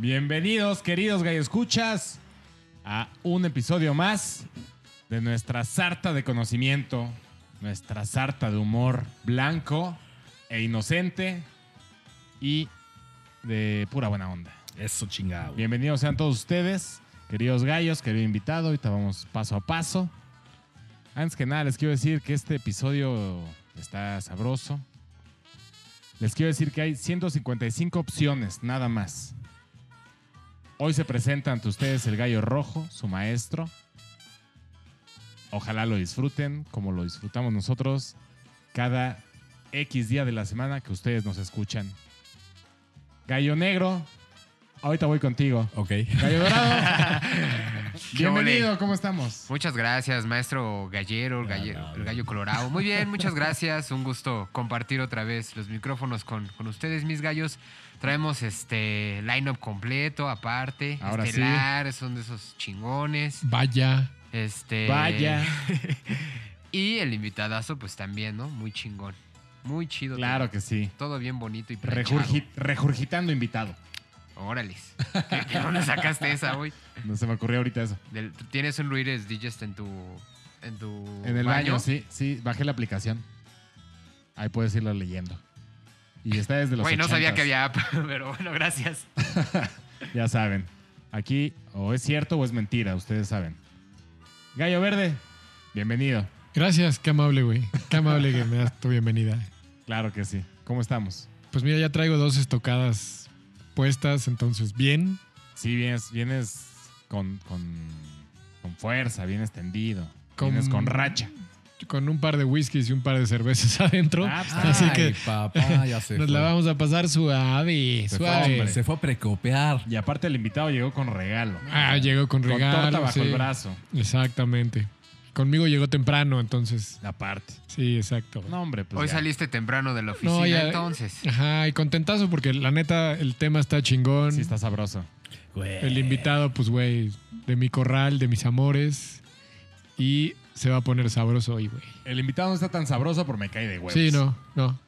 Bienvenidos, queridos gallo escuchas, a un episodio más de nuestra sarta de conocimiento, nuestra sarta de humor blanco e inocente y de pura buena onda. Eso chingado. Bienvenidos sean todos ustedes, queridos gallos, querido invitado. Ahorita vamos paso a paso. Antes que nada, les quiero decir que este episodio está sabroso. Les quiero decir que hay 155 opciones, nada más. Hoy se presenta ante ustedes el gallo rojo, su maestro. Ojalá lo disfruten como lo disfrutamos nosotros cada X día de la semana que ustedes nos escuchan. Gallo negro, ahorita voy contigo. Ok. Gallo dorado, ¿Qué bienvenido? ¿cómo estamos? Muchas gracias, maestro gallero, el, gallo colorado. Muy bien, muchas gracias. Un gusto compartir otra vez los micrófonos con, con ustedes, mis gallos. Traemos este line-up completo, aparte. Ahora sí. estelar, son de esos chingones. Vaya. Este. Vaya. y el invitadazo, pues también, ¿no? Muy chingón. Muy chido. Claro todo. que sí. Todo bien bonito y. Regurgi- regurgitando invitado. Órales. ¿Qué- qué- ¿Dónde sacaste esa, güey? No se me ocurrió ahorita eso. Del- ¿Tienes un Luires Digest en tu. en tu. En el baño, sí, sí, bajé la aplicación. Ahí puedes irlo leyendo. Y está desde los Güey, no sabía 80s. que había app, pero bueno, gracias. Ya saben. Aquí o es cierto o es mentira, ustedes saben. Gallo Verde, bienvenido. Gracias, qué amable, güey. Qué amable que me das tu bienvenida. Claro que sí. ¿Cómo estamos? Pues mira, ya traigo dos estocadas puestas, entonces bien. Sí, vienes, vienes con, con, con fuerza, vienes tendido. Con- Vienes con racha. Con un par de whiskies y un par de cervezas adentro. Ah, pues, Así Ay, que papá, ya se nos fue. la vamos a pasar suave, Se suave. se fue a precopear. Y aparte el invitado llegó con regalo. Ah, llegó con Con regalo. torta bajo sí. el brazo. Exactamente. Conmigo llegó temprano, entonces. Aparte. Sí, exacto. No, hombre, pues Hoy ya. saliste temprano de la oficina, No, ya- entonces. Ajá, y contentazo porque la neta el tema está chingón. Sí está sabroso. Güey. El invitado, pues, güey, de mi corral, de mis amores. Y se va a poner sabroso hoy, güey. El invitado no está tan sabroso, pero me cae de huevos. Sí, no, no.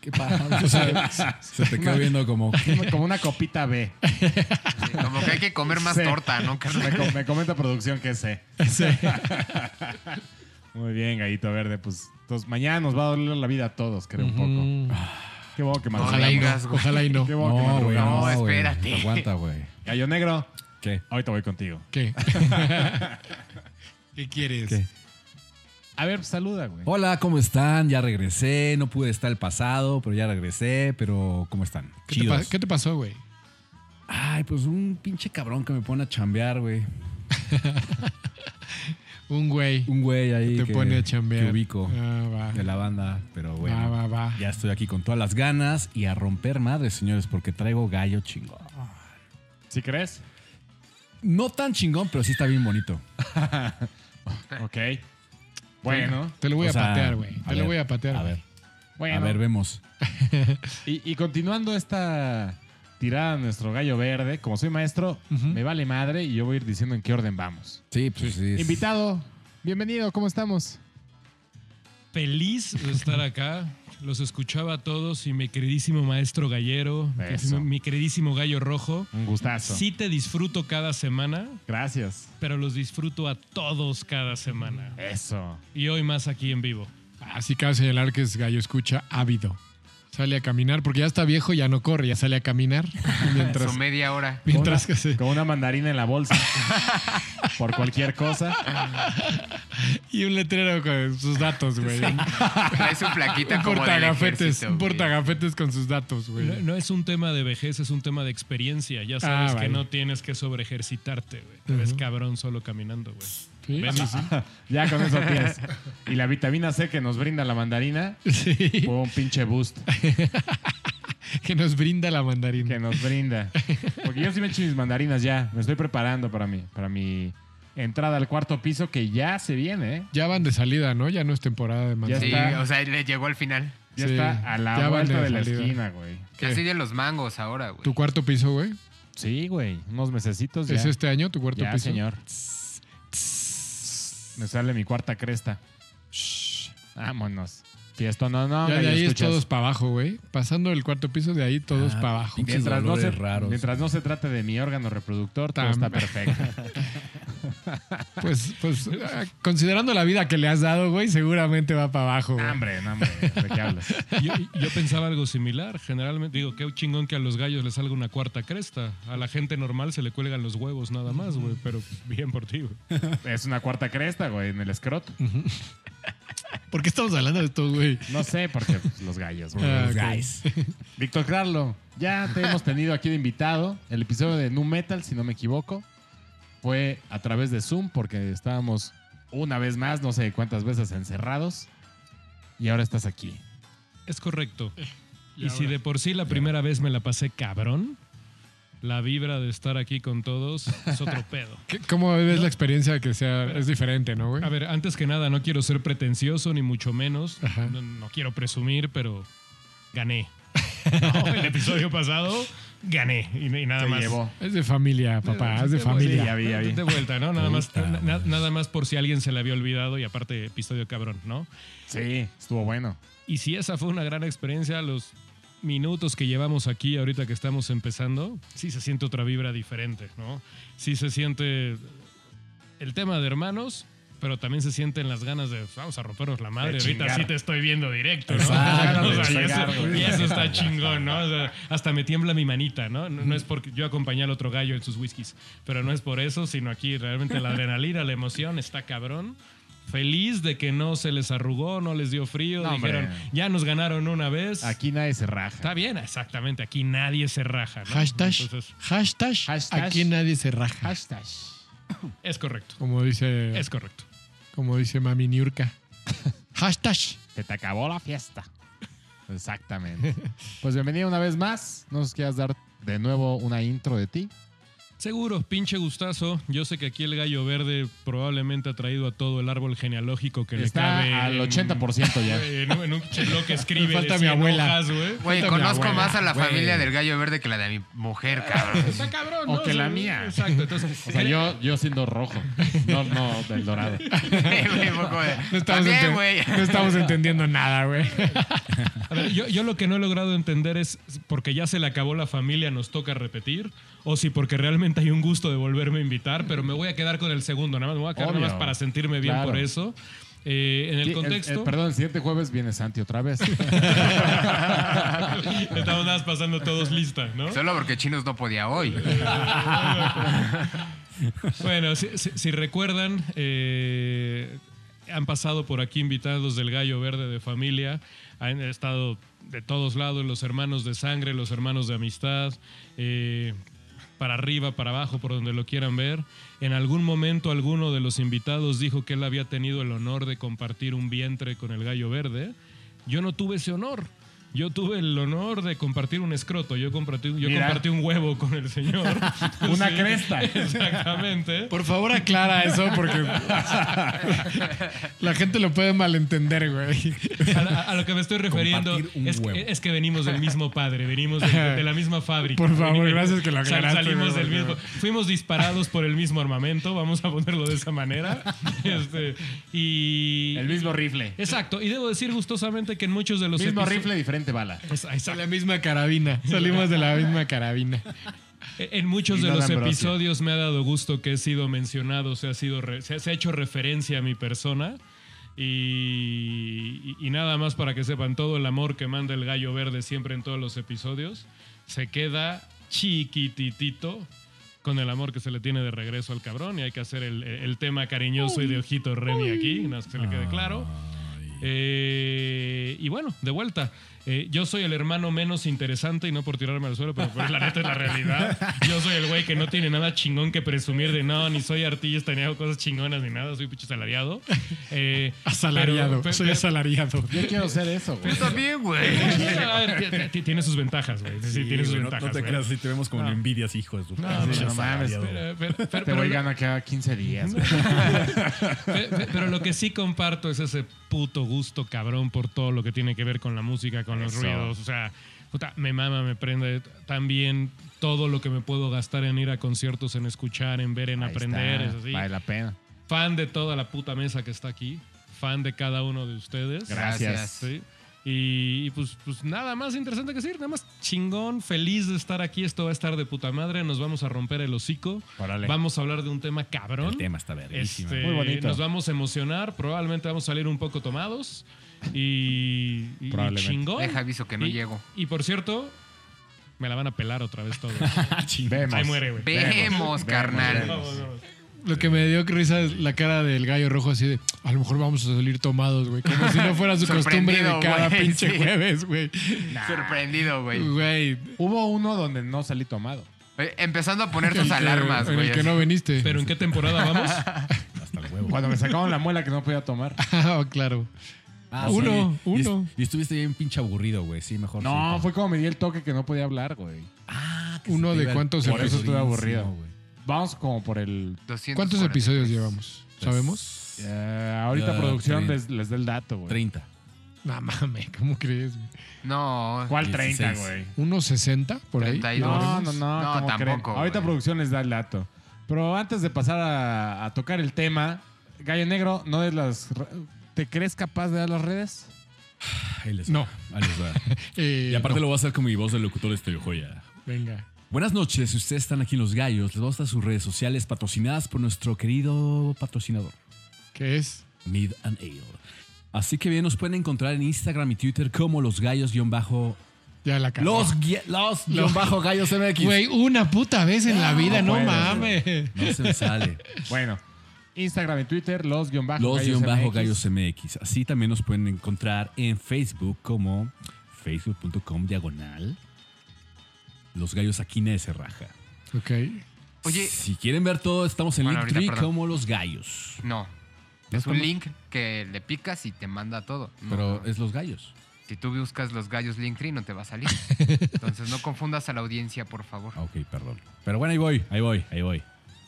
¿Qué pasa? se te quedó viendo como... Como una copita B. Sí, como que hay que comer más Sí. torta, ¿no, Me, me comenta producción que sé. Sí. Muy bien, Gallito Verde. Pues entonces, mañana nos va a doler la vida a todos, creo, un poco. Mm. Qué bueno que No Ojalá güey. Ojalá y no. Qué que No, güey, madrugamos. no, espérate. Aguanta, güey. Gallo Negro, ¿Qué? ahorita voy contigo. ¿Qué? ¿Qué quieres? ¿Qué? A ver, saluda, güey. Hola, ¿cómo están? Ya regresé. No pude estar el pasado, pero ya regresé. Pero, ¿cómo están? ¿Qué te, qué te pasó, güey? Ay, pues un pinche cabrón que me pone a chambear, güey. Un güey. Un güey ahí te que, pone a chambear. que ubico Ah, va. de la banda. Pero bueno, Va, va, va. ya estoy aquí con todas las ganas y a romper madres, señores, porque traigo gallo chingón. ¿Sí crees? No tan chingón, pero sí está bien bonito. Ok. Bueno, Te lo voy a sea, patear, güey. Te lo voy a patear. A ver, bueno. a ver, vemos. Y, y continuando esta tirada de nuestro gallo verde, como soy maestro, me vale madre y yo voy a ir diciendo en qué orden vamos. Sí, pues sí. Invitado, bienvenido, ¿cómo estamos? Feliz de estar acá. Los escuchaba a todos y mi queridísimo maestro gallero, Eso. mi queridísimo gallo rojo. Un gustazo. Sí te disfruto cada semana, Gracias. pero los disfruto a todos cada semana. Eso. Y hoy más aquí en vivo. Así cabe señalar que es gallo escucha ávido. Sale a caminar porque ya está viejo, ya no corre, ya sale a caminar. Mientras, Su media hora. mientras Con que se. una, con una mandarina en la bolsa. Por cualquier cosa. Y un letrero con sus datos, güey. Un Trae su plaquita un como del portagafetes, ejército, un portagafetes con sus datos, No, güey. no es un tema de vejez, es un tema de experiencia. Ya sabes Ah, que vale. no tienes que sobre ejercitarte, güey. Te ves Ujú. cabrón solo caminando, güey. Sí, Ven, sí, sí. Ya con eso tienes. Y la vitamina C que nos brinda la mandarina Sí. fue un pinche boost Que nos brinda la mandarina. que nos brinda. Porque yo sí me echo mis mandarinas ya. Me estoy preparando para mi, para mi entrada al cuarto piso que ya se viene, ¿eh? Ya van de salida, ¿no? Ya no es temporada de Ya mandarina. Sí, está. o sea, le llegó al final. Ya Sí, está a la ya vuelta de de, la salida. esquina, güey. Casi de los mangos ahora, güey. ¿Tu cuarto piso, güey? Sí, güey. Unos mesecitos ya. ¿Es este año tu cuarto ya, piso? señor. Me sale mi cuarta cresta. Vámonos. Fiesta, no, no. Ya de ahí es todos para abajo, güey. Pasando el cuarto piso, de ahí todos Ah, para abajo. Mientras no, se, raros. mientras no se trate de mi órgano reproductor, todo está perfecto. Pues, pues ah, considerando la vida que le has dado, güey, seguramente va para abajo. güey. No, hombre, no, hombre. ¿De qué hablas? Yo, yo pensaba algo similar. Generalmente, digo, qué chingón que a los gallos les salga una cuarta cresta. A la gente normal se le cuelgan los huevos nada más, güey. Pero bien por ti, güey. Es una cuarta cresta, güey, en el escroto. ¿Por qué estamos hablando de esto, güey? No sé, porque pues, los gallos, güey. Ah, Los guys. Víctor Carlo, ya te hemos tenido aquí de invitado. El episodio de Nu Metal, si no me equivoco, fue a través de Zoom porque estábamos una vez más, no sé cuántas veces encerrados. Y ahora estás aquí. Es correcto. Y Y si de por sí la primera vez me la pasé cabrón, la vibra de estar aquí con todos es otro pedo. ¿Qué- ¿Cómo ves la experiencia que sea? Es diferente, ¿no, güey? A ver, antes que nada, no quiero ser pretencioso ni mucho menos. No, no quiero presumir, pero gané. No, el episodio pasado gané y, y nada Te más. llevó. Es de familia, papá, es de familia. ya vi, ya vi. De vuelta, ¿no? Nada más, na- nada más por si alguien se le había olvidado y aparte episodio cabrón, ¿no? Sí, estuvo bueno. Y si esa fue una gran experiencia, los minutos que llevamos aquí ahorita que estamos empezando, sí se siente otra vibra diferente, ¿no? Sí se siente el tema de hermanos, pero también se sienten las ganas de vamos a rompernos la madre. Ahorita sí te estoy viendo directo, ¿no? Exacto, O sea, chingar, eso- y eso está chingón, ¿no? O sea, hasta me tiembla mi manita, ¿no? No, no es porque yo acompañé al otro gallo en sus whiskies, pero no es por eso, sino aquí realmente la adrenalina, la emoción está cabrón. Feliz de que no se les arrugó, no les dio frío. No, hombre. Dijeron, ya nos ganaron una vez. Aquí nadie se raja. Está bien, exactamente. Aquí nadie se raja. ¿no? Hashtag, Entonces, hashtag, Hashtag. aquí nadie se raja. Hashtag. es correcto. Como dice, Es correcto. como dice Mami Niurka. Hashtag. Se te acabó la fiesta. Exactamente. Pues bienvenido una vez más. ¿No nos quieras dar de nuevo una intro de ti? Seguro, pinche gustazo. Yo sé que aquí el gallo verde probablemente ha traído a todo el árbol genealógico que Está le cabe. al en- 80% ya. En, un- en un pinche bloque escribe. Me falta de mi 100 abuela. hojas, güey. Güey, Falta mi conozco abuela, más a la güey. familia del gallo verde que la de mi mujer, cabrón. Está cabrón, O ¿no? que la mía. Exacto. Entonces, O sea, yo, yo siendo rojo. No, no, del dorado. Güey, poco de- No estamos, También, enten- güey. no estamos entendiendo nada, güey. A ver, yo, yo lo que no he logrado entender es porque ya se le acabó la familia, nos toca repetir, o si porque realmente hay un gusto de volverme a invitar, pero me voy a quedar con el segundo, nada más me voy a quedar nada más para sentirme bien Claro. por eso. Eh, en el Sí, contexto, perdón, el siguiente jueves viene Santi otra vez. estamos nada más pasando todos lista, ¿no? Solo porque Chinos no podía hoy. Bueno, si, si- si recuerdan, eh, han pasado por aquí invitados del Gallo Verde de familia, han estado de todos lados, los hermanos de sangre, los hermanos de amistad, eh, para arriba, para abajo, por donde lo quieran ver. En algún momento alguno de los invitados dijo que él había tenido el honor de compartir un vientre con el Gallo Verde. Yo no tuve ese honor. Yo tuve el honor de compartir un escroto. Yo compartí, yo Mira. compartí un huevo con el señor. Una Sí, cresta. Exactamente. Por favor, aclara eso porque la gente lo puede malentender, güey. A, a lo que me estoy refiriendo es, huevo. es que venimos del mismo padre, venimos de, de la misma fábrica. Por favor, Venimos- gracias que lo aclaraste, Salimos del mismo. Fuimos disparados por el mismo armamento, vamos a ponerlo de esa manera. Este, y. El mismo rifle. Exacto, y debo decir gustosamente que en muchos de los Mismo rifle, diferente bala. Es- De exacto. la misma carabina. Salimos de la misma carabina. En muchos Y de no los episodios me ha dado gusto que he sido mencionado, se ha, sido re- se, se ha hecho referencia a mi persona. Y, y- y nada más para que sepan, todo el amor que manda el gallo verde siempre en todos los episodios se queda chiquititito con el amor que se le tiene de regreso al cabrón. Y hay que hacer el, el tema cariñoso y de ojito Remy aquí, nada más que se le quede claro. Eh, y bueno, de vuelta. Eh, yo soy el hermano menos interesante y no por tirarme al suelo, pero pues, la neta es la realidad. Yo soy el güey que no tiene nada chingón que presumir de no, ni soy artista, ni hago cosas chingonas, ni nada, soy pinche salariado. Eh, Asalariado. pero- Soy asalariado. Yo quiero ser eso, güey. Yo también, güey. A tiene sus ventajas, güey. Sí, tiene sus ventajas. No te creas, si te vemos como No. envidias, hijo de su No, mames, asalariado. Pero- pero- pero- Te voy lo- gana cada 15 días. Pero lo que sí comparto es ese puto gusto cabrón por todo lo que tiene que ver con la música, con los Eso. ruidos. O sea, puta, me mama, me prende. También todo lo que me puedo gastar en ir a conciertos, en escuchar, en ver, en Ahí aprender. está. Es así. Vale la pena. Fan de toda la puta mesa que está aquí. Fan de cada uno de ustedes. Gracias. Gracias. Sí. Y, y pues, pues nada más interesante que decir, nada más chingón, feliz de estar aquí. Esto va a estar de puta madre. Nos vamos a romper el hocico. Órale. Vamos a hablar de un tema cabrón. El tema está verguísima. Este, Muy bonito. Nos vamos a emocionar. Probablemente vamos a salir un poco tomados. Y, y- y Probablemente. chingón. Deja aviso que no Y- llego. Y por cierto, me la van a pelar otra vez todo. Vemos. Ahí muere, güey. Vemos, carnal. vemos. Vamos, vamos. Lo que me dio risa es la cara del gallo rojo así de, a lo mejor vamos a salir tomados, güey. Como si no fuera su costumbre de cada pinche sí. jueves, güey. Sorprendido, güey. Güey. Hubo uno donde no salí tomado. Oye, Empezando a poner tus alarmas, En güey. el que no viniste. ¿Pero en qué temporada vamos? Hasta el huevo. Cuando me sacaron la muela que no podía tomar. Ah, claro. Ah, Uno, Y, uno. y estuviste bien pinche aburrido, güey. Sí, mejor. No, sí, fue como me di el toque que no podía hablar, güey. Ah, que Uno se de cuántos eso estuve aburrido. güey. Vamos como por el... 243. ¿Cuántos episodios llevamos? Pues, ¿Sabemos? ahorita producción les, les dé el dato, güey. 30. No mames, ¿cómo crees? güey? No. ¿Cuál 30, 16. güey? ¿Unos 60 por ahí? 32. No, no, no. No, ¿cómo tampoco, creen? Ahorita güey. producción les da el dato. Pero antes de pasar a, a tocar el tema, Gallo Negro, ¿no de las... ¿Te crees capaz de dar las redes? Ahí les No. va, ahí les va. Eh, Y aparte no. lo voy a hacer con mi voz de locutor este joya. Venga. Buenas noches, si ustedes están aquí en Los Gallos, les vamos a dar sus redes sociales patrocinadas por nuestro querido patrocinador, ¿Qué es? Mid and Ale. Así que bien, nos pueden encontrar en Instagram y Twitter como Los Gallos guion bajo... Ya la cagó. Los, gui- los guion bajo Gallos MX. Güey, una puta vez en la vida, no, mames. No se me sale. Bueno, Instagram y Twitter, los guion bajo Los gallos guion bajo MX. Gallos MX. Así también nos pueden encontrar en Facebook como facebook.com diagonal. Los Gallos Aquina de Cerraja. Ok. Oye, Si quieren ver todo, estamos en Bueno, Linktree como Los Gallos. no. Es un link que le picas y te manda todo. No, Pero no. es Los Gallos. Si tú buscas los gallos Linktree, no te va a salir. Entonces no confundas a la audiencia, por favor. Ok, perdón. Pero bueno, ahí voy, ahí voy, ahí voy,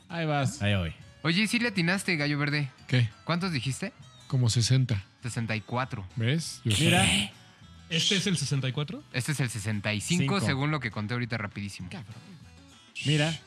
Ahí vas. ahí voy. Oye, sí le atinaste, gallo verde. ¿Qué? ¿Cuántos dijiste? Como 60. 64. ¿Ves? Yo sé. Mira, ¿Este es el 64? Este es el 65, Cinco. según lo que conté ahorita rapidísimo. mira,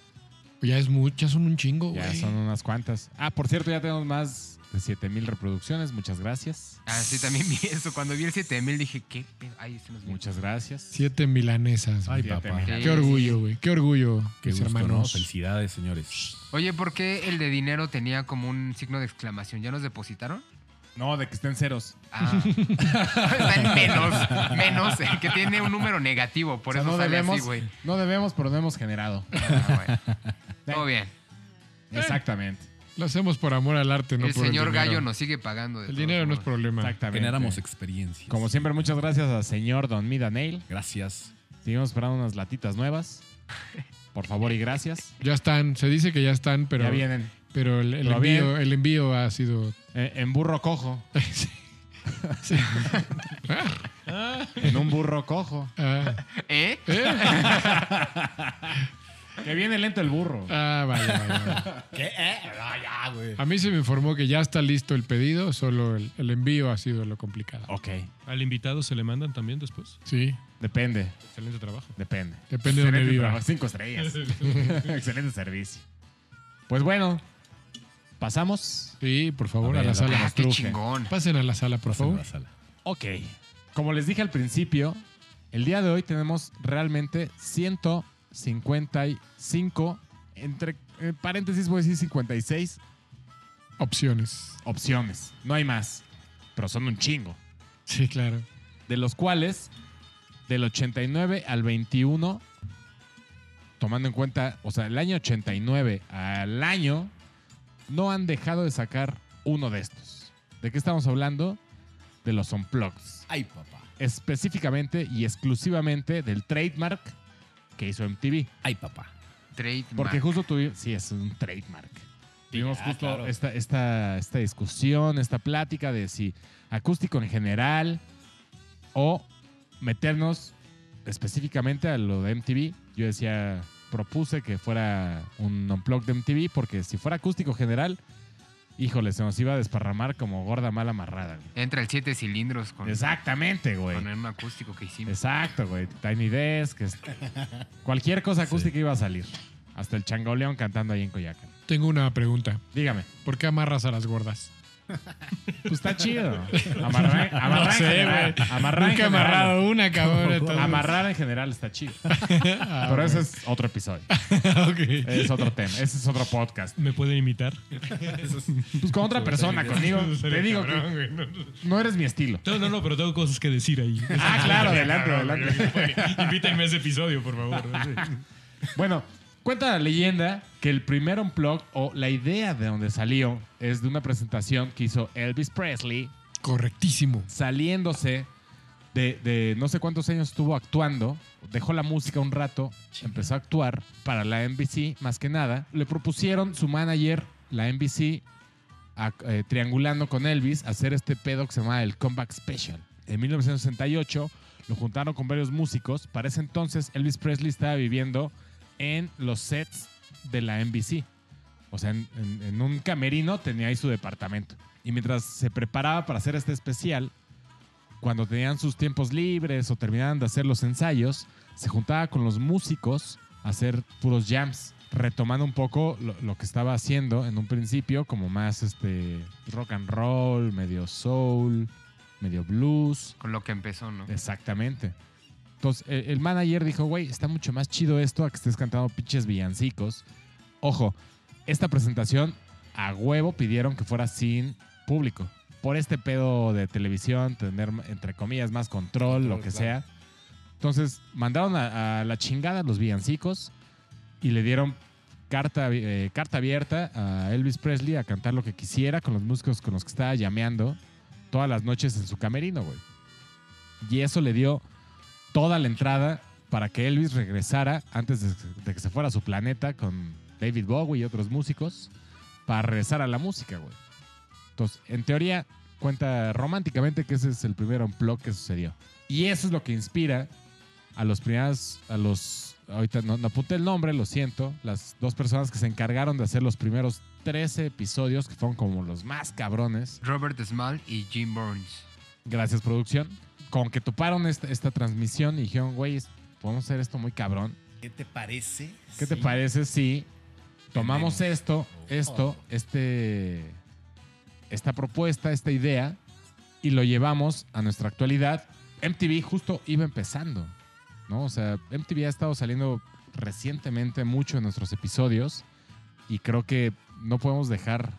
Ya es muchas, son un chingo, güey. ya son unas cuantas. Ah, por cierto, ya tenemos más de 7000 reproducciones. Muchas gracias. Ah, sí, también vi eso. Cuando vi el 7000 dije, ¿qué? pedo? Ay, este no es mío. Muchas gracias. Siete milanesas. Ay, papá. Qué orgullo, güey. Qué orgullo, Qué mis gusto, ¿no? hermanos. Felicidades, señores. Oye, ¿por qué el de dinero tenía como un signo de exclamación? ¿Ya nos depositaron? No, de que estén ceros. Ah. Está en menos. Menos. El que tiene un número negativo. Por O sea, eso no sale debemos, así, güey. no debemos, pero no hemos generado. Ah, bueno. Todo bien. Exactamente. Lo hacemos por amor al arte, no el por señor el. Gallo nos sigue pagando. de El dinero no es problema. Exactamente. Generamos experiencias. Como siempre, muchas gracias al señor Don Mida Nail. Gracias. Seguimos esperando unas latitas nuevas. Por favor y gracias. Ya están, se dice que ya están, pero, ya vienen. pero el, el Pero envío, el envío ha sido... Eh, en burro cojo. Sí. Sí. En un burro cojo. Ah, ¿Eh? Que viene lento el burro. ah, vaya, vaya. ¿Qué? Eh, ah, ya, güey. A mí se me informó que ya está listo el pedido, solo el, el envío ha sido lo complicado. Ok. ¿Al invitado se le mandan también después? Sí, Depende. Excelente trabajo. Depende. depende de dónde viva. trabajo. Cinco estrellas. Excelente servicio. Pues bueno, pasamos. Sí, por favor, A a, ver, la a sala. Ah, qué chingón. Pasen a la sala, por Pasen a favor. la sala. Ok. Como les dije al principio, el día de hoy tenemos realmente 155, entre eh, paréntesis voy a decir 56 Opciones. opciones. No hay más, pero son un chingo. Sí, claro. De los cuales, del 89 al 21, tomando en cuenta, o sea, el año 89 al año, no han dejado de sacar uno de estos. ¿De qué estamos hablando? De los Unplugs. Ay, papá. específicamente y exclusivamente del trademark que hizo MTV. Ay, papá. Trademark. Porque justo tuvimos, sí, es un trademark. Tuvimos ah, justo claro. esta, esta, esta discusión, esta plática de si acústico en general o meternos específicamente a lo de MTV. Yo decía, propuse que fuera un unplug de MTV porque si fuera acústico general, híjole, se nos iba a desparramar como gorda mal amarrada. güey. Entra el 7 cilindros con, Exactamente, güey. con un acústico que hicimos. Exacto, güey. Tiny Desk. es- Cualquier cosa acústica iba a salir. Hasta el changoleón cantando ahí en Coyacán. Tengo una pregunta. Dígame. ¿Por qué amarras a las gordas? Pues está chido. Amarrar, amarrar No en sé, general. güey. Amarrar en Nunca he amarrado una, cabrón. entonces. Amarrar en general está chido. Ah, Pero ese es otro episodio. ok. Es otro tema. Ese es otro podcast. ¿Me pueden imitar? Pues con otra persona, conmigo. Te digo que Cabrón, güey, no. no eres mi estilo. No, no, no, pero tengo cosas que decir ahí. Ah, claro, adelante, adelante. Invítenme a ese episodio, por favor. Bueno, cuenta la leyenda que el primer unplug o la idea de donde salió es de una presentación que hizo Elvis Presley Correctísimo. saliéndose de, de no sé cuántos años estuvo actuando, dejó la música un rato, empezó a actuar para la NBC más que nada. Le propusieron su manager, la NBC, a- eh, triangulando con Elvis, hacer este pedo que se llama el Comeback Special. En 1968 lo juntaron con varios músicos. Para ese entonces Elvis Presley estaba viviendo en los sets de la NBC. O sea, en, en- en un camerino tenía ahí su departamento. Y mientras se preparaba para hacer este especial, cuando tenían sus tiempos libres o terminaban de hacer los ensayos, se juntaba con los músicos a hacer puros jams, retomando un poco lo, lo que estaba haciendo en un principio, como más este rock and roll, medio soul, medio blues. Con lo que empezó, ¿no? Exactamente. Entonces, el, manager dijo, güey, está mucho más chido esto a que estés cantando pinches villancicos. Ojo, esta presentación a huevo pidieron que fuera sin público. Por este pedo de televisión, tener, entre comillas, más control, lo que sea. Entonces, mandaron a, a la chingada los villancicos y le dieron carta, eh, carta abierta a Elvis Presley a cantar lo que quisiera con los músicos con los que estaba llameando todas las noches en su camerino, güey. Y eso le dio toda la entrada para que Elvis regresara antes de, que se fuera a su planeta con David Bowie y otros músicos para regresar a la música, güey. Entonces, en teoría, cuenta románticamente que ese es el primer unplug que sucedió. Y eso es lo que inspira a los primeros, a los, ahorita no, no apunté el nombre, lo siento, las dos personas que se encargaron de hacer los primeros 13 episodios, que fueron como los más cabrones. Robert Small y Jim Burns. Gracias, producción. Con que toparon esta, esta transmisión y dijeron, güey, podemos hacer esto muy cabrón. ¿Qué te parece? ¿Qué te Sí. parece si tomamos Tenemos. esto, esto, este, esta propuesta, esta idea y lo llevamos a nuestra actualidad? MTV justo iba empezando, ¿no? O sea, MTV ha estado saliendo recientemente mucho en nuestros episodios y creo que no podemos dejar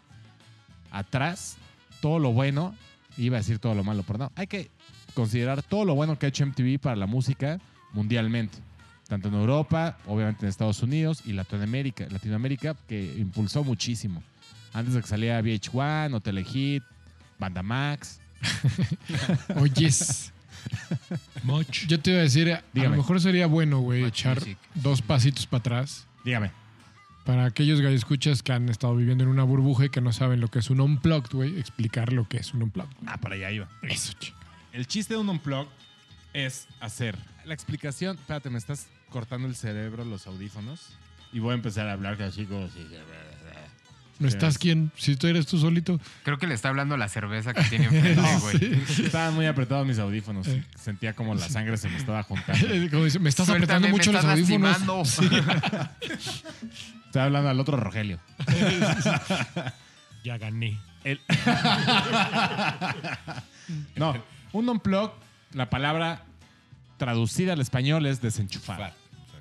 atrás todo lo bueno, iba a decir todo lo malo, pero no, hay que considerar todo lo bueno que ha hecho MTV para la música mundialmente tanto en Europa, obviamente en Estados Unidos y Latinoamérica, Latinoamérica que impulsó muchísimo. Antes de que salía VH1 o Telehit, Banda Max. Oyes. Much. Yo te iba a decir, a Dígame. lo mejor sería bueno, güey, echar music. dos pasitos para atrás. Dígame. Para aquellos escuchas que han estado viviendo en una burbuja y que no saben lo que es un unplugged, güey, explicar lo que es un unplugged. Ah, para allá iba. Eso, chico. El chiste de un unplug es hacer la explicación. Espérate, me estás cortando el cerebro los audífonos y voy a empezar a hablar así como si- ¿No Sí, estás es- quién? Si tú eres tú solito. Creo que le está hablando la cerveza que tiene enfrente, güey. Estaban muy apretados mis audífonos. Eh. Sentía como la sangre se me estaba juntando. Como dice, me estás Suéltame, apretando mucho me los audífonos. lastimando. Estaba hablando al otro Rogelio. Ya gané. El- no, un unplug, la palabra traducida al español es desenchufar.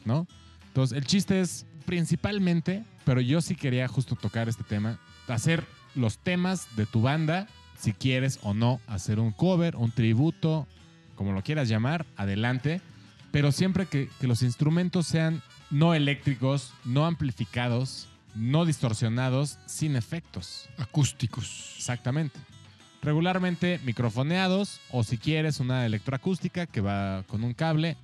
¿no? Entonces, el chiste es principalmente, pero yo sí quería justo tocar este tema, hacer los temas de tu banda, si quieres o no, hacer un cover, un tributo, como lo quieras llamar, adelante, pero siempre que, que los instrumentos sean no eléctricos, no amplificados, no distorsionados, sin efectos. Acústicos. Exactamente. Regularmente microfoneados o si quieres una electroacústica que va con un cable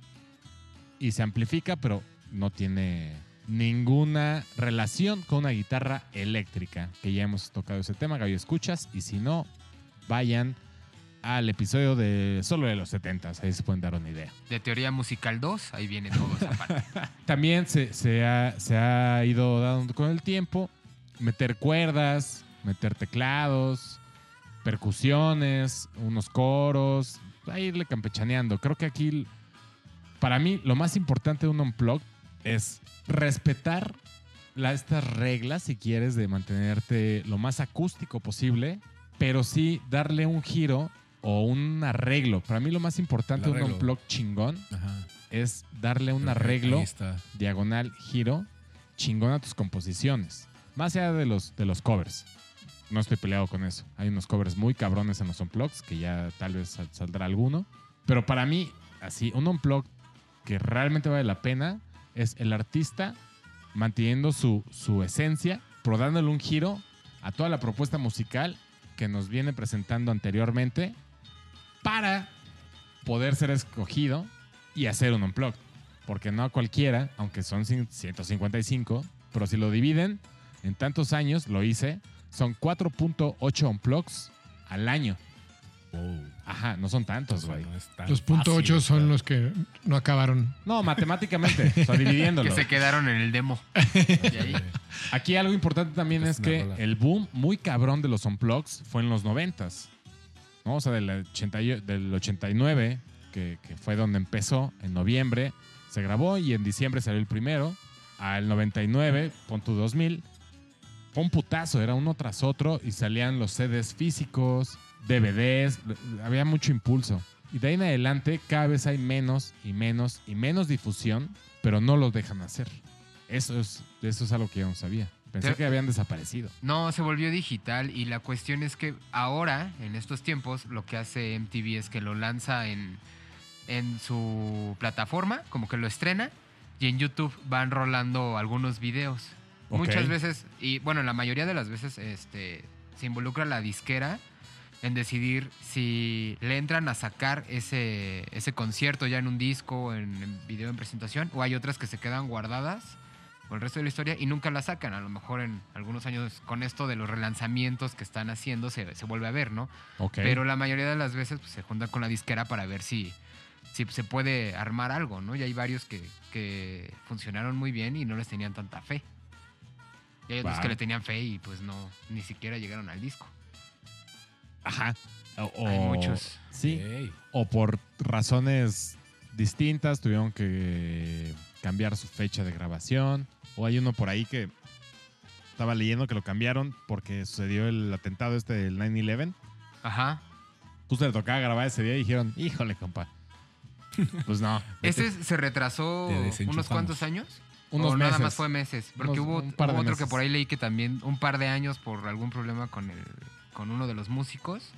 y se amplifica, pero no tiene ninguna relación con una guitarra eléctrica, que ya hemos tocado ese tema, Gallo Escuchas, y si no, vayan al episodio de solo de los 70 ahí se pueden dar una idea. De teoría musical 2, ahí viene todo esa parte. También se, se ha, se ha ido dando con el tiempo meter cuerdas, meter teclados, percusiones, unos coros, a irle campechaneando. Creo que aquí, para mí, lo más importante de un unplug es respetar la- estas reglas, si quieres, de mantenerte lo más acústico posible pero sí darle un giro o un arreglo. Para mí lo más importante de un unplug chingón Ajá. es darle un arreglo diagonal giro chingón a tus composiciones. Más allá de los, de los covers. No estoy peleado con eso. Hay unos covers muy cabrones en los unplugs que ya tal vez sal- saldrá alguno. Pero para mí, así, un unplug que realmente vale la pena es el artista manteniendo su, su esencia, pero dándole un giro a toda la propuesta musical que nos viene presentando anteriormente para poder ser escogido y hacer un unplug. Porque no a cualquiera, aunque son cin- 155, pero si lo dividen en tantos años, lo hice, son 4.8 unplugs al año. Wow. Ajá, no son tantos, güey. No es tan Los punto fácil, ocho son claro. los que no acabaron. No, matemáticamente, o sea, dividiéndolo. Que se quedaron en el demo. Ahí, Aquí algo importante también Es que rola. el boom muy cabrón de los unplugs fue en los 90s. ¿no? O sea, del, 80 y- del 89, que, que fue donde empezó, en noviembre se grabó y en diciembre salió el primero. Al 99, pon tu 2000, fue un putazo, era uno tras otro y salían los CDs físicos, DVDs, había mucho impulso. Y de ahí en adelante cada vez hay menos y menos y menos difusión, pero no los dejan hacer. Eso es, eso es algo que yo no sabía. Pensé Pero- que habían desaparecido. No, se volvió digital y la cuestión es que ahora, en estos tiempos, lo que hace MTV es que lo lanza en, en su plataforma, como que lo estrena, y en YouTube van rolando algunos videos. Muchas veces, y bueno, la mayoría de las veces este, se involucra la disquera en decidir si le entran a sacar ese, ese concierto ya en un disco, en, en video en presentación, o hay otras que se quedan guardadas con el resto de la historia y nunca la sacan. A lo mejor en algunos años con esto de los relanzamientos que están haciendo se, se vuelve a ver, ¿no? Ok. Pero la mayoría de las veces pues, se juntan con la disquera para ver si, si se puede armar algo, ¿no? Y hay varios que, que funcionaron muy bien y no les tenían tanta fe. Y hay otros Va. que le tenían fe y pues no, ni siquiera llegaron al disco. Ajá. O, Hay muchos. Sí. O por razones distintas tuvieron que cambiar su fecha de grabación. O hay uno por ahí que estaba leyendo que lo cambiaron porque sucedió el atentado este del 9-11. Ajá. Justo le tocaba grabar ese día y dijeron, híjole, compa. Pues no. Ese se retrasó unos cuantos años. Unos o nada meses. más fue meses. Porque Unos- hubo, otro que por ahí leí que también un par de años por algún problema con el con uno de los músicos.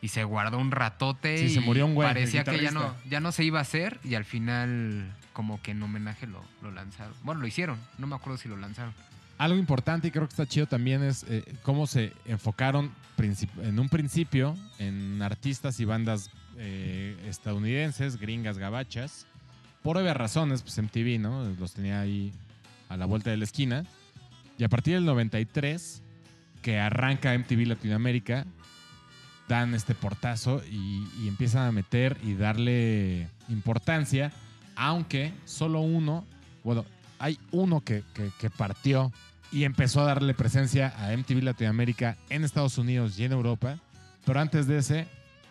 Y se guardó un ratote. Sí, y se murió un güey, Parecía que ya no, ya no se iba a hacer. Y al final, como que en homenaje lo, lo lanzaron. Bueno, lo hicieron. No me acuerdo si lo lanzaron. Algo importante y creo que está chido también es eh, cómo se enfocaron en un principio en artistas y bandas eh, estadounidenses, gringas, gabachas. Por obvias razones, pues MTV, ¿no? Los tenía ahí a la vuelta de la esquina. Y a partir del 93, que arranca MTV Latinoamérica, dan este portazo y, y empiezan a meter y darle importancia, aunque solo uno, bueno, hay uno que, que- que partió y empezó a darle presencia a MTV Latinoamérica en Estados Unidos y en Europa, pero antes de ese,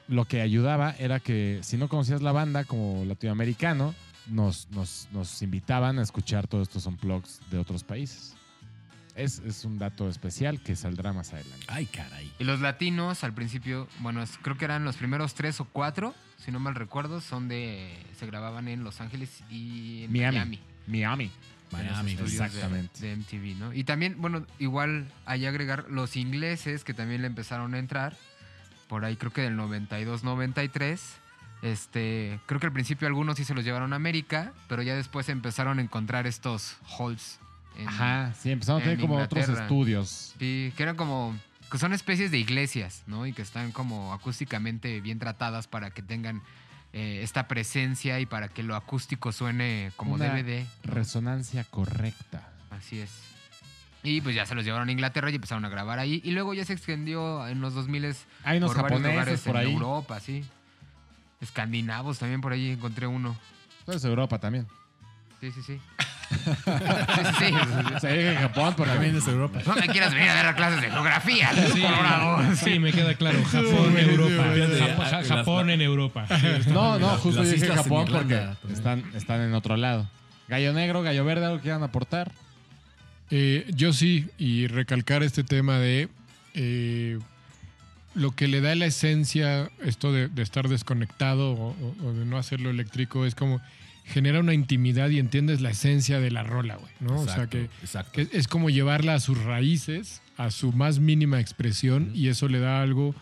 lo que ayudaba era que si no conocías la banda como latinoamericano, nos, nos, nos invitaban a escuchar todos estos unplugs de otros países. Es, es un dato especial que saldrá más adelante. Ay, caray. Y los latinos al principio, bueno, es- creo que eran los primeros tres o cuatro, si no mal recuerdo, son de. se grababan en Los Ángeles y en Miami. Miami. Miami. Miami, estudios de- exactamente. De, MTV, ¿no? Y también, bueno, igual hay agregar los ingleses que también le empezaron a entrar. Por ahí creo que del 92-93. Este, creo que al principio algunos sí se los llevaron a América, pero ya después empezaron a encontrar estos halls. en- Ajá, sí, empezaron a en tener como otros estudios. Sí, que eran como. que son especies de iglesias, ¿no? Y que están como acústicamente bien tratadas para que tengan eh, esta presencia y para que lo acústico suene como Una DVD. ¿no? Resonancia correcta. Así es. Y pues ya se los llevaron a Inglaterra y empezaron a grabar ahí. Y luego ya se extendió en los 2000 Hay unos por varios japoneses lugares por en. Europa, sí. Escandinavos también por ahí encontré uno. Entonces Europa también. Sí, sí, sí. sí, sí, sí. O sea, dije Japón porque También es Europa. No me quieras venir a dar clases de geografía, Sí, Colorado. sí, me queda claro. Japón, buenísimo, Europa. Japón en Europa. No, no, justo dije en Japón porque están, están en otro lado. Gallo negro, gallo verde, algo que quieran aportar. Eh, yo sí, y recalcar este tema de eh, lo que le da la esencia, esto de, de estar desconectado o, de no hacerlo eléctrico, es como genera una intimidad y entiendes la esencia de la rola, güey, ¿no? o sea, que, exacto. que es como llevarla a sus raíces, a su más mínima expresión, y eso le da algo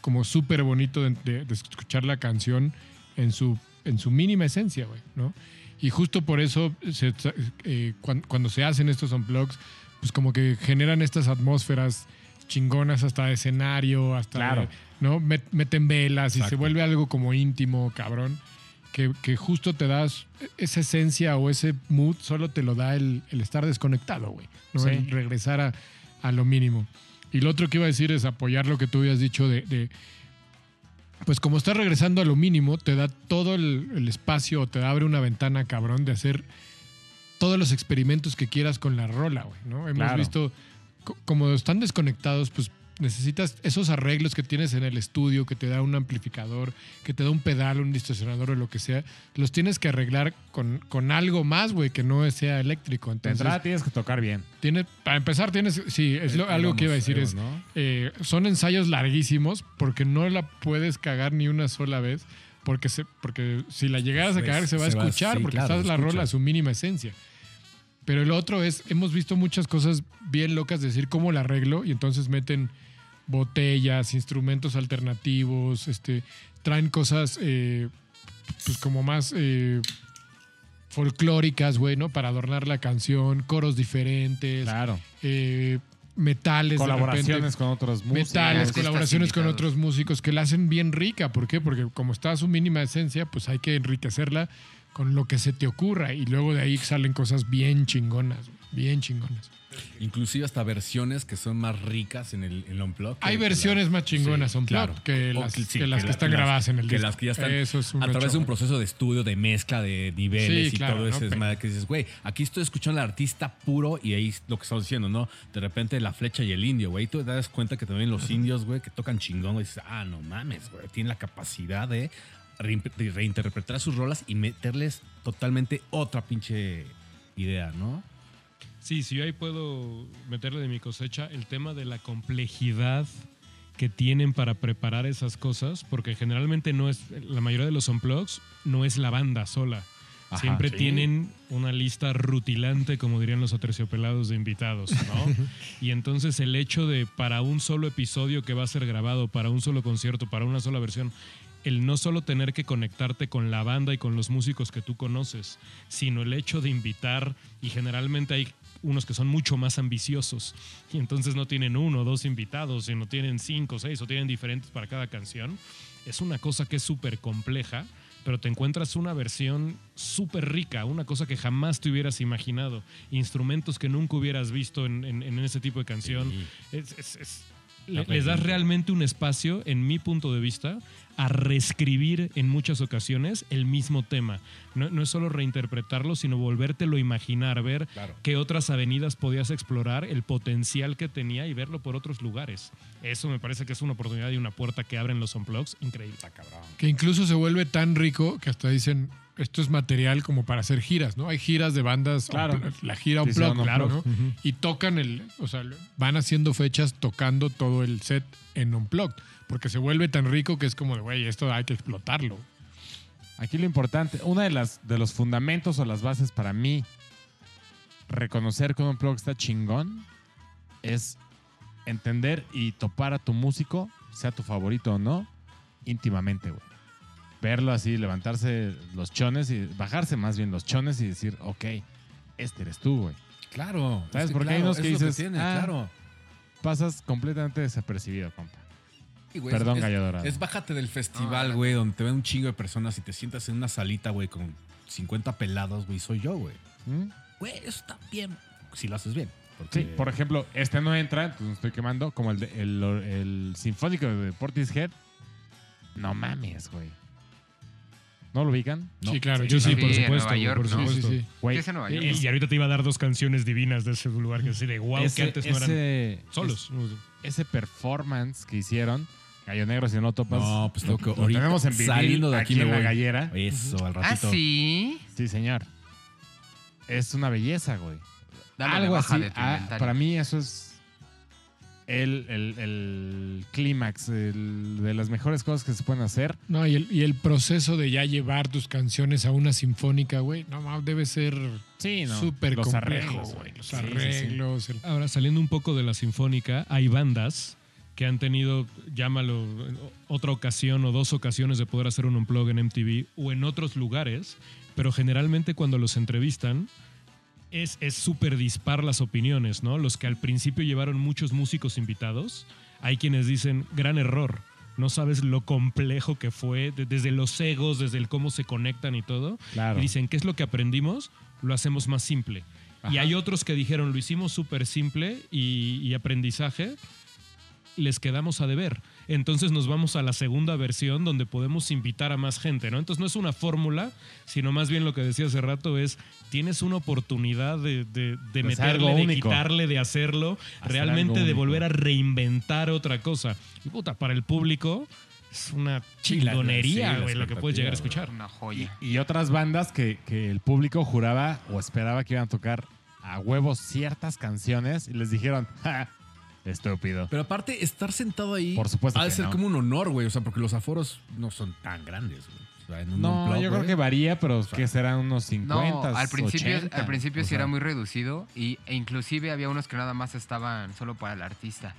como súper bonito de, de- de escuchar la canción en su, en su mínima esencia, güey, ¿no? Y justo por eso, se- eh, cuan- cuando, se hacen estos unplugs, pues como que generan estas atmósferas chingonas hasta de escenario, hasta, Claro. ¿no? Met- meten velas y se vuelve algo como íntimo, cabrón. Que, que justo te das esa esencia o ese mood, solo te lo da el, el estar desconectado, güey. ¿no? Sí. El regresar a, a lo mínimo. Y lo otro que iba a decir es apoyar lo que tú habías dicho de, de, pues como estás regresando a lo mínimo, te da todo el, el espacio o te abre una ventana, cabrón, de hacer todos los experimentos que quieras con la rola, güey, ¿no? Hemos Claro. visto, como están desconectados, pues necesitas esos arreglos que tienes en el estudio, que te da un amplificador, que te da un pedal, un distorsionador o lo que sea, los tienes que arreglar con, con algo más, güey, que no sea eléctrico. Entonces, entrada tienes que tocar bien. tiene, para empezar, tienes, sí, es lo- Ahí algo que iba a decir, ahí es, ¿no? eh, son ensayos larguísimos porque no la puedes cagar ni una sola vez, porque, se, porque si la llegaras a Pues, cagar se va a va- escuchar, sí, porque claro, estás la escucha. rola a su mínima esencia. Pero el otro es, hemos visto muchas cosas bien locas, de decir cómo la arreglo, y entonces meten botellas, instrumentos alternativos, este, traen cosas eh, pues como más eh, folclóricas, güey, ¿no? Para adornar la canción, coros diferentes, Claro. eh, metales, de Colaboraciones repente, con otros músicos. metales, colaboraciones con otros músicos que la hacen bien rica. ¿Por qué? Porque como está a su mínima esencia, pues hay que enriquecerla con lo que se te ocurra y luego de ahí salen cosas bien chingonas, bien chingonas. Inclusive hasta versiones que son más ricas en el, en Unplugged. Hay que versiones más chingonas sí, son claro. que las, sí, que las que, la- están grabadas en el Que disco. las que ya están Eso es un a través de un proceso de estudio, de mezcla de niveles Sí, y claro, todo eso. ¿no? Es más que dices, güey, aquí estoy escuchando al artista puro y ahí lo que estamos diciendo, ¿no? De repente la flecha y el indio, güey. Tú te das cuenta que también los indios, güey, que tocan chingón, güey, dices, ah, no mames, güey. Tienen la capacidad de reinterpretar sus rolas y meterles totalmente otra pinche idea, ¿no? Sí, sí, yo ahí puedo meterle de mi cosecha el tema de la complejidad que tienen para preparar esas cosas, porque generalmente no es, la mayoría de los unplugs no es la banda sola. Ajá, Siempre sí. tienen una lista rutilante, como dirían los aterciopelados de invitados, ¿no? y entonces el hecho de para un solo episodio que va a ser grabado, para un solo concierto, para una sola versión, el no solo tener que conectarte con la banda y con los músicos que tú conoces, sino el hecho de invitar, y generalmente hay unos que son mucho más ambiciosos, y entonces no tienen uno o dos invitados, sino tienen cinco o seis, o tienen diferentes para cada canción, es una cosa que es súper compleja, pero te encuentras una versión súper rica, una cosa que jamás te hubieras imaginado, instrumentos que nunca hubieras visto en, en- en ese tipo de canción. Es- es- es- le- les das realmente un espacio, en mi punto de vista, a reescribir en muchas ocasiones el mismo tema. No, no es solo reinterpretarlo, sino volvértelo a imaginar, ver Claro. qué otras avenidas podías explorar, el potencial que tenía y verlo por otros lugares. Eso me parece que es una oportunidad y una puerta que abren los unplugs increíble. Que incluso se vuelve tan rico que hasta dicen, esto es material como para hacer giras, ¿no? Hay giras de bandas, Claro. la gira Sí, un son claro, unplugged. ¿no? Y tocan el, o sea, van haciendo fechas tocando todo el set en unplugged, porque se vuelve tan rico que es como de, güey, esto hay que explotarlo. Aquí lo importante, una de las de los fundamentos o las bases para mí reconocer que un blog está chingón es entender y topar a tu músico, sea tu favorito o no, íntimamente, güey. Verlo así, levantarse los chones y bajarse más bien los chones y decir, ok, este eres tú, güey. Claro. ¿Sabes es por qué hay claro, unos que dices, tiene, ah, claro. Pasas completamente desapercibido, compa. Sí, güey, Perdón, es, Gallo Dorado. Es bájate del No, festival, güey, donde te ven un chingo de personas y te sientas en una salita, güey, con 50 pelados, güey, soy yo, güey. ¿Mm? Güey, eso está bien. Si lo haces bien. porque- Sí, por ejemplo, este no entra, entonces me estoy quemando, como el, de- el, el sinfónico de Portishead. No mames, güey. ¿No lo ubican? No. Sí, claro, Sí, yo sí, sí, por en supuesto. Nueva York, por ¿no? supuesto. Sí, sí, sí. Güey, ¿Qué es en Nueva York? Y, y ahorita te iba a dar dos canciones divinas de ese lugar que así de wow, que ese, antes no eran solos. ese performance que hicieron, Gallo Negro, si no topas. No, pues tengo que lo ahorita tenemos en vinil saliendo de aquí aquí me en la gallera. Eso, al Ah, ratito. sí. Sí, señor. Es una belleza, güey. Dale Algo así. de tu ah, para mí eso es el, el- el clímax de las mejores cosas que se pueden hacer. No, y el, y el proceso de ya llevar tus canciones a una sinfónica, güey, no mames, debe ser Sí, ¿no? súper Los complejo, arreglos, güey. Los Sí, sí, sí. arreglos. el- Ahora, saliendo un poco de la sinfónica, hay bandas que han tenido, llámalo, otra ocasión o dos ocasiones de poder hacer un unplug en MTV o en otros lugares, pero generalmente cuando los entrevistan es es súper dispar las opiniones, ¿no? Los que al principio llevaron muchos músicos invitados, hay quienes dicen, gran error. No sabes lo complejo que fue, de- desde los egos, desde el cómo se conectan y todo. Claro. Y dicen, ¿qué es lo que aprendimos? Lo hacemos más simple. Y hay otros que dijeron, lo hicimos súper simple y, y aprendizaje, les quedamos a deber. Entonces nos vamos a la segunda versión donde podemos invitar a más gente, ¿no? Entonces no es una fórmula, sino más bien lo que decía hace rato es, tienes una oportunidad de, algo meterle, de único. quitarle, de hacerlo, Hacer realmente de único. volver a reinventar otra cosa. Y puta, para el público es una chingonería, sí, güey, lo que puedes llegar a escuchar. Una joya. Y otras bandas que, que el público juraba o esperaba que iban a tocar a huevos ciertas canciones y les dijeron, ¡ja! Estúpido. Pero aparte, estar sentado ahí Por supuesto ha de que ser no. como un honor, güey. O sea, porque los aforos no son tan grandes, güey. O sea, en un No, unplug, yo creo güey. que varía, pero sea, que serán unos 50. No, al principio, 80, al principio o sí sea, era muy reducido y, e inclusive había unos que nada más estaban solo para el artista.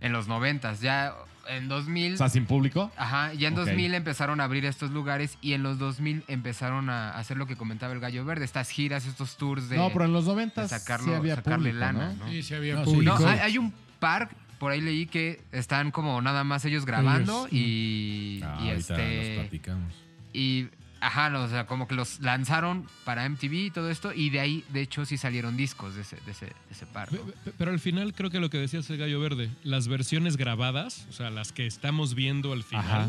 En los noventas, ya en 2000... O sea, sin público. Ajá, ya en Ok. 2000 empezaron a abrir estos lugares y en los 2000 empezaron a hacer lo que comentaba el Gallo Verde, estas giras, estos tours de, no, pero en los 90 de sacarlo, sí había sacarle público, lana, ¿no? ¿no? Sí, sí había No, sí. público. No, hay, hay un par, por ahí leí que están como nada más ellos grabando Ellos, y, Ah, y ahorita los este platicamos. y ajá, no, o sea, como que los lanzaron para MTV y todo esto y de ahí de hecho sí salieron discos de ese de ese, de ese par. Pero al final creo que lo que decías el gallo verde, las versiones grabadas, o sea, las que estamos viendo al final, Ajá.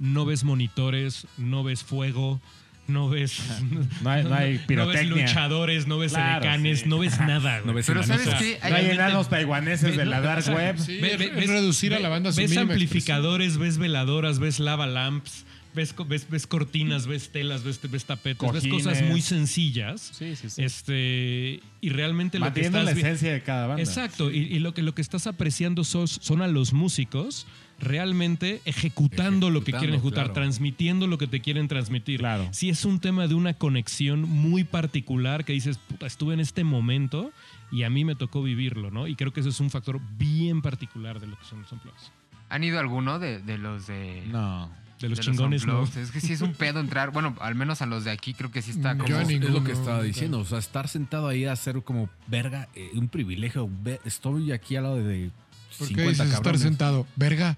no ves monitores, no ves fuego, no ves, No hay, no hay no ves pirotecnia. luchadores, no ves Claro, edecanes, sí. no ves nada. No ves Pero sabes qué, No hay Hay- enanos taiwaneses de la dark web. Sí, Ve- ve- ves- reducir a ve- la banda Ves mínima amplificadores, ves veladoras, ves lava lamps, ves, ves, ves cortinas, ves telas, ves, ves tapetes, ves cosas muy sencillas. Sí, sí, sí. Este, y realmente lo que estás la esencia de cada banda. Exacto, y, y lo, que, lo que estás apreciando sos- son a los músicos realmente ejecutando, lo que quieren ejecutar, claro. transmitiendo lo que te quieren transmitir. Claro. Si es un tema de una conexión muy particular que dices, puta, estuve en este momento y a mí me tocó vivirlo, ¿no? Y creo que ese es un factor bien particular de lo que son los unplugs. ¿Han ido alguno de, de los de No. De los de chingones, ¿no? unplugged? Es que sí es un pedo entrar, bueno, al menos a los de aquí creo que sí está Yo como a Es lo que estaba diciendo. O sea, estar sentado ahí a hacer como verga, eh, un privilegio. Estoy aquí al lado de ¿Por qué 50 dices estar sentado? Verga.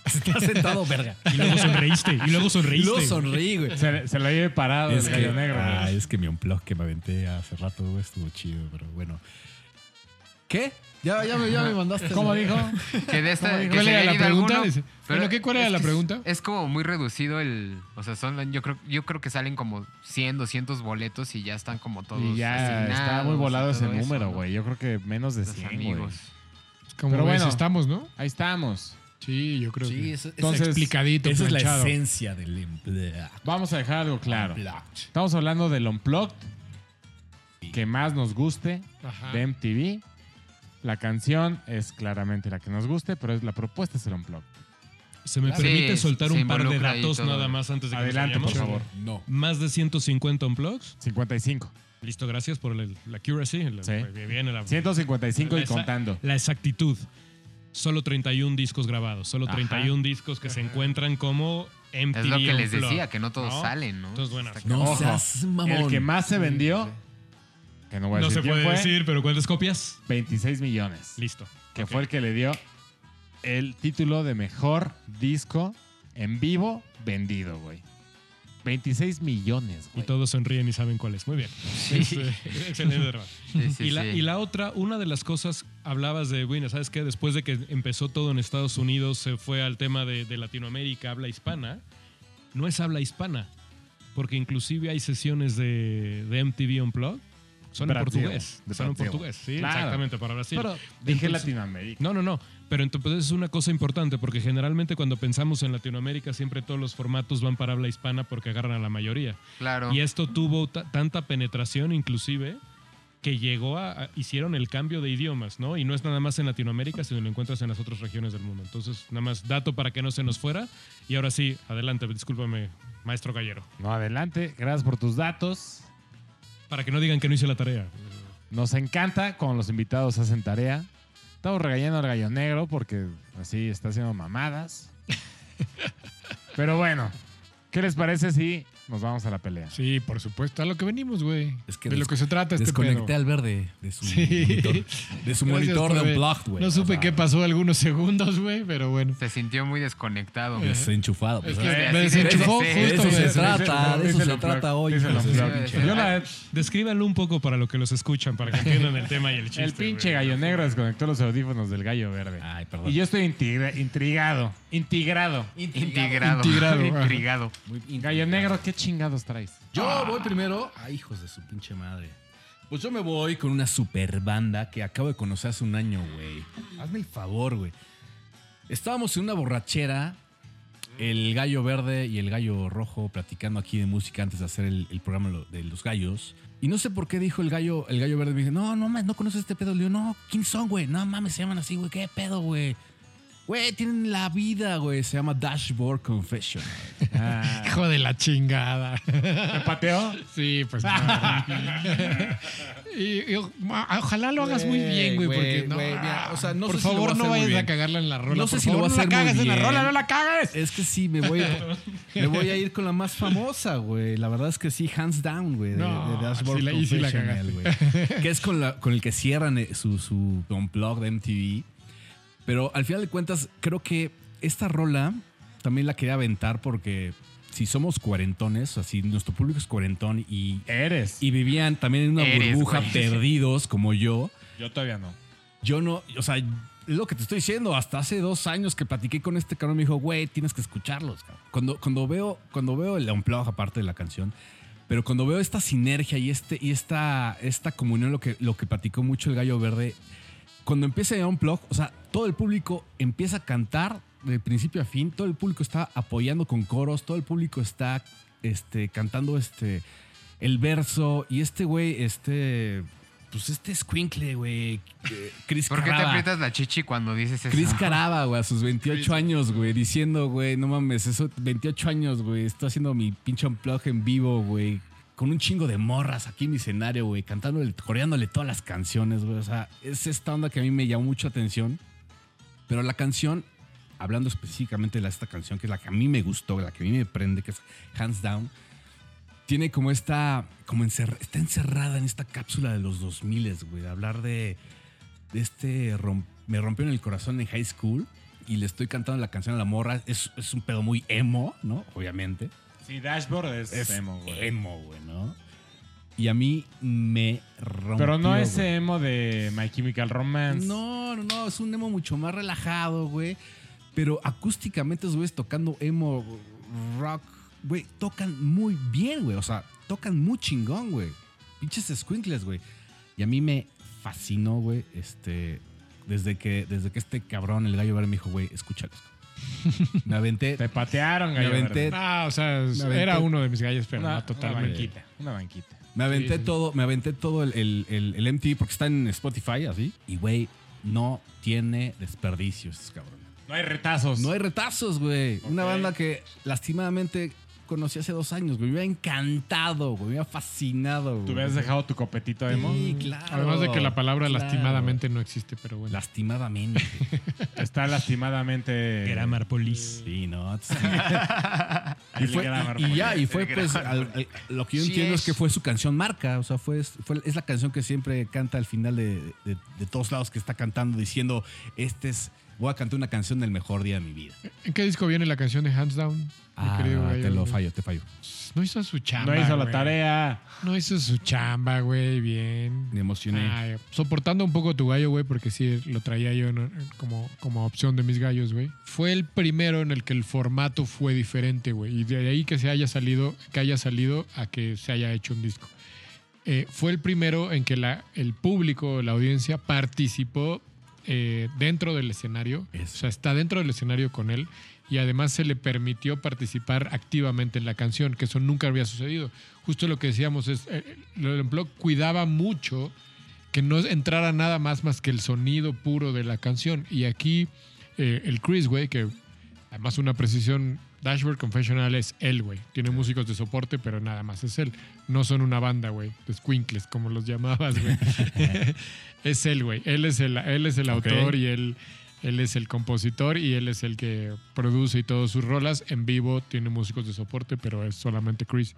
Estar sentado, verga. Y luego sonreíste, y luego Y sonreíste. luego sonreí, güey. Se, se lo lleve parado Es el que, gallo negro. ah, güey. es que mi unplug que me aventé hace rato güey, estuvo chido, pero bueno. ¿Qué? Ya, ya, me, ya me mandaste. ¿Cómo dijo? que de esta que ¿Cuál era la pregunta? alguno, bueno, ¿qué- cuál era es la que pregunta? Es, es como muy reducido el, o sea, son yo creo yo creo que salen como 100, 200 boletos y ya están como todos Y ya está muy volado ese número, ¿no? güey. Yo creo que menos de Los 100, amigos. güey. Como Pero ves, bueno. estamos, ¿no? Ahí estamos. Sí, yo creo Sí, que. esa, esa- Entonces, explicadito, esa es la esencia del unplug. Vamos a dejar algo claro. Unplugged. Estamos hablando del Unplugged que más nos guste Ajá. de MTV. La canción es claramente la que nos guste, pero es, la propuesta es el Unplugged. ¿Se me permite soltar un par de datos nada más antes de que nos Adelante, por favor. No. Más de 150 unplugs. 55. Listo, gracias por el- la accuracy. la- Sí. bien, la- 155 y la exa- contando. La exactitud. Solo 31 discos grabados, solo Ajá. 31 discos que se encuentran como MTV Es lo que les Unplugged, decía, que no todos ¿no? salen, ¿no? Entonces, bueno, Está No Ojo, seas mamón. El que más se vendió, que no voy a no decir se quién puede fue, decir, pero ¿cuántas copias? 26 millones. Listo. Que fue el que le dio el título de mejor disco en vivo vendido, güey. 26 millones, Y güey. todos sonríen y saben cuál es. Muy bien. Este, excelente. Sí, sí, y, la, sí. y la otra, una de las cosas, hablabas de, bueno, ¿sabes qué? Después de que empezó todo en Estados Unidos, se fue al tema de, de Latinoamérica, habla hispana. No es habla hispana, porque inclusive hay sesiones de, de MTV Unplugged. Son en portugués. Son en portugués, sí, Claro. exactamente, para Brasil. Pero dije Entonces- Latinoamérica. No, no, no. Pero entonces es una cosa importante porque generalmente cuando pensamos en Latinoamérica siempre todos los formatos van para habla hispana porque agarran a la mayoría. Claro. Y esto tuvo ta- tanta penetración inclusive que llegó a, a- hicieron el cambio de idiomas, ¿no? Y no es nada más en Latinoamérica, sino lo encuentras en las otras regiones del mundo. Entonces, nada más dato para que no se nos fuera. Y ahora sí, adelante, discúlpame, maestro Gallero. No, adelante. Gracias por tus datos. Para que no digan que no hice la tarea. Nos encanta cuando los invitados hacen tarea. Estamos regañando al gallo negro porque así está haciendo mamadas. Pero bueno, ¿qué les parece si nos vamos a la pelea? Sí, por supuesto. A lo que venimos, güey. Es que de lo que se trata este Desconecté pedo. al verde de su Sí. monitor. De su Gracias monitor de. Unplugged, güey. No O supe sea, qué pasó algunos segundos, güey, pero bueno. Se sintió muy desconectado. Desenchufado. Es pues, que ¿sabes? me así de- desenchufó de- de justo. eso se güey. trata, de eso se trata hoy. Descríbanlo un poco para lo que los escuchan, para que entiendan el tema y el chiste. el pinche güey. gallo negro desconectó los audífonos del gallo verde. Ay, perdón. Y yo estoy intriga- intrigado. Integrado. Integrado. Integrado, ajá. Intrigado. Muy Gallo negro, ¿qué chingados traes? Yo voy primero. Ay, hijos de su pinche madre. Pues yo me voy con una super banda que acabo de conocer hace un año, güey. Hazme el favor, güey. Estábamos en una borrachera, el gallo verde y el gallo rojo, platicando aquí de música antes de hacer el, programa de los gallos. Y no sé por qué dijo el gallo, el gallo verde. Me dice, no, no mames, no conoces este pedo. Le digo, no, ¿quién son, güey? No mames, se llaman así, güey. ¿Qué pedo, güey? Güey, tienen la vida, güey. Se llama Dashboard Confession. Ah, Hijo de la chingada. ¿Me pateó? Sí, pues. no. y, ojalá lo hagas muy bien, güey, porque no. mira, o sea, no por sé favor, a no vayas a bien. cagarla en la rola. No sé por si lo voy a no hacer la muy cagues en la bien. rola, no la cagues. Es que sí, me voy, me voy a ir con la más famosa, güey. La verdad es que sí, hands down, güey. De, No, de Dashboard sí la- y sí la. Que es con, la, con el que cierran eh, su, su unplug de MTV. Pero al final de cuentas, creo que esta rola también la quería aventar porque si somos cuarentones, o sea, si nuestro público es cuarentón y, Eres. y vivían también en una Eres, burbuja güey. perdidos como yo, Yo todavía no. yo no, o sea, es lo que te estoy diciendo. Hasta hace dos años que platiqué con este cabrón, me dijo, güey, tienes que escucharlos. cabrón". Cuando, cuando, veo, cuando veo el unplug, aparte de la canción, pero cuando veo esta sinergia y, este, y esta, esta comunión, lo que, lo que platicó mucho el gallo verde, cuando empieza el unplug, o sea, todo el público empieza a cantar de principio a fin, todo el público está apoyando con coros, todo el público está este, cantando este, el verso y este güey, este... Pues este squinkle, güey. eh, Chris ¿Por qué te aprietas la chichi cuando dices eso? Chris Caraba, güey, a sus 28 años, güey, diciendo, güey, no mames, eso, 28 años, güey, estoy haciendo mi pinche unplug en vivo, güey, con un chingo de morras aquí en mi escenario, güey, cantándole, coreándole todas las canciones, güey, o sea, es esta onda que a mí me llamó mucho atención, pero la canción, hablando específicamente de esta canción, que es la que a mí me gustó, la que a mí me prende, que es Hands Down, tiene como esta, como encerra- está encerrada en esta cápsula de los 2000, güey, de hablar de, de este, me rompió en el corazón en high school y le estoy cantando la canción a la morra, es, es un pedo muy emo, ¿no? Obviamente. Sí, Dashboard es, Es emo, güey. emo, güey, ¿no? Y a mí me rompió. Pero no güey. ese emo de My Chemical Romance. No, no, no, es un emo mucho más relajado, güey. Pero acústicamente güeyes tocando emo rock, güey, tocan muy bien, güey. O sea, tocan muy chingón, güey. Pinches squinkles, güey. Y a mí me fascinó, güey, este... Desde que, desde que este cabrón, el gallo verde, me dijo, güey, escúchalos. Me aventé... Te patearon, gallo Me aventé-. Ah, o sea, era uno de mis gallos, pero Una, no una totalmente. banquita. Una banquita. Me aventé Sí, sí. todo, me aventé todo el, el, el- el MTV porque está en Spotify, así. Y, güey, no tiene desperdicios, cabrón. No hay retazos. No hay retazos, güey. Una banda que lastimadamente conocí hace dos años, güey. Me hubiera encantado, güey. Me hubiera fascinado, güey. ¿Tú hubieras dejado tu copetito emo? Sí, claro. Además de que la palabra Claro. lastimadamente no existe, pero bueno. Lastimadamente. Está lastimadamente. Grammar Police. Sí, ¿no? Y, fue, grammar y- y ya, y fue pues, grammar al- al- lo que yo Sí entiendo es. es. que fue su canción marca, o sea, fue, fue- es la canción que siempre canta al final de, de- de todos lados que está cantando, diciendo, este es, voy a cantar una canción del mejor día de mi vida. ¿En qué disco viene la canción de Hands Down? Ah, te lo fallo, te fallo. No hizo su chamba. No hizo la güey. tarea. No hizo su chamba, güey, bien. Me emocioné. Ay, soportando un poco tu gallo, güey, porque sí lo traía yo en- como, como opción de mis gallos, güey. Fue el primero en el que el formato fue diferente, güey. Y de ahí que se haya salido, que haya salido a que se haya hecho un disco. Eh, fue el primero en que la, el público, la audiencia, participó eh, dentro del escenario. Eso. O sea, está dentro del escenario con él. Y además se le permitió participar activamente en la canción, que eso nunca había sucedido. Justo lo que decíamos es, eh, blog cuidaba mucho que no entrara nada más más que el sonido puro de la canción. Y aquí eh, el Chris, güey, que además una precisión, Dashboard Confessional es él, güey. Tiene músicos de soporte, pero nada más es él. No son una banda, güey, squinkles, como los llamabas, güey. es él, güey. Él es el, él es el autor y él, él es el compositor y él es el que produce y todas sus rolas. En vivo tiene músicos de soporte, pero es solamente Chris.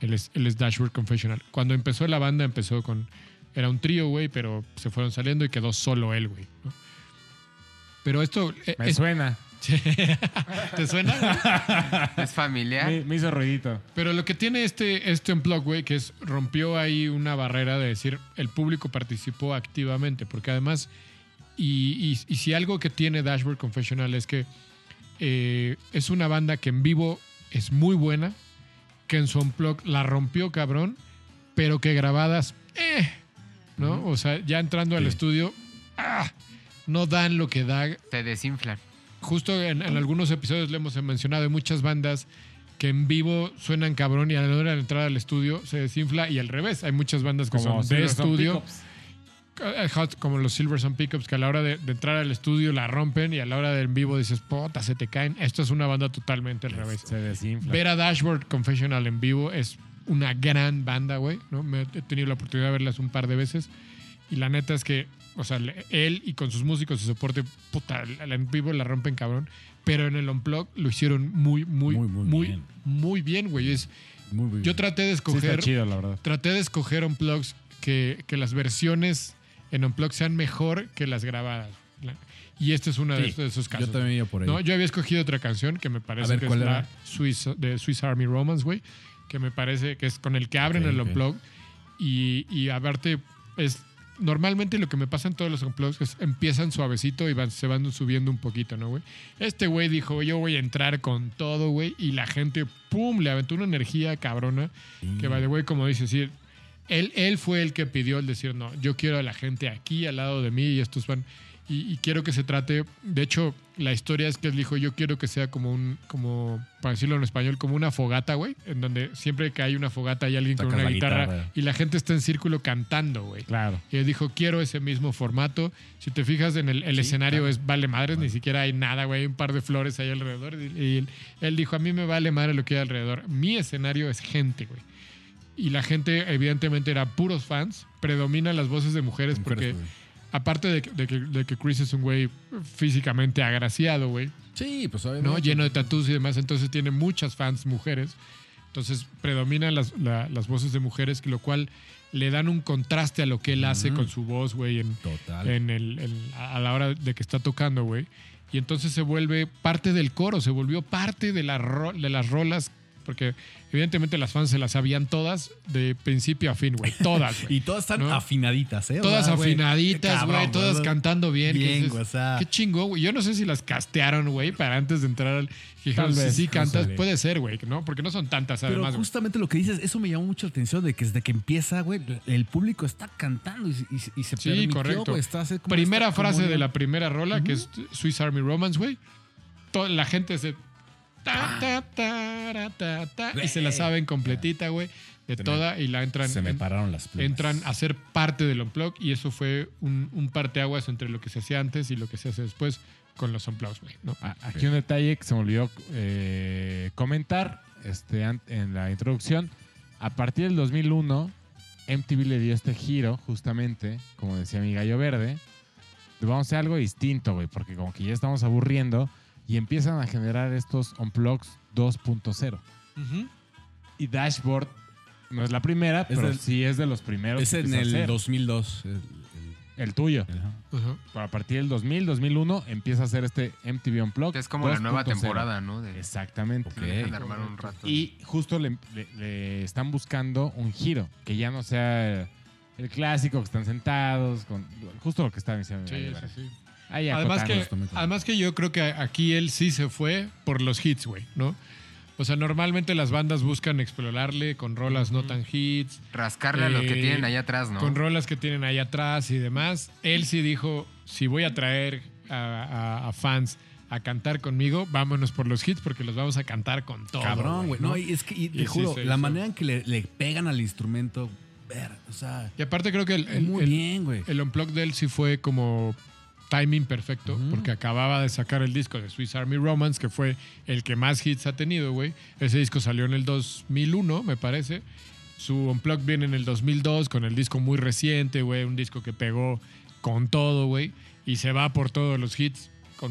Él es, él es Dashboard Confessional. Cuando empezó la banda, empezó con. Era un trío, güey, pero se fueron saliendo y quedó solo él, güey. ¿no? Pero esto. eh, Me es- suena. ¿Te suena? Es familiar. Me, me hizo ruidito. Pero lo que tiene este, este unplug, güey, que es rompió ahí una barrera de decir el público participó activamente, porque además, y, y- y si algo que tiene Dashboard Confessional es que eh, es una banda que en vivo es muy buena, que en su unplug la rompió cabrón, pero que grabadas, eh, ¿no? O sea, ya entrando al estudio, ah, no dan lo que da Te desinflan. Justo en, en algunos episodios le hemos mencionado, hay muchas bandas que en vivo suenan cabrón y a la hora de entrar al estudio se desinfla y al revés. Hay muchas bandas que Como son de estudio, eh, hot, como los Silverson Pickups, que a la hora de, de entrar al estudio la rompen y a la hora de en vivo dices, puta, se te caen. Esto es una banda totalmente al revés. Se desinfla. Ver a Dashboard Confessional en vivo es una gran banda, güey. ¿no? Me he tenido la oportunidad de verlas un par de veces. Y la neta es que, o sea, él y con sus músicos de soporte, puta, en vivo la rompen cabrón. Pero en el Unplug lo hicieron muy, muy, Muy, muy muy, bien. muy bien, güey. Es, Muy, muy yo traté de Sí, está escoger, chido, la verdad. traté de escoger Unplugs que, que las versiones en Unplug sean mejor que las grabadas. Y este es de, Sí, estos- de esos casos. Yo también iba por ahí. No, yo había escogido otra canción que me parece ver, que es ¿cuál la? Swiss, de Swiss Army Romance, güey. Que me parece que es con el que abren el unplug. Y, y aparte, es normalmente lo que me pasa en todos los unplugs es empiezan suavecito y van, se van subiendo un poquito, ¿no, güey? Este güey dijo, yo voy a entrar con todo, güey. Y la gente, pum, le aventó una energía cabrona. Que va de güey, como dice, sí, él, él fue el que pidió el decir, no, yo quiero a la gente aquí al lado de mí y estos van. Y, y quiero que se trate, de hecho, la historia es que él dijo, yo quiero que sea como un, como, para decirlo en español, como una fogata, güey, en donde siempre que hay una fogata hay alguien con una guitarra, guitarra. y la gente está en círculo cantando, güey. Claro. Y él dijo, quiero ese mismo formato. Si te fijas en el, el escenario es vale madres, ni siquiera hay nada, güey, hay un par de flores ahí alrededor. Y, y él, él dijo, a mí me vale madre lo que hay alrededor. Mi escenario es gente, güey. Y la gente, evidentemente, era puros fans. Predominan las voces de mujeres, Mujeres, porque. Aparte de, que- de que, de que Chris es un güey físicamente agraciado, güey, Sí, pues ¿no? obviamente. Lleno de tatús y demás, entonces tiene muchas fans mujeres. Entonces predominan las, la- las voces de mujeres, lo cual le dan un contraste a lo que él hace con su voz, güey, en, Total. en el, en- a la hora de que está tocando, güey. Y entonces se vuelve parte del coro, se volvió parte de, la ro- de las rolas, porque evidentemente las fans se las sabían todas de principio a fin, güey. Todas, güey. Y todas están ¿No? afinaditas, ¿eh? Todas afinaditas, güey, todas cantando bien. que Bien, dices, güey, o sea. Qué chingón, güey. Yo no sé si las castearon, güey, para antes de entrar al... que Tal si vez, sí cantas, puede ser, güey, ¿no? Porque no son tantas, Pero además, güey. justamente lo que dices, eso me llamó mucho la atención de que desde que empieza, güey, el público está cantando y, y- y se Sí, permitió, correcto. está Primera frase de la primera rola, que es Swiss Army Romance, güey. To- La gente se... ta, ta, ta, ta, ta, ta, y se la saben completita, güey, de Se me- toda, y la entran... Se me pararon las plumas. entran a ser parte del Unplug y eso fue un, un parteaguas entre lo que se hacía antes y lo que se hace después con los Unplugs, güey, ¿no? A- Aquí un detalle que se me olvidó eh, comentar este, en la introducción. A partir del 2001, MTV le dio este giro, justamente, como decía mi gallo verde. de Vamos a hacer algo distinto, güey, porque como que ya estamos aburriendo y empiezan a generar estos Unplugs 2.0. Y Dashboard no es la primera, pero del- sí es de los primeros. Es que en el hacer. 2002. el- El tuyo. el- ajá. Ajá. A partir del 2000, 2001, empieza a hacer este MTV Unplugged. Que es como la nueva 2.0. temporada, ¿no? De, Exactamente. Ok. dejan de armar un rato. Y justo le, le- le están buscando un giro, que ya no sea el clásico que están sentados, con justo lo que estaba diciendo. Sí, sí, sí. Además que, además que yo creo que aquí él sí se fue por los hits, güey, ¿no? O sea, normalmente las bandas buscan explorarle con rolas no tan hits, Rascarle a lo que Eh, tienen ahí atrás, ¿no? con rolas que tienen ahí atrás y demás. Él sí dijo, si voy a traer a, a- a fans a cantar conmigo, vámonos por los hits porque los vamos a cantar con todo. Cabrón, güey. ¿no? No, y es que, y te Y sí juro, la manera en que le, le pegan al instrumento, ver, o sea, Y aparte creo que el, el, muy el- bien, güey. el Unplugged de él sí fue como timing perfecto, porque acababa de sacar el disco de Swiss Army Romance, que fue el que más hits ha tenido, güey. Ese disco salió en el 2001, me parece. Su Unplugged viene en el 2002 con el disco muy reciente, güey, un disco que pegó con todo, güey, y se va por todos los hits, con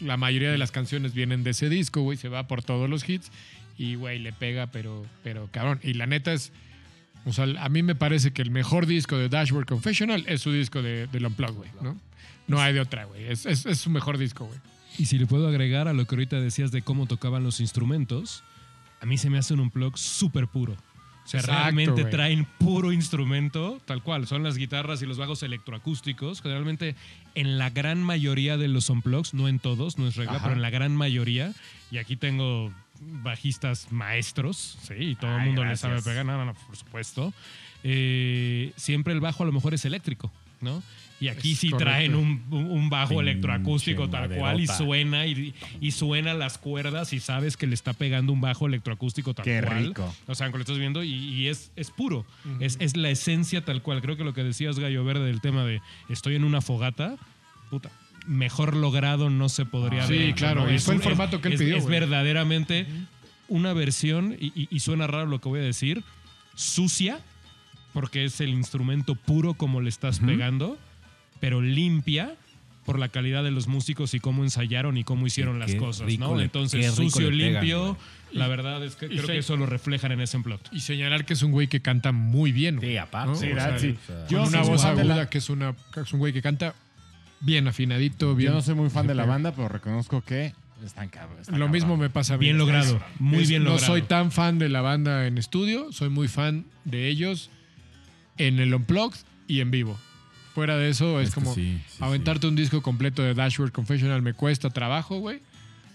la mayoría de las canciones vienen de ese disco, güey, se va por todos los hits y, güey, le pega, pero, pero cabrón. Y la neta es, o sea, a mí me parece que el mejor disco de Dashboard Confessional es su disco de, del Unplugged, güey, ¿no? No hay de otra, güey. Es, es- es su mejor disco, güey. Y si le puedo agregar a lo que ahorita decías de cómo tocaban los instrumentos, a mí se me hace un unplug súper puro. O sea, Exacto, realmente traen puro instrumento, tal cual. Son las guitarras y los bajos electroacústicos. Generalmente en la gran mayoría de los unplugs, no en todos, no es regla, Ajá. pero en la gran mayoría. Y aquí tengo bajistas maestros, sí, y todo el mundo le gracias. sabe pegar. No, no, no, por supuesto. Eh, siempre el bajo a lo mejor es eléctrico, ¿no? Y aquí Es sí correcto. traen un, bajo Pinche electroacústico tal cual y suena y, y suena las cuerdas y sabes que le está pegando un bajo electroacústico tal Qué cual. rico. O sea, que lo estás viendo y, y es, es puro. es, es la esencia tal cual. Creo que lo que decías, Gallo Verde, del tema de estoy en una fogata, puta. Mejor logrado no se podría Sí, haber hecho, claro, ¿no? y Es fue el un- formato que él es- pidió, Es verdaderamente una versión, y, y- y suena raro lo que voy a decir, sucia, porque es el instrumento puro como le estás pegando, pero limpia por la calidad de los músicos y cómo ensayaron y cómo hicieron Qué las cosas, ¿no? le- Entonces, sucio, pegan, limpio, la verdad es que y creo se- que eso lo reflejan en ese plot. Y señalar que es un güey que canta muy bien. Sí, aparte. ¿no? Sí, O sea, ¿verdad? Sí. o sea, Yo una voz aguda la- que es, una, que es un güey que canta bien afinadito, bien. Yo no soy muy fan de la banda, pero reconozco que están cabrón. está Lo cabrón. mismo me pasa a mí. Bien logrado, muy Es- bien no logrado. soy tan fan de la banda en estudio, soy muy fan de ellos en el Unplugged y en vivo. Fuera de eso, es, Es que como sí, sí, aventarte un disco completo de Dashboard Confessional me cuesta trabajo, güey.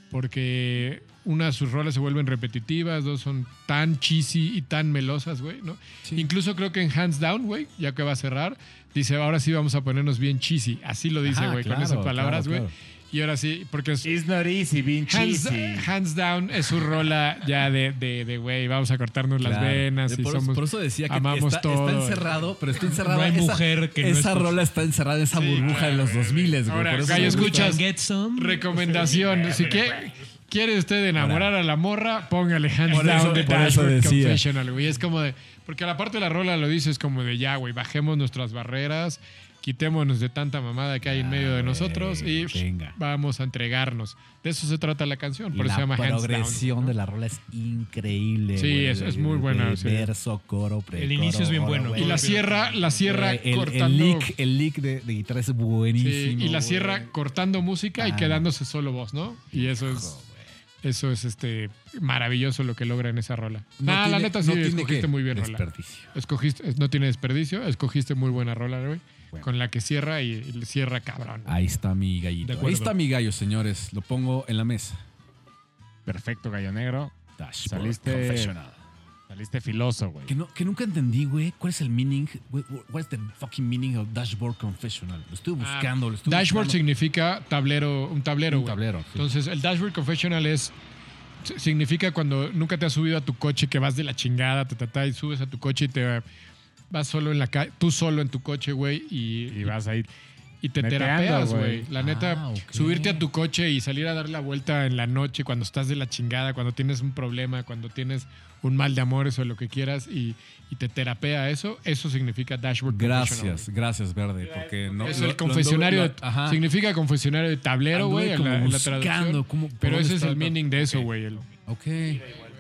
Porque una de sus rolas se vuelven repetitivas, dos son tan cheesy y tan melosas, güey, ¿no? Sí. Incluso creo que en Hands Down, güey, ya que va a cerrar, dice, ahora sí vamos a ponernos bien cheesy. Así lo dice, güey, con esas palabras, güey. claro. Y ahora sí, porque es, It's not easy being Hands, cheesy. Hands Down es su rola ya de, de, de, güey, vamos a cortarnos las venas y por, somos... por eso decía que amamos está, todo. está encerrado, pero está encerrado. No hay esa, mujer que no Esa escuche. rola está encerrada en esa burbuja de los 2000, güey. Ahora, por eso Gallo, escuchas- Get some. Recomendación, si que, quiere usted enamorar a la morra, póngale Hands Por Down eso- de por eso Dashboard decía. Confessional, güey. Es como de... Porque a la parte de la rola lo dice, es como de ya, güey, bajemos nuestras barreras, quitémonos de tanta mamada que hay en medio de nosotros y venga. vamos a entregarnos. De eso se trata la canción, por eso se la llama Hands Down. progresión ¿no? de la rola es increíble. Sí, es- muy buena, sí. Verso, coro, pre El inicio es bien bueno. Y la sierra, la sierra el, cortando... el lick, el lick de, de guitarra es buenísimo. Sí, y la güey. sierra cortando música y Ah. quedándose solo voz, ¿no? Y eso es, eso es este maravilloso lo que logra en esa rola. No nah, la tiene- neta sí, no tiene escogiste muy bien rola. desperdicio. Escogiste, no tiene desperdicio, escogiste muy buena rola, güey. Bueno. Con la que cierra y, y cierra cabrón. Ahí está mi gallito. Ahí está mi gallo, señores. Lo pongo en la mesa. Perfecto, gallo negro. Dashboard Saliste-. Saliste filoso, güey. Que, no, que nunca entendí, güey. ¿Cuál es el meaning? güey, What is the fucking meaning of Dashboard Confessional? Lo estuve Ah, buscando. lo estuve Dashboard buscando. significa tablero, un tablero, Un güey. tablero, sí. Entonces, el Dashboard Confessional es significa cuando nunca te has subido a tu coche que vas de la chingada, ta, ta, ta, y subes a tu coche y te vas solo en la calle, tú solo en tu coche, güey, y, Y vas ahí. Y te terapeas, güey. La neta, Ah, subirte a tu coche y salir a dar la vuelta en la noche cuando estás de la chingada, cuando tienes un problema, cuando tienes un mal de amores o lo que quieras y, y te terapea eso, eso significa Dashboard Gracias, gracias, Verde. Porque no. es el lo confesionario, anduve- lo- ajá. significa confesionario de tablero, güey, en la, en la buscando traducción. pero ese es el meaning de eso, güey. el- Ok.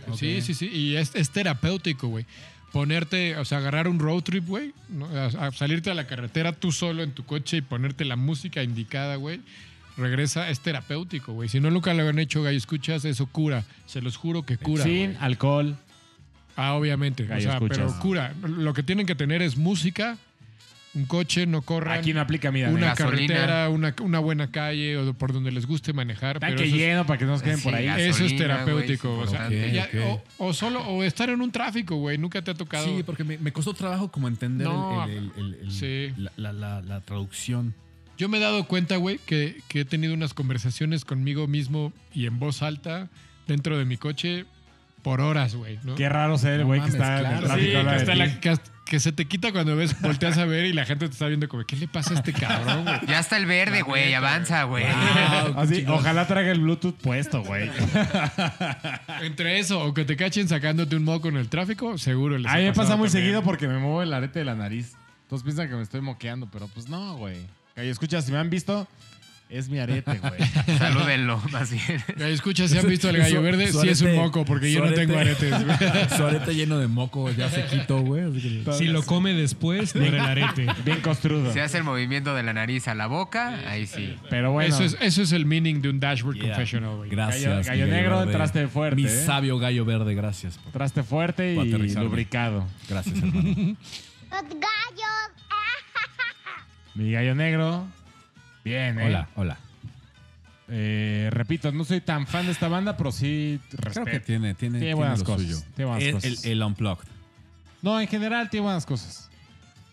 ok. Sí, sí, sí. Y es, es terapéutico, güey. Ponerte, o sea, agarrar un road trip, güey. ¿no? A, a salirte a la carretera tú solo en tu coche y ponerte la música indicada, güey. Regresa, es terapéutico, güey. Si no nunca lo han hecho, gallo, escuchas, eso cura. Se los juro que cura. Sin alcohol. Ah, obviamente. o Gallo, sea, escuchas. pero cura. Lo que tienen que tener es música, un coche, no corran. Aquí no aplica, mira. una gasolina. carretera, una, una buena calle o por donde les guste manejar. Pero Tanque es- lleno para que no nos queden por ahí. gasolina, eso es terapéutico. es o, sea, importante. ya- Ok, ok. o, o solo o estar en un tráfico, güey. Nunca te ha tocado. Sí, porque me, me costó trabajo como entender No, el, el- el- el- sí. la, la- la- la traducción. Yo me he dado cuenta, güey, que, que he tenido unas conversaciones conmigo mismo y en voz alta dentro de mi coche por horas, güey. ¿no? Qué raro ser el No güey que está en el tráfico. Sí, que, la- se te quita cuando ves, volteas a ver y la gente te está viendo como, ¿qué le pasa a este cabrón, güey? Ya está el verde, güey. Avanza, güey. Así, ojalá traiga el Bluetooth puesto, güey. Entre eso o que te cachen sacándote un moco en el tráfico, seguro les A mí me pasa muy también. seguido porque me muevo el arete de la nariz. Todos piensan que me estoy moqueando, pero pues no, güey. Gallo, escucha, si me han visto, es mi arete, güey. Salúdenlo, más bien. Escucha, si han visto al gallo verde, sí es un moco porque yo no tengo arete- aretes. güey. Su arete lleno de moco, ya se quitó, güey. Si lo come después, no era el arete. Bien construido. Si hace el movimiento de la nariz a la boca, ahí sí. Pero bueno, Eso, es, eso es el meaning de un dashboard Yeah. confessional, güey. Gracias. Gallo- negro, verde. entraste fuerte, Mi ¿eh? sabio gallo verde, gracias. por- traste fuerte y lubricado. Gracias, hermano. Los gallos. Mi gallo negro, bien, ¿eh? Hola, hola. Eh, repito, no soy tan fan de esta banda, pero sí respeto. Creo que tiene, tiene, Tiene tiene buenas lo cosas, suyo. tiene buenas el, cosas. El, el Unplugged. No, en general tiene buenas cosas.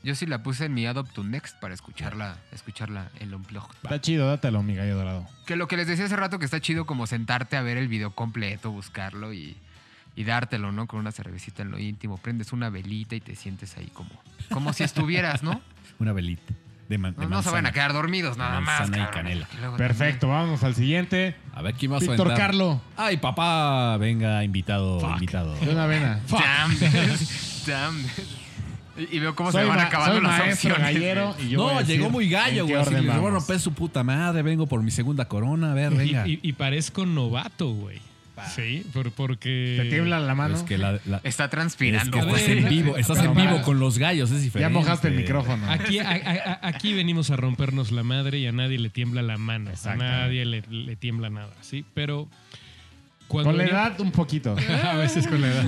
Yo sí la puse en mi Adopt to Next para escucharla, escucharla el Unplugged. Está chido, dátelo, mi gallo dorado. Que lo que les decía hace rato que está chido como sentarte a ver el video completo, buscarlo y, y dártelo, ¿no? Con una cervecita en lo íntimo. Prendes una velita y te sientes ahí como, como si estuvieras, ¿no? Una velita. De, man- de No, no se van a quedar dormidos nada más. Manzana y canela. Perfecto, vámonos al siguiente. A ver, ¿quién más va a Víctor? Carlo, Ay, papá, venga, invitado, invitado. de una vena. también- Damn. Damn. Y y veo cómo soy se van acabando las maestro opciones. gallero y yo voy no, decir llegó muy gallo, güey. Así le voy a vamos. romper su puta madre. Vengo por mi segunda corona. A ver, venga. Y, y- y parezco novato, güey. Sí, por- porque... ¿Te tiembla la mano? es que la, la- Está es transpirando, que estás güey. en vivo, estás en Pero vivo para- con los gallos, es diferente. Ya mojaste el micrófono. Aquí, a- a- a- aquí venimos a rompernos la madre y a nadie le tiembla la mano. A Exactamente. nadie le, le tiembla nada, ¿sí? Pero cuando Con la venía- edad, un poquito. A veces con la edad.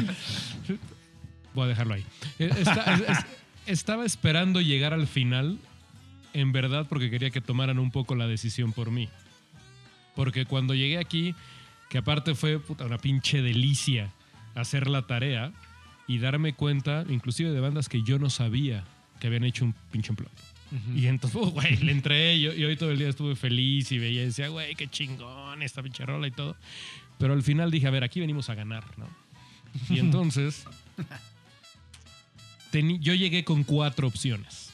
Voy a dejarlo ahí. Eh, está- es- es- estaba esperando llegar al final, en verdad, porque quería que tomaran un poco la decisión por mí. Porque cuando llegué aquí, que aparte fue puta, una pinche delicia hacer la tarea y darme cuenta, inclusive de bandas que yo no sabía que habían hecho un pinche empleo. Y entonces, oh, güey, le entré yo- y hoy todo el día estuve feliz y veía y decía, güey, qué chingón esta pinche rola y todo. Pero al final dije, a ver, aquí venimos a ganar, ¿no? Y entonces, yo llegué con cuatro opciones.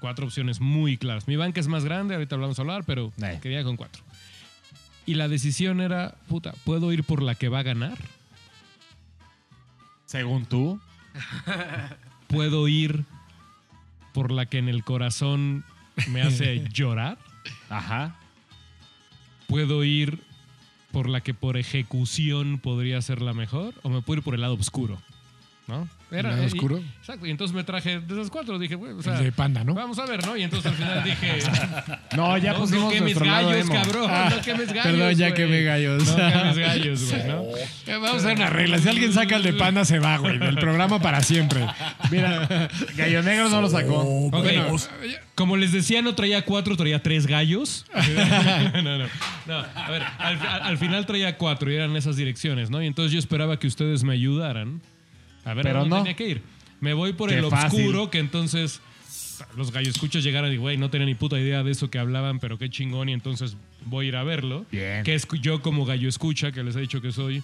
Cuatro opciones muy claras. Mi banca es más grande, ahorita hablamos a hablar, pero Eh. quería con cuatro. Y la decisión era, puta, ¿puedo ir por la que va a ganar? Según tú. ¿Puedo ir por la que en el corazón me hace llorar? Ajá. ¿Puedo ir por la que por ejecución podría ser la mejor? ¿O me puedo ir por el lado oscuro? ¿No? ¿El lado y- oscuro? exacto. Y entonces me traje de esas cuatro. Dije, güey, o sea, El de panda, ¿no? vamos a ver, ¿no? Y entonces al final dije, No, ya no, pusimos no quemes gallos, emo. cabrón. Ah, no quemes gallos. perdón, ya güey. quemé gallos. No quemes gallos, güey, ¿no? Vamos a hacer una regla. Si alguien saca el de panda, se va, güey. Del programa para siempre. Mira, Gallo Negro no lo sacó. Ok, Bueno, como les decía, no traía cuatro, traía tres gallos. no, no, no. A ver, al, al- al final traía cuatro y eran esas direcciones, ¿no? Y entonces yo esperaba que ustedes me ayudaran a ver Pero no. tenía que ir. Me voy por Qué el fácil. oscuro, que entonces los gallos escuchas llegaran y, güey, no tenía ni puta idea de eso que hablaban, pero qué chingón, y entonces voy a ir a verlo. Bien. Que es yo como gallo escucha, que les he dicho que soy.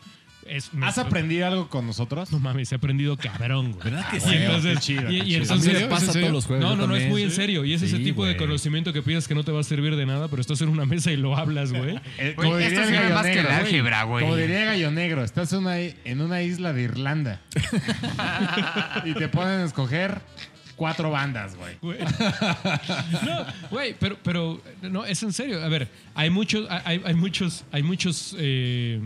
Es, me- ¿Has aprendido algo con nosotros? No mames, he aprendido cabrón, güey. ¿Verdad que Y sí? entonces, qué chido, y- qué y chido. A mí entonces no, yo no, no, es también. muy en serio. Y es ese Sí, tipo de güey. conocimiento que piensas que no te va a servir de nada, pero estás en una mesa y lo hablas, güey. Eh, Güey, esto sirve Gallo más que el álgebra, güey. Como diría Gallo Negro, estás en una, en una isla de Irlanda. y te ponen a escoger cuatro bandas, güey. Güey. No, güey, pero, pero no, es en serio. A ver, hay muchos, hay, hay muchos, hay muchos eh,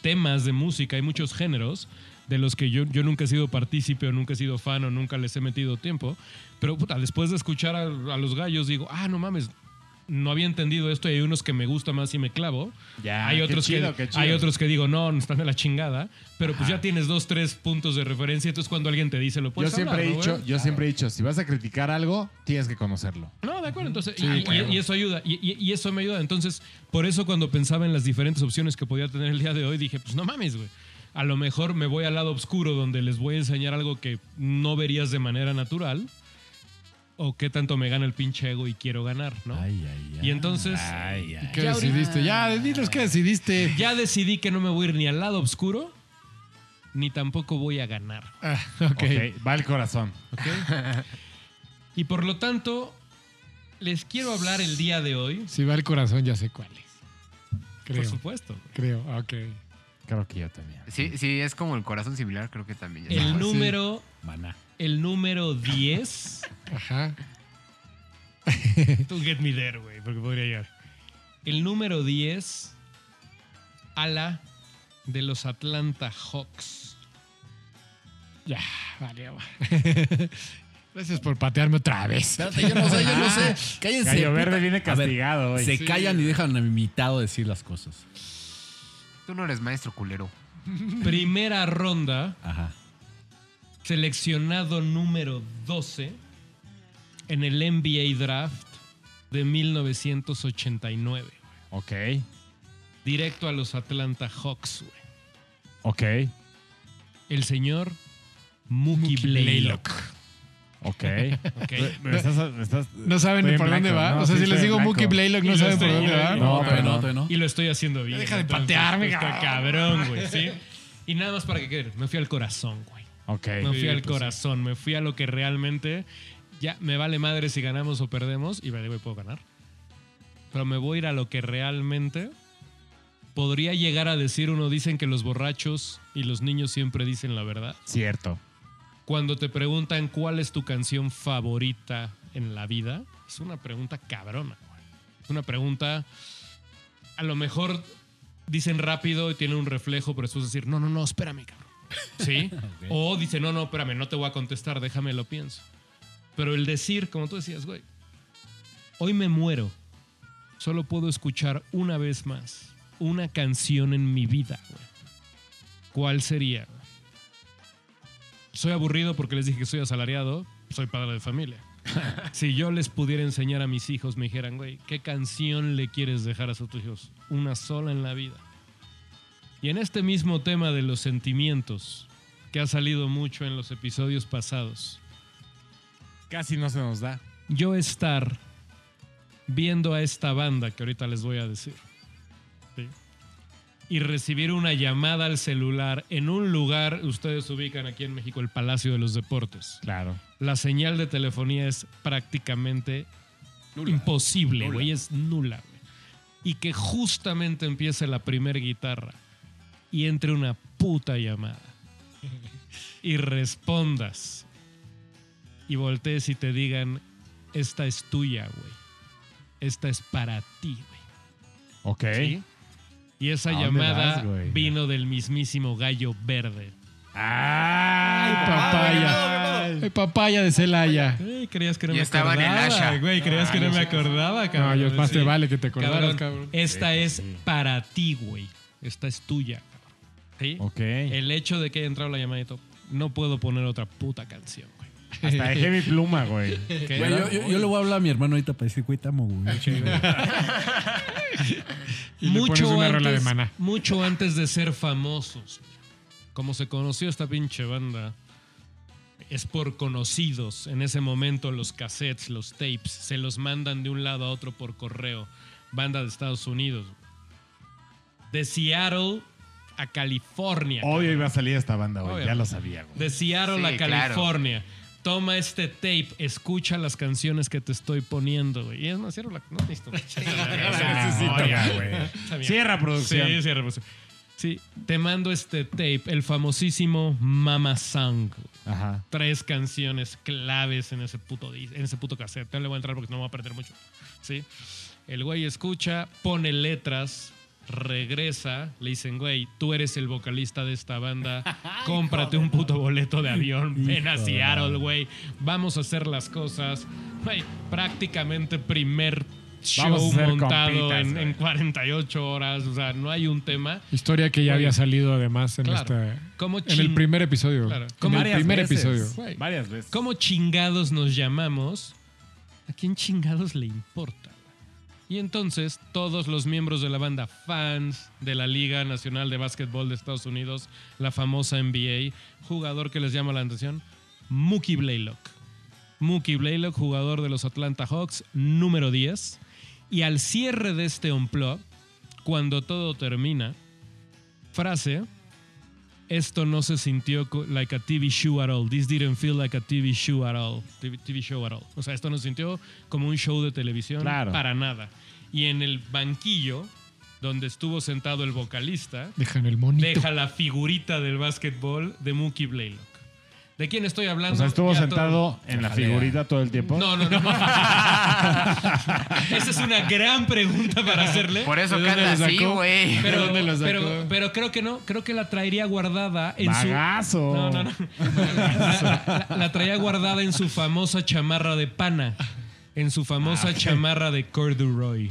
temas de música, hay muchos géneros de los que yo, yo nunca he sido partícipe o nunca he sido fan o nunca les he metido tiempo. Pero puta, después de escuchar a, a los gallos digo, ah, no mames, no había entendido esto y hay unos que me gusta más y me clavo. Ya, hay otros chido, que hay otros que digo, no, no están de la chingada, pero pues ya tienes dos, tres puntos de referencia, entonces cuando alguien te dice lo Yo puedes siempre hablar, he ¿no, dicho, güey? yo siempre he dicho, si vas a criticar algo, tienes que conocerlo. No, de acuerdo. Entonces, y, y- y eso ayuda. Y, y- y eso me ayuda. Entonces, por eso cuando pensaba en las diferentes opciones que podía tener el día de hoy, dije, pues no mames, güey. A lo mejor me voy al lado oscuro donde les voy a enseñar algo que no verías de manera natural. O qué tanto me gana el pinche ego y quiero ganar, ¿no? Ay, ay, ay. Y entonces, Ay, ay. ¿Qué Ya decidiste? Ya, dinos qué decidiste. ya decidí que no me voy a ir ni al lado oscuro ni tampoco voy a ganar. Ah, ok. Ok, va el corazón. ¿ok? y por lo tanto, les quiero hablar el día de hoy. Si va el corazón, ya sé cuál es. Creo. Por supuesto. Creo, ok. Creo que yo también. Sí, sí, es como el corazón similar, creo que también. ya El sabes. número, Maná. El número 10. Ajá. Tú get me there, güey, porque podría llegar. El número 10, ala de los Atlanta Hawks. Ya, vale. va. Gracias por patearme otra vez. Espérate, yo no sé, yo no sé. Cállense. Gallo puta. Verde viene castigado hoy. Se callan y dejan a mi invitado decir las cosas. Tú no eres maestro culero. Primera ronda, Ajá. Seleccionado número 12 en el NBA Draft de 1989. Ok, Directo a los Atlanta Hawks, güey. ok, El señor Mookie Blaylock. ok. ¿ok? Me estás- me estás- No saben por dónde blanco, va. ¿no? o sea, Sí, si les digo blanco. Mookie Blaylock, no saben por dónde va. No, No, todavía no, no. Y lo estoy haciendo bien. Deja de entonces, patearme, está cabrón. cabrón, güey, ¿sí? Y nada más para que quede. Me fui al corazón, güey. Ok. Me fui Sí, al pues corazón. Me fui a lo que realmente ya me vale madre si ganamos o perdemos. Y vale, puedo ganar. Pero me voy a ir a lo que realmente podría llegar a decir uno. Dicen que los borrachos y los niños siempre dicen la verdad. Cierto. Cuando te preguntan cuál es tu canción favorita en la vida, es una pregunta cabrona. güey. Es una pregunta, a lo mejor dicen rápido y tienen un reflejo, pero después decir, no, no, no, espérame, cabrón. ¿Sí? O dice, no, no, espérame, no te voy a contestar, déjame lo pienso. Pero el decir, como tú decías, güey, hoy me muero, solo puedo escuchar una vez más una canción en mi vida, güey. ¿Cuál sería? soy aburrido porque les dije que soy asalariado, soy padre de familia. si yo les pudiera enseñar a mis hijos, me dijeran, güey, ¿qué canción le quieres dejar a tus hijos? Una sola en la vida. Y en este mismo tema de los sentimientos, que ha salido mucho en los episodios pasados, Casi no se nos da. yo estar viendo a esta banda que ahorita les voy a decir ¿sí? y recibir una llamada al celular en un lugar, ustedes ubican aquí en México el Palacio de los Deportes. Claro. La señal de telefonía es prácticamente imposible, güey, es nula. Y que justamente empiece la primer guitarra y entre una puta llamada y respondas y voltees y te digan, esta es tuya, güey. Esta es para ti, güey. Ok. ¿Sí? Y esa ¿A dónde llamada vas, vino del mismísimo gallo verde. ¡Ay, Papaya. Ay, papaya de Celaya. Ey, creías que no Y me estaba en el acordaba, Asha. güey. Creías que no me acordaba, No, cabrón. yo más te vale que te acordaras, cabrón. Esta Sí, es sí. para ti, güey. Esta es tuya. ¿Sí? Ok. El hecho de que haya entrado la llamadita, no puedo poner otra puta canción, güey. Hasta dejé mi pluma, güey. Yo, yo- yo le voy a hablar a mi hermano ahorita para decir, güey, güey. Y le pones una rola de maná. mucho antes de ser famosos. Como se conoció esta pinche banda, es por conocidos. En ese momento los cassettes, los tapes, se los mandan de un lado a otro por correo. Banda de Estados Unidos. De Seattle a California. Obvio cabrón. iba a salir esta banda, güey. Ya lo sabía, güey. De Seattle Sí, a claro. California. Toma este tape, escucha las canciones que te estoy poniendo, güey. Y es más, cierro la. No necesito. Güey. Cierra producción. Sí, cierra producción. Sí, te mando este tape, el famosísimo Mama Sang. Ajá. Tres canciones claves en ese puto, dis- en ese puto cassette. No le voy a entrar porque no me voy a perder mucho. ¿Sí? El güey escucha, pone letras, regresa, le dicen, güey, tú eres el vocalista de esta banda, cómprate un puto boleto de avión, ven a Seattle, güey, vamos a hacer las cosas. Güey, prácticamente primer show montado compitas, en, güey. en 48 horas, o sea, no hay un tema. Historia que ya Güey. había salido además en, Claro. este, ¿Cómo en el primer episodio. Claro. En el primer veces. episodio. Güey. Varias veces. ¿Cómo chingados nos llamamos? ¿A quién chingados le importa? Y entonces todos los miembros de la banda, fans de la Liga Nacional de Básquetbol de Estados Unidos, la famosa NBA, jugador que les llama la atención, Mookie Blaylock. Mookie Blaylock, jugador de los Atlanta Hawks, número 10. Y al cierre de este unplug, cuando todo termina, frase, esto no se sintió like a TV show at all. This didn't feel like a TV show at all. TV, TV show at all. O sea, esto no se sintió como un show de televisión Claro. para nada. Y en el banquillo donde estuvo sentado el vocalista, Dejan el monito. deja la figurita del básquetbol de Mookie Blaylock. ¿De quién estoy hablando? O sea, estuvo Ya sentado todo- en la figurita todo el tiempo. No, no, no. Esa es una gran pregunta para hacerle. Por eso ¿De dónde canta así, sacó? güey. Pero, pero, pero creo que no, creo que la traería guardada en Bagazo. su. No, no, no. La, la- la traía guardada en su famosa chamarra de pana. En su famosa chamarra de corduroy.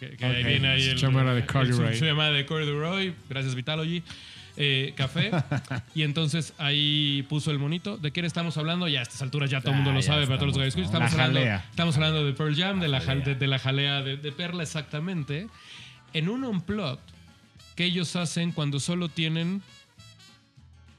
Que, que ahí Ok, viene ahí su el, chamarra de el- corduroy. Su, su chamarra de corduroy. Gracias, Vitalogy. Eh, café. y entonces ahí puso el monito. ¿De quién estamos hablando? Ya a estas alturas ya todo el mundo Ah, lo sabe, para todos los que escuchan. Estamos, La hablando, jalea. estamos hablando de Pearl Jam, de la, jal- de, de la jalea de, de Perla, exactamente. En un unplugged que ellos hacen cuando solo tienen,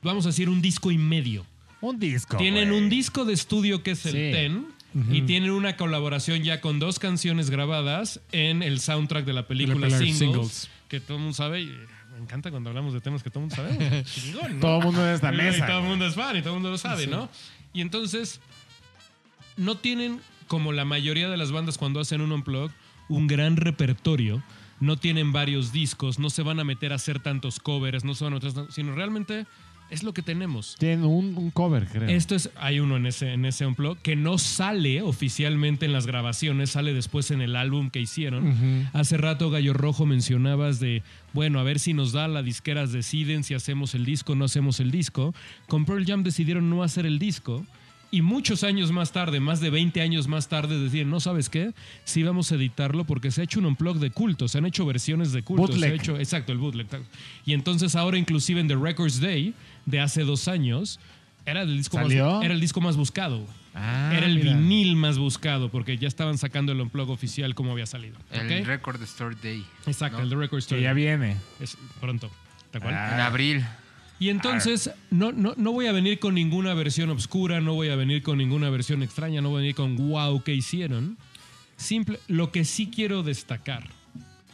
vamos a decir, un disco y medio. Un disco. Tienen un disco de estudio que es el Sí. Ten y tienen una colaboración ya con dos canciones grabadas en el soundtrack de la película, película Singles, Singles. que todo el mundo sabe. Y me encanta cuando hablamos de temas que todo el mundo sabe. Chingón, ¿no? Todo el mundo en esta Y mesa. todo el mundo es fan y todo el mundo lo sabe, ¿no? Y entonces, no tienen, como la mayoría de las bandas cuando hacen un unplug, un gran repertorio. No tienen varios discos, no se van a meter a hacer tantos covers, no se van a meter, sino realmente es lo que tenemos. Tienen un, un cover, creo. Esto es, hay uno en ese, en ese unplug que no sale oficialmente en las grabaciones, sale después en el álbum que hicieron. Hace rato Gallo Rojo mencionabas de, bueno, a ver si nos da, las disqueras deciden si hacemos el disco o no hacemos el disco. Con Pearl Jam decidieron no hacer el disco. Y muchos años más tarde, más de 20 años más tarde, decían, no sabes qué, sí vamos a editarlo porque se ha hecho un unplug de culto, se han hecho versiones de culto. Se ha Bootleg. hecho, exacto, el bootleg. Y entonces ahora inclusive en The Records Day de hace dos años, era el disco, más, ¿Salió? era el disco más buscado. Ah, era el mira. vinil más buscado porque ya estaban sacando el unplug oficial como había salido. El. Record Store Day. Exacto, ¿no? el The Records Que Day. ya viene. Es pronto. Ah. En abril. Y entonces no, no, no voy a venir con ninguna versión obscura, no voy a venir con ninguna versión extraña, no voy a venir con wow que hicieron. Simple, lo que sí quiero destacar,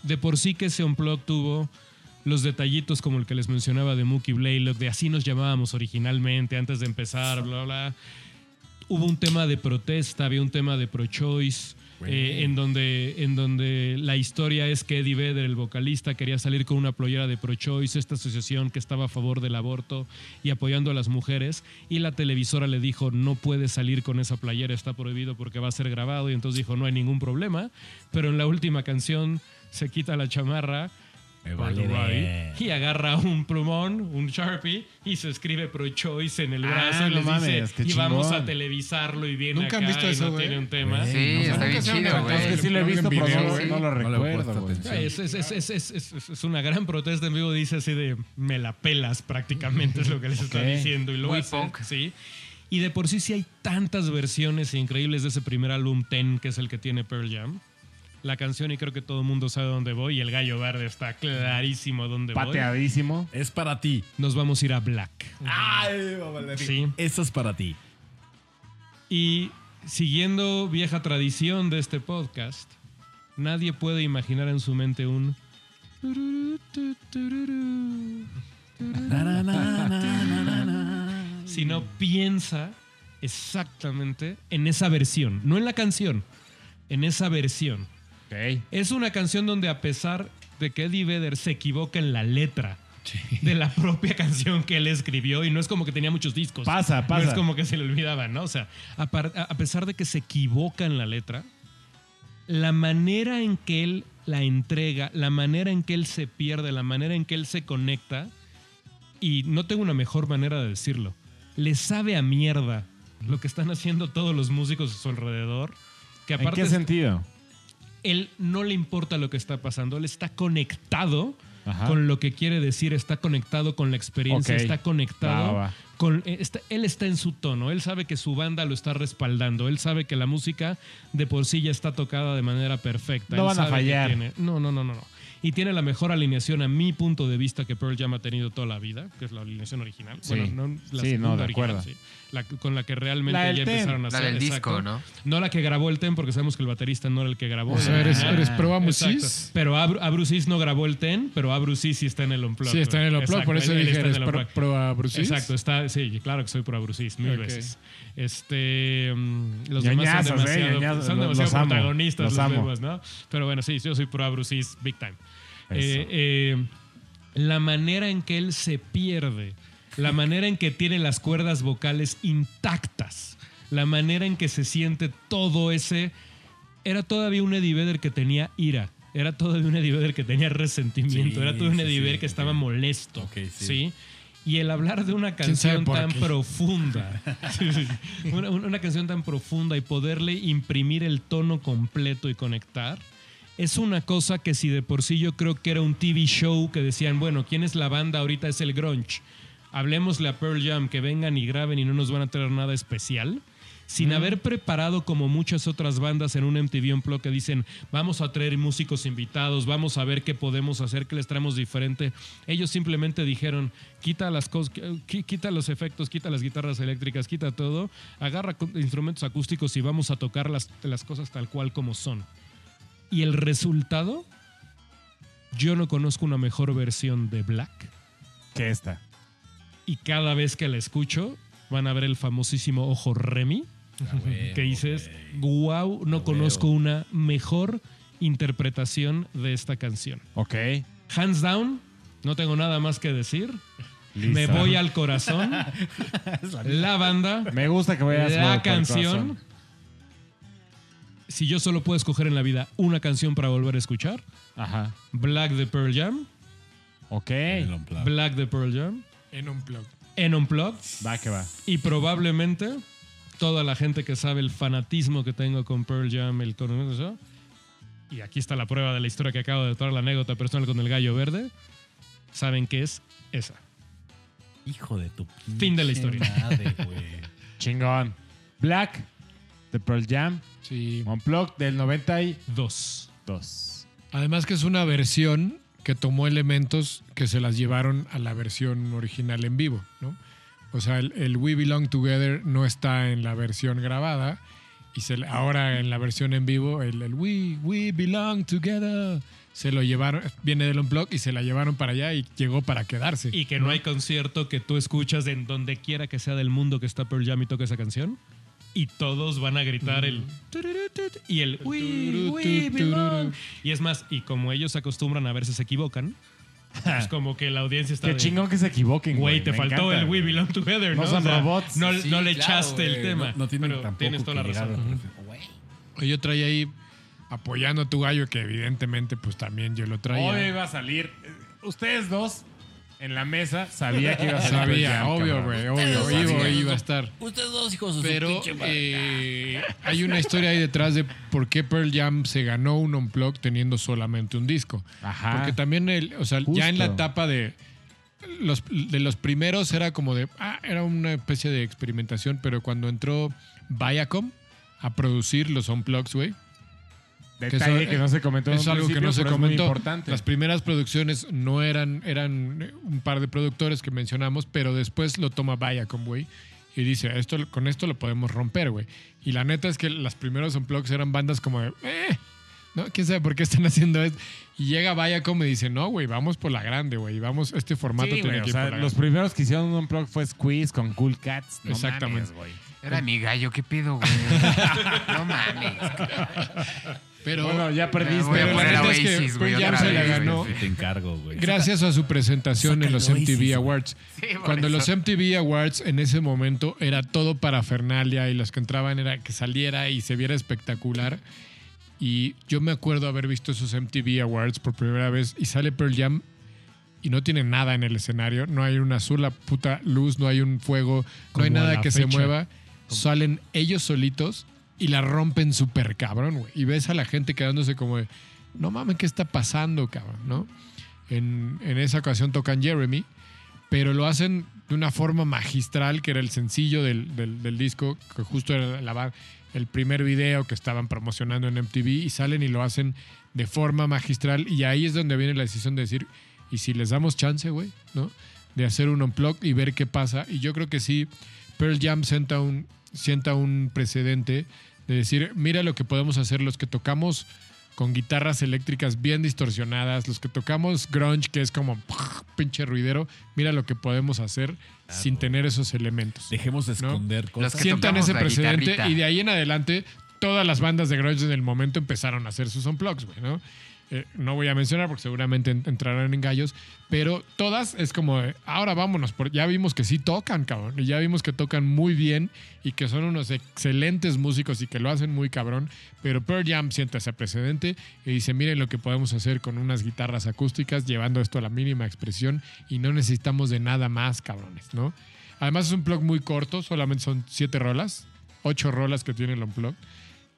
de por sí que ese unplug tuvo los detallitos como el que les mencionaba de Mookie Blaylock, de así nos llamábamos originalmente antes de empezar, bla, bla. Hubo un tema de protesta, había un tema de pro-choice, eh, en, donde, en donde la historia es que Eddie Vedder, el vocalista, quería salir con una playera de pro-choice, esta asociación que estaba a favor del aborto y apoyando a las mujeres, y la televisora le dijo, no puedes salir con esa playera, está prohibido porque va a ser grabado, y entonces dijo, no hay ningún problema, pero en la última canción se quita la chamarra. Me vale y agarra un plumón, un Sharpie, y se escribe pro-choice en el Ah, brazo y no les mames, dice, qué y vamos a televisarlo y viene Nunca han acá visto y eso, no güey. tiene un tema. Sí, no, está bien han chido, levantado Es que güey. sí lo he visto, pero video, no, güey. no lo No recuerdo, güey. Es, es- es- es- es- es- es una gran protesta en vivo, dice así de me la pelas prácticamente es lo que les está diciendo y lo Muy punk. sí. Y de por sí sí hay tantas versiones increíbles de ese primer álbum Ten, que es el que tiene Pearl Jam. La canción y creo que todo el mundo sabe dónde voy y el gallo verde está clarísimo dónde voy. Pateadísimo. Es para ti. Nos vamos a ir a Black. Ay, Sí. Eso es para ti. Y siguiendo vieja tradición de este podcast, nadie puede imaginar en su mente un si no piensa exactamente en esa versión, no en la canción, en esa versión. Es una canción donde a pesar de que Eddie Vedder se equivoca en la letra de la propia canción que él escribió y no es como que tenía muchos discos. Pasa, No pasa. es como que se le olvidaba, ¿no? O sea, a, pesar de que se equivoca en la letra, la manera en que él la entrega, la manera en que él se pierde, la manera en que él se conecta, y no tengo una mejor manera de decirlo, le sabe a mierda lo que están haciendo todos los músicos a su alrededor. Que ¿En qué sentido? Él no le importa lo que está pasando, él está conectado Ajá. con lo que quiere decir, está conectado con la experiencia, está conectado Va, va, va. con eh, está- él está en su tono, él sabe que su banda lo está respaldando, él sabe que la música de por sí ya está tocada de manera perfecta. No él van a sabe que fallar. tiene- no, no, no, no, no. Y tiene la mejor alineación a mi punto de vista que Pearl Jam ha tenido toda la vida, que es la alineación original. Sí. Bueno, no la Sí, segunda no, de original, acuerdo. sí. La- con la que realmente La del ya Ten. empezaron a La hacer. del exacto. disco, ¿no? No la que grabó el Ten, porque sabemos que el baterista no era el que grabó. O sea, eres, eres pro. Pero Abrucis no grabó el Ten, pero Abrucis sí está en el Unplugged. Sí, está en el. Unplugged, por eso dije, eres pro, pro. Exacto, está, sí, claro que soy por Abrucis, mil veces. Este, mm, los demás Ñoñazos, son eh, demasiado, ñoñazos, son demasiado los amo, protagonistas los los, amo. demás, ¿no? Pero bueno, sí, yo soy pro Abrucis big time. Eh, eh, la manera en que él se pierde, la manera en que tiene las cuerdas vocales intactas, la manera en que se siente todo ese... Era todavía un Eddie Vedder que tenía ira. Era todavía un Eddie Vedder que tenía resentimiento. Sí, era todo un Eddie sí, Vedder que estaba molesto. Sí. sí. Y el hablar de una ¿Quién sabe canción tan qué? profunda, una canción tan profunda y poderle imprimir el tono completo y conectar, es una cosa que si de por sí yo creo que era un TV show que decían, bueno, ¿quién es la banda? Ahorita es el grunge. Hablemosle a Pearl Jam, que vengan y graben y no nos van a traer nada especial. Sin haber preparado como muchas otras bandas en un MTV Unplugged que dicen, vamos a traer músicos invitados, vamos a ver qué podemos hacer, qué les traemos diferente. Ellos simplemente dijeron, quita las cosas, qui- quita los efectos, quita las guitarras eléctricas, quita todo, agarra instrumentos acústicos y vamos a tocar las, las cosas tal cual como son. Y el resultado, yo no conozco una mejor versión de Black ¿Qué está? y cada vez que la escucho van a ver el famosísimo ojo Remy que dices, wow, no conozco una mejor interpretación de esta canción. Ok. Hands down, no tengo nada más que decir. Listo. Me voy al corazón. la banda, Me gusta que vayas la canción. Si yo solo puedo escoger en la vida una canción para volver a escuchar, Ajá. Black de Pearl Jam, Ok. Unplugged. Black de Pearl Jam, En un plug. en Unplugged Va que va. y probablemente toda la gente que sabe el fanatismo que tengo con Pearl Jam, el con eso, y aquí está la prueba de la historia que acabo de traer, la anécdota personal con el gallo verde, saben que es esa. Hijo de tu Fin de la pinche historia. madre, güey. Chingón. Black de Pearl Jam. Sí. Unplugged del 92. Dos. Además que es una versión que tomó elementos que se las llevaron a la versión original en vivo, ¿no? O sea, el, el We Belong Together no está en la versión grabada y se, ahora en la versión en vivo el, el We, We Belong Together se lo llevaron, viene del Unplug y se la llevaron para allá y llegó para quedarse. Y que no hay concierto que tú escuchas en donde quiera que sea del mundo que está Pearl Jam y toca esa canción. Y todos van a gritar el y el we, we belong. Y es más, y como ellos se acostumbran a ver si se equivocan, es como que la audiencia está Qué de, chingón que se equivoquen, güey. Güey, te faltó encanta, el. We Belong Together, ¿no? No son robots. No, Sí, no le claro, echaste el tema. No, no tienen pero tampoco tienes toda la razón. Ujú. Güey. Yo traía ahí apoyando a tu gallo que evidentemente pues también yo lo traía. Obvio iba a salir. Ustedes dos en la mesa sabía que iba a. Pearl Sabía, obvio, güey, obvio, iba, iba a estar. Ustedes dos hijos de Pero eh, hay una historia ahí detrás de por qué Pearl Jam se ganó un unplug teniendo solamente un disco. Ajá. Porque también, el, o sea, Justo. ya en la etapa de los, de los primeros era como de, ah, era una especie de experimentación, pero cuando entró Viacom a producir los unplugs, güey, Detalle eso- que no se comentó en es un algo que no se comentó. importante. Las primeras producciones no eran, eran un par de productores que mencionamos, pero después lo toma Viacom, güey. Y dice, esto, con esto lo podemos romper, güey. Y la neta es que las primeros unplugs eran bandas como de, eh, ¿no? ¿Quién sabe por qué están haciendo esto? Y llega Viacom y dice, no, güey, vamos por la grande, güey. Vamos, este formato Sí, tiene que o ir sea, por la los grande. primeros que hicieron un unplug fue Squeeze con Cool Cats. No Exactamente. mames. Era mi gallo, ¿qué pido, güey? No mames. Pero, Bueno, ya perdiste. Voy a pero la poner a neta es que Oasis, güey, otra se la ganó Te encargo, güey. gracias a su presentación en los MTV Awards. Cuando eso. los MTV Awards en ese momento era todo para Fernalia y los que entraban era que saliera y se viera espectacular. Y yo me acuerdo haber visto esos MTV Awards por primera vez y sale Pearl Jam y no tiene nada en el escenario, no hay una sola puta luz, no hay un fuego, no Como hay nada que se mueva. Salen ellos solitos y la rompen súper cabrón, güey. Y ves a la gente quedándose como de, no mames, ¿qué está pasando, cabrón? ¿No? En, en esa ocasión tocan Jeremy pero lo hacen de una forma magistral, que era el sencillo del, del- disco, que justo era la el primer video que estaban promocionando en MTV, y salen y lo hacen de forma magistral, y ahí es donde viene la decisión de decir, ¿y si les damos chance, güey? ¿No? De hacer un unplug y ver qué pasa. Y yo creo que sí, Pearl Jam sienta un, sienta un precedente de decir, mira lo que podemos hacer los que tocamos con guitarras eléctricas bien distorsionadas, los que tocamos grunge, que es como pinche ruidero, mira lo que podemos hacer sin tener esos elementos. Dejemos de ¿No? esconder cosas. que Sientan ese precedente guitarrita. y de ahí en adelante todas las bandas de grunge en el momento empezaron a hacer sus unplugs, güey, ¿no? Eh, no voy a mencionar porque seguramente en- entrarán en gallos, pero todas es como, de, ahora vámonos, porque ya vimos que sí tocan, cabrón, y ya vimos que tocan muy bien y que son unos excelentes músicos y que lo hacen muy cabrón, pero Pearl Jam siente ese precedente y dice, miren lo que podemos hacer con unas guitarras acústicas, llevando esto a la mínima expresión y no necesitamos de nada más, cabrones, ¿no? Además es un plug muy corto, solamente son siete rolas, ocho rolas que tiene el unplug.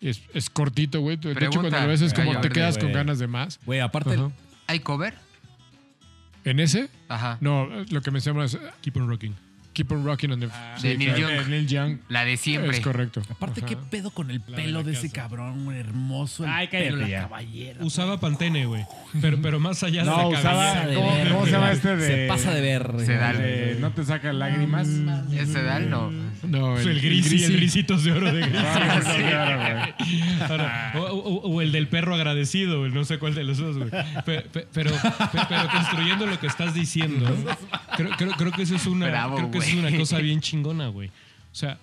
Es, es cortito, güey. De hecho, cuando lo ves es como te quedas con ganas de más. Güey, aparte, Ajá. ¿Hay cover? ¿En ese? Ajá. No, lo que mencionamos es Keep on rocking. Keep on Rocking on the... sí, de Neil claro. Young. Neil Young. La de siempre. Es correcto. aparte Ajá. ¿qué pedo con el pelo la de, ese cabrón, hermoso? El Ay, cállate pelo, la ya. caballera. Usaba Pantene, güey. Pero, pero más allá No, de la usaba. cabellera. ¿Cómo, ver, cómo se llama este de.? Se pasa de ver. Se da- de no te saca lágrimas. Ese Dal no. No, Pues el gris, el Grisi. grisitos de oro de gris. Ah. Ahora, o, o- o el del perro agradecido, güey, no sé cuál de los dos, güey. Pe- pe- Pero, pe- pero construyendo lo que estás diciendo, creo, creo, creo que eso es una, Bravo, creo que es una cosa bien chingona, güey. O sea,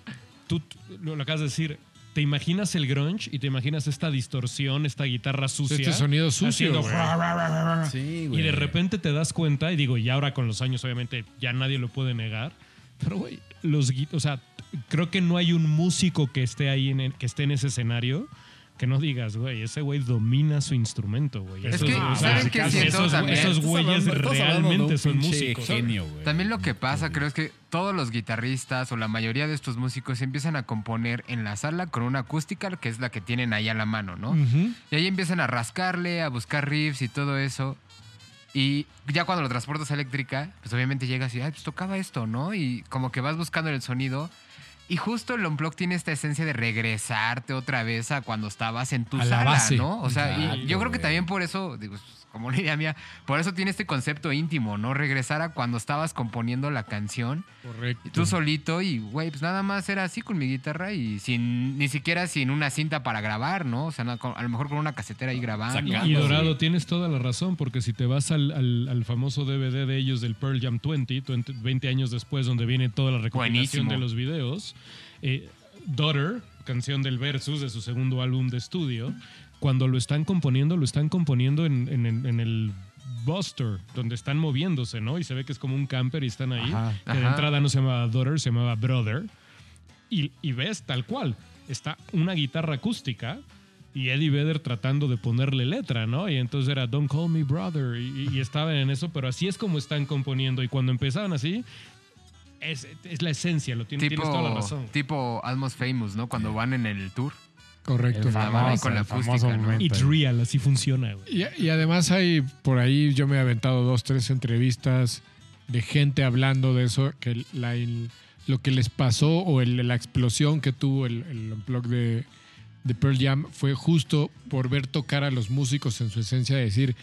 tú lo, lo acabas de decir. Te imaginas el grunge y te imaginas esta distorsión, esta guitarra sucia. Este sonido sucio, haciendo güey. ra, ra, ra, ra, ra. Sí, Y de repente te das cuenta, y digo, y ahora con los años, obviamente, ya nadie lo puede negar. Pero, güey, los o sea, creo que no hay un músico que esté ahí, en el- que esté en ese escenario, que no digas, güey, ese güey domina su instrumento, güey. Es Esos- que, o sea, ¿saben qué esos- siento esos, también? esos güeyes hablando realmente son músicos. genio, güey. También lo que pasa, creo es que todos los guitarristas o la mayoría de estos músicos empiezan a componer en la sala con una acústica que es la que tienen ahí a la mano, ¿no? Y ahí empiezan a rascarle, a buscar riffs y todo eso. Y ya cuando lo transportas a eléctrica, pues obviamente llegas y, ay, pues tocaba esto, ¿no? Y como que vas buscando el sonido. Y justo el Unplug tiene esta esencia de regresarte otra vez a cuando estabas en tu A sala. ¿no? O sea, y yo creo que también por eso, digo, como una idea mía, por eso tiene este concepto íntimo, ¿no? Regresar a cuando estabas componiendo la canción, Correcto. y tú solito y, güey, pues nada más era así con mi guitarra y sin, ni siquiera sin una cinta para grabar, ¿no? O sea, a lo mejor con una casetera ahí grabando. Sacando. Y. Dorado, tienes toda la razón, porque si te vas al, al- al famoso DVD de ellos del Pearl Jam 20, 20, 20 años después, donde viene toda la recopilación Buenísimo. de los videos, eh, Daughter, canción del Versus de su segundo álbum de estudio, cuando lo están componiendo, lo están componiendo en, en- en- el Buster, donde están moviéndose, ¿no? Y se ve que es como un camper y están ahí. Ajá. Que de Ajá. entrada no se llamaba Daughter, se llamaba Brother. Y, y ves tal cual. Está una guitarra acústica y Eddie Vedder tratando de ponerle letra, ¿no? Y entonces era Don't Call Me Brother. Y, y estaban en eso, pero así es como están componiendo. Y cuando empezaban así, es, es la esencia, lo tienes, tienes toda la Tipo, razón. tipo Almost Famous, ¿no? Cuando van en el tour. Correcto. El famoso, con la el famoso acústica, ¿no? momento. It's real, así funciona, güey. Y, y además hay por ahí, yo me he aventado dos, tres entrevistas de gente hablando de eso, que la- el- lo que les pasó o el- la explosión que tuvo el, el unplug de, de Pearl Jam fue justo por ver tocar a los músicos en su esencia, de decir,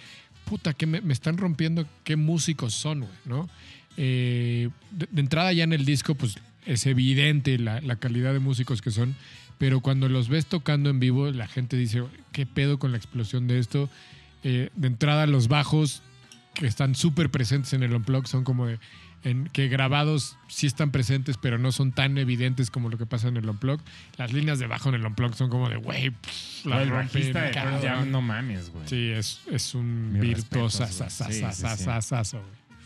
puta, que me, me están rompiendo, qué músicos son, güey, ¿no? Eh, de, de entrada ya en el disco, pues es evidente la, la calidad de músicos que son, pero cuando los ves tocando en vivo, la gente dice, ¿qué pedo con la explosión de esto? Eh, de entrada, los bajos que están súper presentes en el Unplug son como de, en, que grabados sí están presentes, pero no son tan evidentes como lo que pasa en el Unplug. Las líneas de bajo en el Unplug son como de, güey, la el bajista de Pearl cabrón". Jam, no mames, güey. Sí, es, es un Mis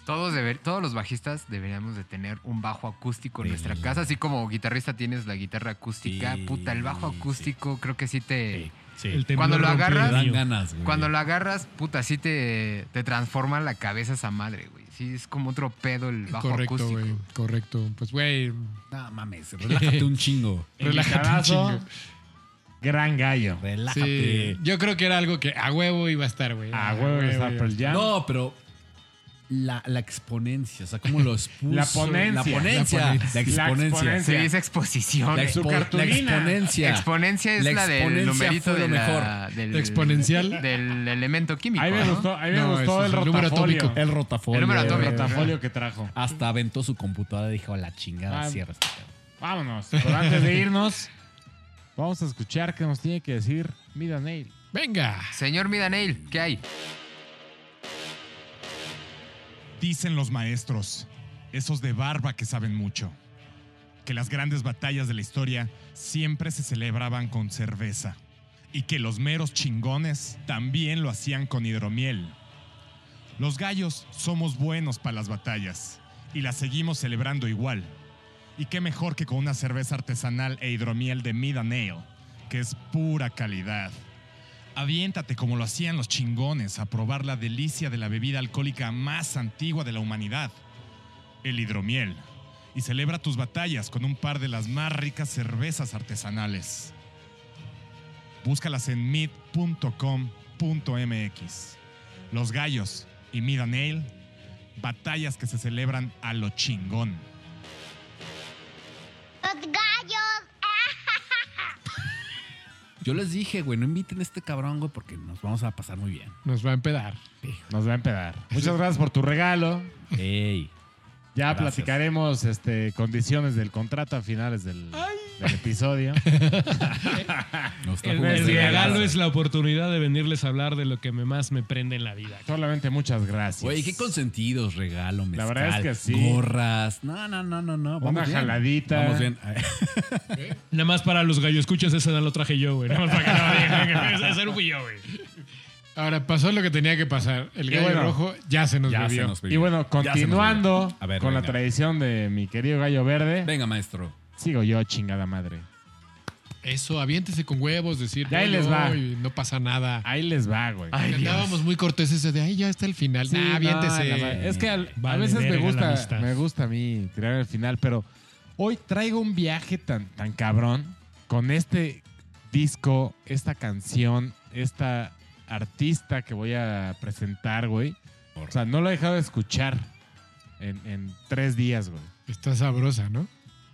Todos, deber- todos los bajistas deberíamos de tener un bajo acústico en nuestra casa. Así como guitarrista tienes la guitarra acústica. Sí, Puta, el bajo sí. acústico creo que sí te... Sí. El Cuando lo agarras, Dan ganas, güey. Cuando lo agarras, puta, sí te, te transforma la cabeza esa madre, güey. Sí, es como otro pedo el bajo Correcto, acústico. güey. Correcto. Pues, güey, No mames, relájate un chingo. relájate un chingo. Gran gallo. Relájate. Sí, yo creo que era algo que a huevo iba a estar, güey. A huevo está Pearl Jam. No, pero la, la exponencia, o sea, cómo los puso. La ponencia. La ponencia. La La, ponencia. exponencia. Se dice exposición. La, Su expo- la cartulina. exponencia. Exponencia es La la, del exponencia numerito de lo la- mejor. del, Exponencial. del elemento químico. Ahí me ¿no? gustó, ahí me No, gustó el el número rotafolio. atómico. El rotafolio. El número El atómico. rotafolio que trajo. Hasta aventó su computadora y dijo, la chingada, Ah. cierra este pedo". Vámonos. Pero antes de irnos, vamos a escuchar qué nos tiene que decir Mida Nail. Venga. Señor Midaneil, ¿qué hay? Dicen los maestros, esos de barba que saben mucho, que las grandes batallas de la historia siempre se celebraban con cerveza y que los meros chingones también lo hacían con hidromiel. Los gallos somos buenos para las batallas y las seguimos celebrando igual. Y qué mejor que con una cerveza artesanal e hidromiel de Mid and Ale, que es pura calidad. Aviéntate como lo hacían los chingones a probar la delicia de la bebida alcohólica más antigua de la humanidad, el hidromiel. Y celebra tus batallas con un par de las más ricas cervezas artesanales. Búscalas en mid.com.mx. Los gallos y Mid Ale, batallas que se celebran a lo chingón. Los gallos. Yo les dije, güey, no inviten a este cabrón, güey, porque nos vamos a pasar muy bien. Nos va a empedar. Nos va a empedar. Muchas gracias por tu regalo. Ey. Ya Gracias. platicaremos este, condiciones del contrato a finales del, del episodio. Nos El, el regalo regalo. es la oportunidad de venirles a hablar de lo que me más me prende en la vida. Solamente muchas gracias. Güey, qué consentidos, regalo, mezcal, La verdad es que sí. gorras. No, no, no, no, no. Vamos Una bien. jaladita. Vamos bien. Nada más para los gallo escuchas, ese lo traje yo, güey. Nada más para que no digan que ese no fui yo, güey. Ahora pasó lo que tenía que pasar. El gallo bueno, rojo ya se nos ya se bebió. nos bebió. Y bueno, continuando ver, con la tradición de mi querido gallo verde, Venga, maestro. sigo yo, chingada madre. Eso, aviéntese con huevos, decir. Ya ahí "No, les no", va. y no pasa nada. Ahí les va, güey. Ay, Dios. Andábamos muy corteses de ahí ya está el final. Sí, nah, no, aviéntese. la es que al- a veces me gusta, me gusta a mí tirar el final, pero hoy traigo un viaje tan, tan cabrón con este disco, esta canción, esta artista que voy a presentar, güey. O sea, no lo he dejado de escuchar en, en tres días, güey. Está sabrosa, ¿no?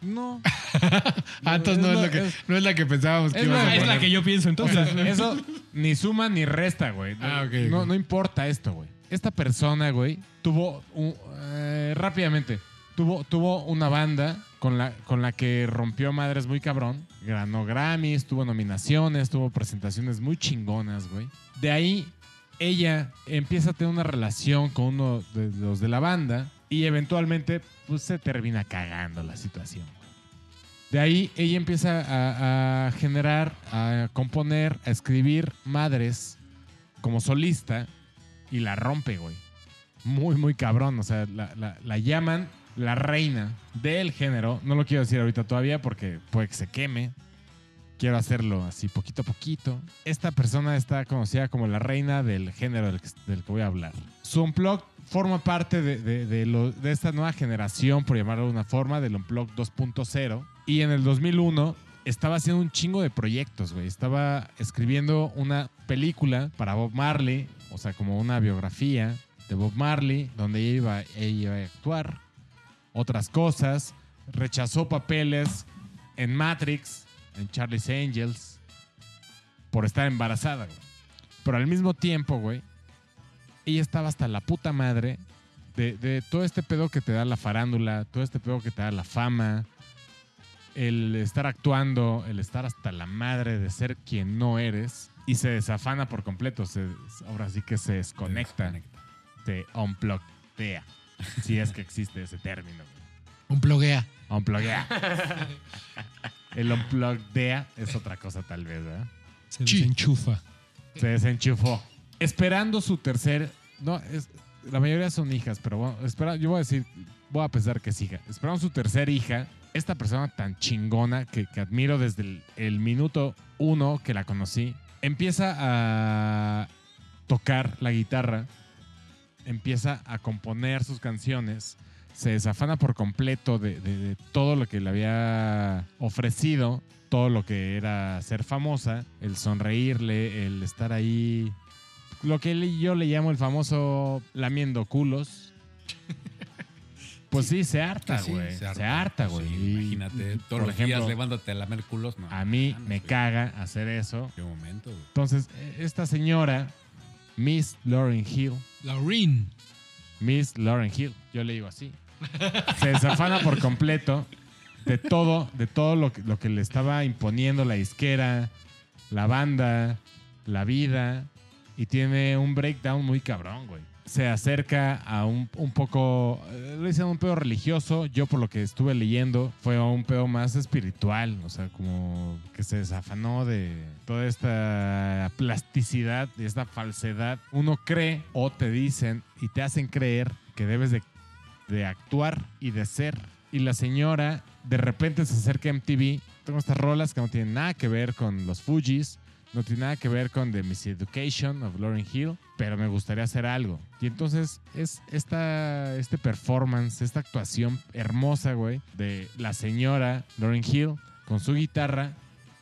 No. Ah, entonces no es, lo que, es- no es la que pensábamos que es ibas la- a Es la que yo pienso entonces. Eso ni suma ni resta, güey. Ah, no, ok. no importa esto, güey. Esta persona, güey, tuvo un- eh, rápidamente tuvo, tuvo una banda con la, con la que rompió madres muy cabrón. Ganó Grammys, tuvo nominaciones, tuvo presentaciones muy chingonas, güey. De ahí ella empieza a tener una relación con uno de los de la banda y eventualmente pues se termina cagando la situación. De ahí ella empieza a, generar, a componer, a escribir madres como solista y la rompe, güey. Muy, muy cabrón. O sea, la- la llaman la reina del género. No lo quiero decir ahorita todavía porque puede que se queme. Quiero hacerlo así poquito a poquito. Esta persona está conocida como la reina del género del que, del que voy a hablar. Su Unplugged forma parte de, de- de lo- de esta nueva generación, por llamarlo de una forma, del Unplugged 2.0. Y en el 2001 estaba haciendo un chingo de proyectos, güey. Estaba escribiendo una película para Bob Marley, o sea, como una biografía de Bob Marley, donde ella iba, ella iba a actuar. Otras cosas. Rechazó papeles en Matrix, en Charlie's Angels, por estar embarazada, güey. Pero al mismo tiempo, güey, ella estaba hasta la puta madre de, de todo este pedo que te da la farándula, todo este pedo que te da la fama, el estar actuando, el estar hasta la madre de ser quien no eres y se desafana por completo. Se, ahora sí que se desconecta, se unpluggea, si es que existe ese término. Un pluguea. Unpluggea. el unpluggea es otra cosa tal vez, ¿verdad? Se desenchufa. Se desenchufó. Esperando su tercer. No, es, la mayoría son hijas, pero bueno, espera, yo voy a decir, voy a pensar que es hija. Esperando su tercer hija, esta persona tan chingona que, que admiro desde el, el minuto uno que la conocí, empieza a tocar la guitarra, empieza a componer sus canciones, se desafana por completo de, de- de todo lo que le había ofrecido, todo lo que era ser famosa, el sonreírle, el estar ahí, lo que yo le llamo el famoso lamiendo culos, Pues sí, se harta, Sí, güey. se se, harta. güey. Sí, imagínate, todos los días levándote a la Merculos. No, A mí me caga hacer eso. Qué momento, güey. Entonces, eh, esta señora, Miss Lauren Hill, Lauren. Miss Lauren Hill, yo le digo así, se desafana por completo de todo, de todo lo que, lo que le estaba imponiendo la disquera, la banda, la vida, y tiene un breakdown muy cabrón, güey. Se acerca a un, un poco, eh, lo dicen un pedo religioso, yo por lo que estuve leyendo fue un pedo más espiritual, o sea, como que se desafanó de toda esta plasticidad y esta falsedad. Uno cree o te dicen y te hacen creer que debes de de actuar y de ser. Y la señora de repente se acerca a MTV. Tengo estas rolas que no tienen nada que ver con los Fujis, no tiene nada que ver con The Miss Education of Lauren Hill, pero me gustaría hacer algo. Y entonces es esta, este performance, esta actuación hermosa, güey, de la señora Lauren Hill con su guitarra,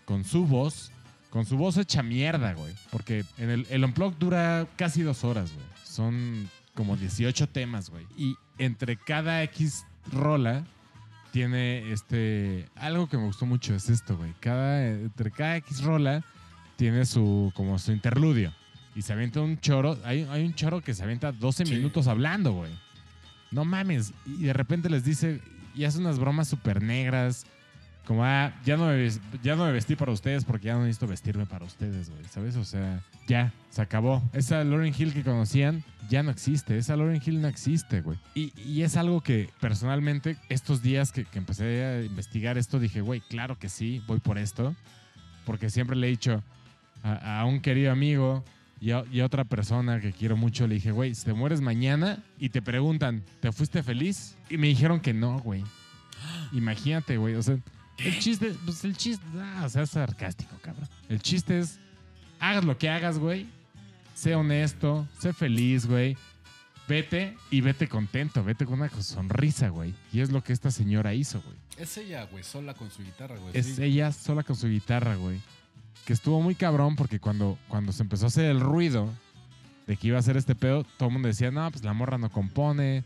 con su voz, con su voz hecha mierda, güey. Porque en el, el Unplugged dura casi dos horas, güey. Son como 18 temas, güey. Y entre cada X rola tiene este... Algo que me gustó mucho es esto, güey. Cada, entre cada X rola tiene su como su interludio. Y se avienta un choro. Hay, hay un choro que se avienta 12 minutos hablando, güey. No mames. Y de repente les dice... Y hace unas bromas súper negras. Como, ah, ya no, me, ya no me vestí para ustedes porque ya no necesito vestirme para ustedes, güey. ¿Sabes? O sea, ya, se acabó. Esa Lauren Hill que conocían ya no existe. Esa Lauren Hill no existe, güey. Y, y es algo que personalmente, estos días que, que empecé a investigar esto, dije, güey, claro que sí, voy por esto. Porque siempre le he dicho a, a un querido amigo y a, y a otra persona que quiero mucho, le dije, güey, si te mueres mañana y te preguntan, ¿te fuiste feliz? Y me dijeron que no, güey. Imagínate, güey. O sea, el chiste, pues el chiste, ah, o sea, es sarcástico, cabrón. El chiste es, hagas lo que hagas, güey. Sé honesto, sé feliz, güey. Vete y vete contento, vete con una sonrisa, güey. Y es lo que esta señora hizo, güey. Es ella, güey, sola con su guitarra, güey. Es sí. ella sola con su guitarra, güey. Que estuvo muy cabrón porque cuando, cuando se empezó a hacer el ruido de que iba a hacer este pedo, todo el mundo decía, no, pues la morra no compone.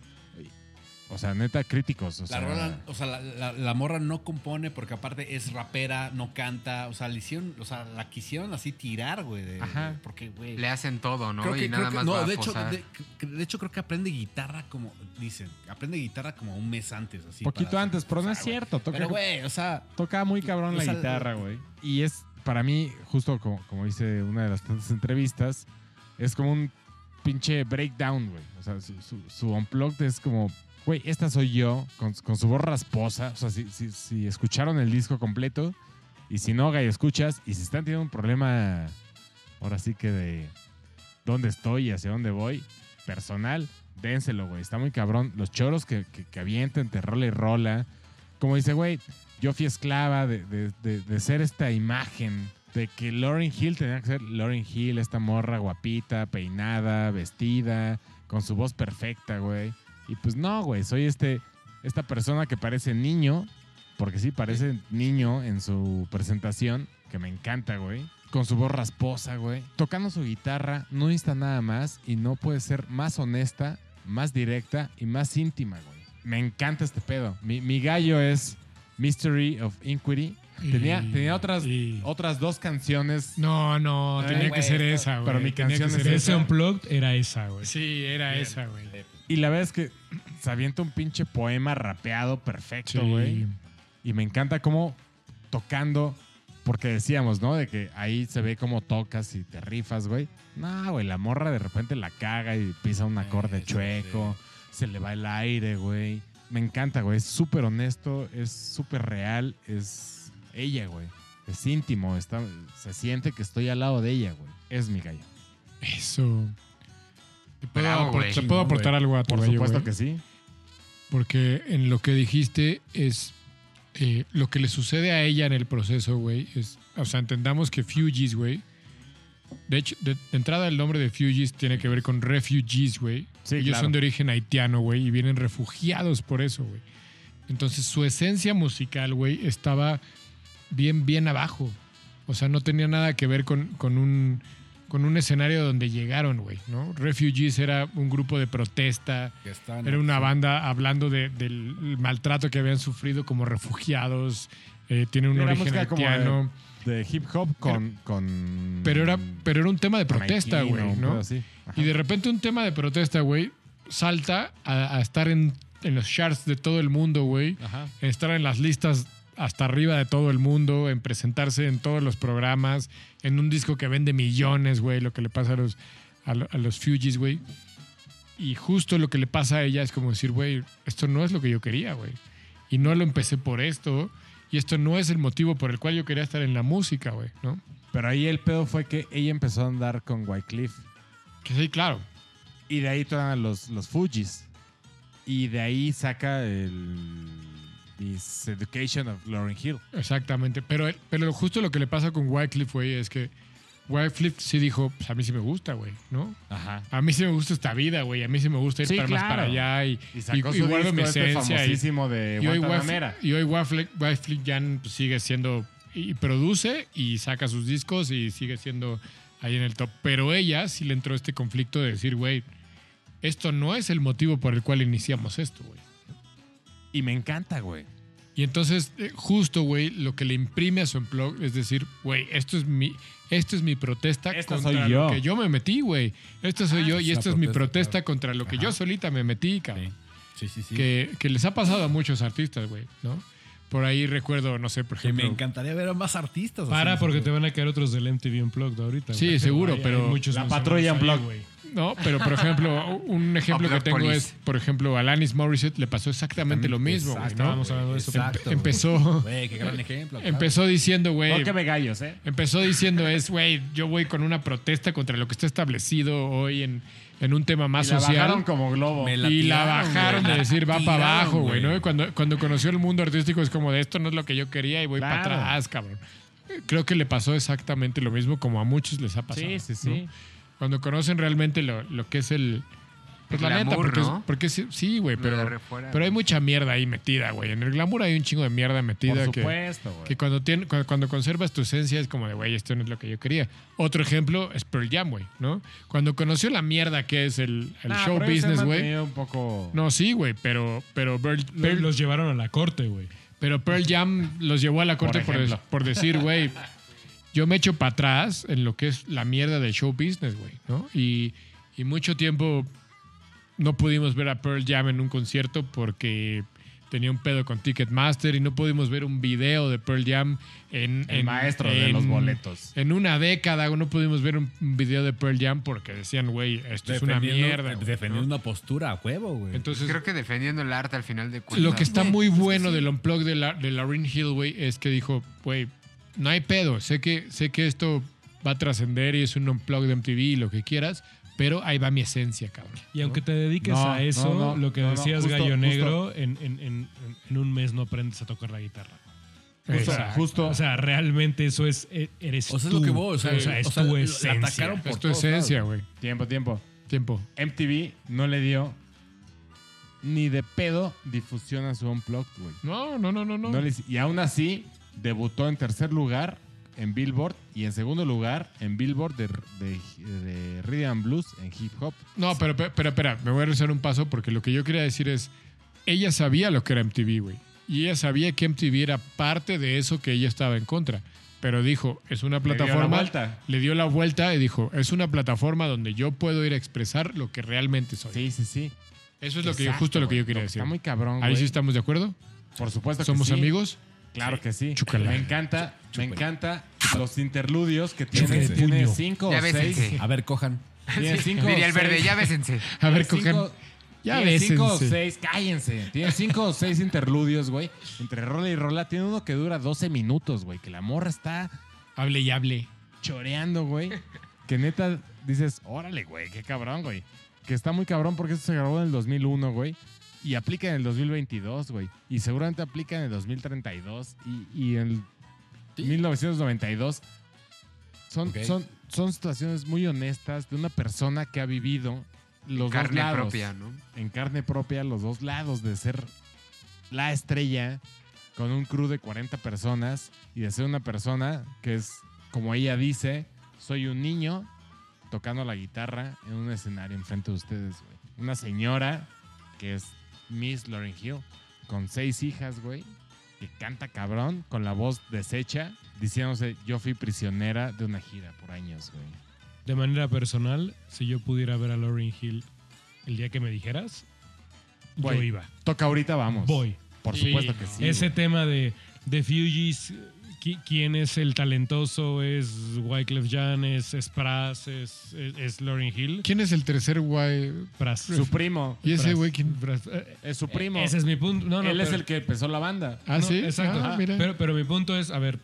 O sea, neta, críticos. O La sea, rola, o sea, la, la- la morra no compone porque aparte es rapera, no canta. O sea, le hicieron, o sea, la quisieron así tirar, güey. de- Ajá. de- Porque, güey. Le hacen todo, ¿no? Creo que, y nada creo que- más no, va a de hecho, de, hecho, creo que aprende guitarra como, dicen, aprende guitarra como un mes antes, así. poquito para- antes, pero no o es cierto. Toca, Pero, güey, o sea, toca muy cabrón O la sea, guitarra, güey. Y es, para mí, justo como, como dice una de las tantas entrevistas, es como un pinche breakdown, güey. O sea, su, su, su es como, güey, esta soy yo, con, con su voz rasposa. O sea, si, si, escucharon el disco completo, y si no, gallo, escuchas, y si están teniendo un problema, ahora sí que de dónde estoy y hacia dónde voy, personal, dénselo, güey. Está muy cabrón. Los choros que, que, que te rola y rola. Como dice, güey, yo fui esclava de, de- de- ser esta imagen de que Lauren Hill tenía que ser Lauren Hill, esta morra guapita, peinada, vestida, con su voz perfecta, güey. Y pues no, güey, soy este, esta persona que parece niño, porque sí, parece niño en su presentación, que me encanta, güey. Con su voz rasposa, güey. Tocando su guitarra, no necesita nada más y no puede ser más honesta, más directa y más íntima, güey. Me encanta este pedo. Mi, mi gallo es Mystery of Inquiry. Tenía, Y- tenía otras, y- otras dos canciones. No, no, tenía que ser esa, güey. pero mi Tenía canción Ese esa. unplugged era esa, güey. Sí, era esa, güey. Y la verdad es que se avienta un pinche poema rapeado perfecto, Sí. güey. Y me encanta cómo tocando, porque decíamos, ¿no? De que ahí se ve cómo tocas y te rifas, güey. No, güey, la morra de repente la caga y pisa un acorde chueco, se le va el aire, güey. Me encanta, güey. Es súper honesto, es súper real, es ella, güey. Es íntimo, está, se siente que estoy al lado de ella, güey. Es mi gallo. Eso. ¿Te puedo, Bravo, apor- güey. te puedo aportar algo a tu Por gallo, supuesto güey? que sí. Porque en lo que dijiste es eh, lo que le sucede a ella en el proceso, güey. Es, o sea, entendamos que Fugees, güey. De hecho, de, de entrada el nombre de Fugees tiene que ver con refugees, güey. Sí, Ellos claro. son de origen haitiano, güey, y vienen refugiados por eso, güey. Entonces su esencia musical, güey, estaba bien, bien abajo. O sea, no tenía nada que ver con, con un con un escenario donde llegaron, güey, ¿no? Refugees era un grupo de protesta, era una banda hablando de- del maltrato que habían sufrido como refugiados, eh, tiene un Era origen música como haitiano, De hip hop con. con pero era, pero era un tema de protesta, güey, ¿no? así. Y de repente un tema de protesta, güey, salta a, a estar en, en los charts de todo el mundo, güey. Estar en las listas hasta arriba de todo el mundo, en presentarse en todos los programas, en un disco que vende millones, güey, lo que le pasa a los, a, a los Fugees, güey. Y justo lo que le pasa a ella es como decir, güey, esto no es lo que yo quería, güey. Y no lo empecé por esto. Y esto no es el motivo por el cual yo quería estar en la música, güey, ¿no? Pero ahí el pedo fue que ella empezó a andar con Wycliffe. Que sí, claro. Y de ahí toman los, los Fujis. Y de ahí saca el. This Education of Lauryn Hill. Exactamente, pero, pero justo lo que le pasa con Wycliffe, güey, es que Wycliffe sí dijo, pues a mí sí me gusta, güey, ¿no? Ajá. A mí sí me gusta esta vida, güey, a mí sí me gusta ir Sí, para más para allá y, Y sacó y- su y guardo mi este esencia. famosísimo de y, hoy. Wycliffe, y hoy Wycliffe ya pues, sigue siendo, y produce y saca sus discos y sigue siendo ahí en el top. Pero ella sí le entró este conflicto de decir, güey, esto no es el motivo por el cual iniciamos esto, güey. Y me encanta, güey. Y entonces, eh, justo, güey, lo que le imprime a su blog es decir, güey, esto es mi, esto es mi protesta Esta contra lo que yo me metí, güey. Esto soy Ah, yo y esta es mi protesta, claro. contra lo que yo solita me metí, cabrón. Sí, sí, sí. Que, que les ha pasado a muchos artistas, güey, ¿no? Por ahí recuerdo, no sé, por Que me ejemplo. encantaría ver a más artistas. Para porque eso. te van a caer otros del MTV Unplugged ahorita. Sí, seguro, pero muchos la patrulla Unplugged. güey. No, pero por ejemplo, un ejemplo que tengo Police. es, por ejemplo, a Alanis Morissette le pasó exactamente lo mismo, güey, ¿no? Estábamos hablando de eso. Exacto. Empezó, Güey, qué gran ejemplo. claro. empezó diciendo, güey, No que me gallos, ¿eh? Empezó diciendo es, güey, yo voy con una protesta contra lo que está establecido hoy en, en un tema más Y la social. bajaron como globo. Me y la bajaron de decir va La para abajo, güey, ¿no? Y cuando, cuando conoció el mundo artístico es como de esto no es lo que yo quería y voy para atrás, cabrón. Creo que le pasó exactamente lo mismo como a muchos les ha pasado. Sí, sí, ¿no? Cuando conocen realmente lo, lo que es el... Pues El la neta, glamour, porque, ¿no? porque sí, güey, pero, pero hay mucha mierda ahí metida, güey. En el glamour hay un chingo de mierda metida Por que... supuesto, güey. Que cuando, tiene, cuando, cuando conservas tu esencia es como de, güey, esto no es lo que yo quería. Otro ejemplo es Pearl Jam, güey, ¿no? Cuando conoció la mierda que es el, el Nah, show business, güey. poco... No, sí, güey, pero, pero, Pearl, Pearl- Los llevaron a la corte, güey. pero Pearl Jam los llevó a la corte por decir, güey, yo me echo para atrás en lo que es la mierda del show business, güey, ¿no? Y, y mucho tiempo no pudimos ver a Pearl Jam en un concierto porque tenía un pedo con Ticketmaster y no pudimos ver un video de Pearl Jam en... El en- maestro de los boletos. En una década no pudimos ver un un video de Pearl Jam porque decían, güey, esto es una mierda. Defendiendo ¿no? una postura a huevo, güey. Entonces, Creo que defendiendo el arte al final de cuentas. lo que está muy bueno del unplug de, la, de Lauryn Hill, güey, es que dijo, güey, no hay pedo. Sé que, sé que esto va a trascender y es un unplug de MTV y lo que quieras, pero ahí va mi esencia, cabrón. Y aunque te dediques No, a eso, no, no, lo que no, no, decías justo, Gallo. Negro, en, en- en- en un mes no aprendes a tocar la guitarra. Justo, justo. O sea, realmente eso es, e- eres O sea, es tú. lo que o sea, es o sea, tu la esencia. atacaron por Es tu todos esencia, güey. tiempo, tiempo. Tiempo. MTV no le dio ni de pedo difusión a su Unplugged, güey. No, no, no, no, no. No le hice- y aún así, debutó en tercer lugar en Billboard y en segundo lugar en Billboard de, de, de Rhythm and Blues en hip hop. No, pero, pero, espera, me voy a regresar un paso porque lo que yo quería decir es, ella sabía lo que era MTV, güey. Y ella sabía que MTV era parte de eso que ella estaba en contra. Pero dijo, es una dio la plataforma. vuelta. le dio la vuelta y dijo, es una plataforma donde yo puedo ir a expresar lo que realmente soy. Sí, sí, sí. Eso es lo que yo, Exacto, justo lo que yo quería que decir. Está muy cabrón, Ahí güey. sí estamos de acuerdo. Por supuesto que Somos sí. amigos. Claro que sí. Chúcala. Me encanta, me encanta los interludios que tiene. Tiene cinco o seis. A ver, cojan. Tiene cinco Diría el verde, ya bésense. A ver, cojan. cinco- Ya tiene cinco o seis, cállense. Tiene cinco o seis interludios, güey. Entre rola y rola. Tiene uno que dura 12 minutos, güey. Que la morra está Hable y hable. choreando, güey. Que neta dices, órale, güey, qué cabrón, güey. Que está muy cabrón porque esto se grabó en el 2001, güey. Y aplica en el 2022, güey. Y seguramente aplica en el 2032 y, y en el 1992. Son, Ok. son, son situaciones muy honestas de una persona que ha vivido los dos Carne lados. propia, ¿no? En carne propia, los dos lados de ser la estrella con un crew de 40 personas y de ser una persona que es, como ella dice, soy un niño tocando la guitarra en un escenario enfrente de ustedes, güey. Una señora que es Miss Lauryn Hill, con seis hijas, güey, que canta cabrón, con la voz deshecha, diciéndose, yo fui prisionera de una gira por años, güey. De manera personal, si yo pudiera ver a Lauryn Hill el día que me dijeras, yo Voy. iba. Toca ahorita, vamos. Voy. Por Sí. supuesto que sí. Ese güey. tema de, de Fugees, quién es el talentoso, es Wyclef Jean, es, es Pras, es, es, es Lauryn Hill. ¿Quién es el tercer guay? Pras. Su primo. ¿Y ese güey quién? Pras. Eh, Es su primo. Ese es mi punto. No, no, Él es el que empezó la banda. Ah, no, sí. Exacto. Ah, mira. Pero, pero mi punto es, a ver,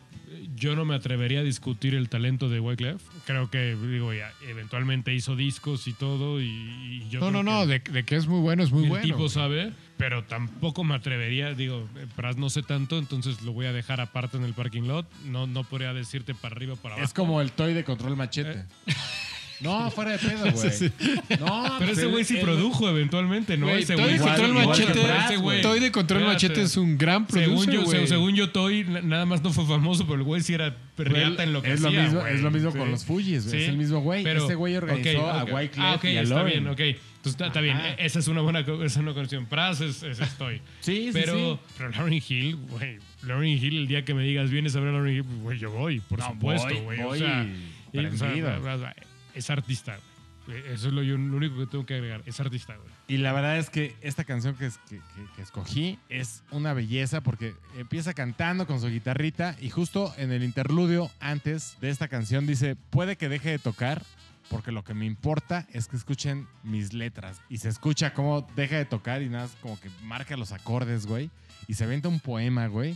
yo no me atrevería a discutir el talento de Wyclef. Creo que, digo, ya, eventualmente hizo discos y todo. Y, y yo no, no, no. De, de que es muy bueno, es muy el bueno. tipo sabe, pero tampoco me atrevería. Digo, eh, Pras no sé tanto, entonces lo voy a dejar aparte en el parking lot. No, no podría decirte para arriba o para abajo. Es como el toy de control machete. No, fuera de pedo, güey. Sí, No, Pero pues ese él- güey sí produjo eventualmente, ¿no? Ese Toy güey Control igual Machete. que Pras, ese güey. Toy de Control Espérate. Machete es un gran Según producer, yo, según yo, Toy na- nada más no fue famoso, pero el güey sí era reata en lo que es lo hacía, mismo, es lo mismo Sí. con los Fugees, güey. Sí, Es el mismo güey. pero- Ese güey organizó ok, a ok. Wyclef Ah, ok, y a está bien, ok. Entonces está, bien. Ajá. Esa es una buena, esa es una conexión. Pras es, es estoy. Sí, sí, pero, sí. pero Lauryn Hill, güey. Lauryn Hill, el día que me digas, vienes a ver a Lauryn Hill, pues, güey, yo voy, por No, supuesto, voy, güey. O voy sea, es artista, güey. Eso es lo, yo- lo único que tengo que agregar. Es artista, güey. Y la verdad es que esta canción que, es- que- que- que escogí es una belleza porque empieza cantando con su guitarrita y justo en el interludio antes de esta canción dice, puede que deje de tocar porque lo que me importa es que escuchen mis letras. Y se escucha cómo deja de tocar y nada, más como que marca los acordes, güey. Y se avienta un poema, güey,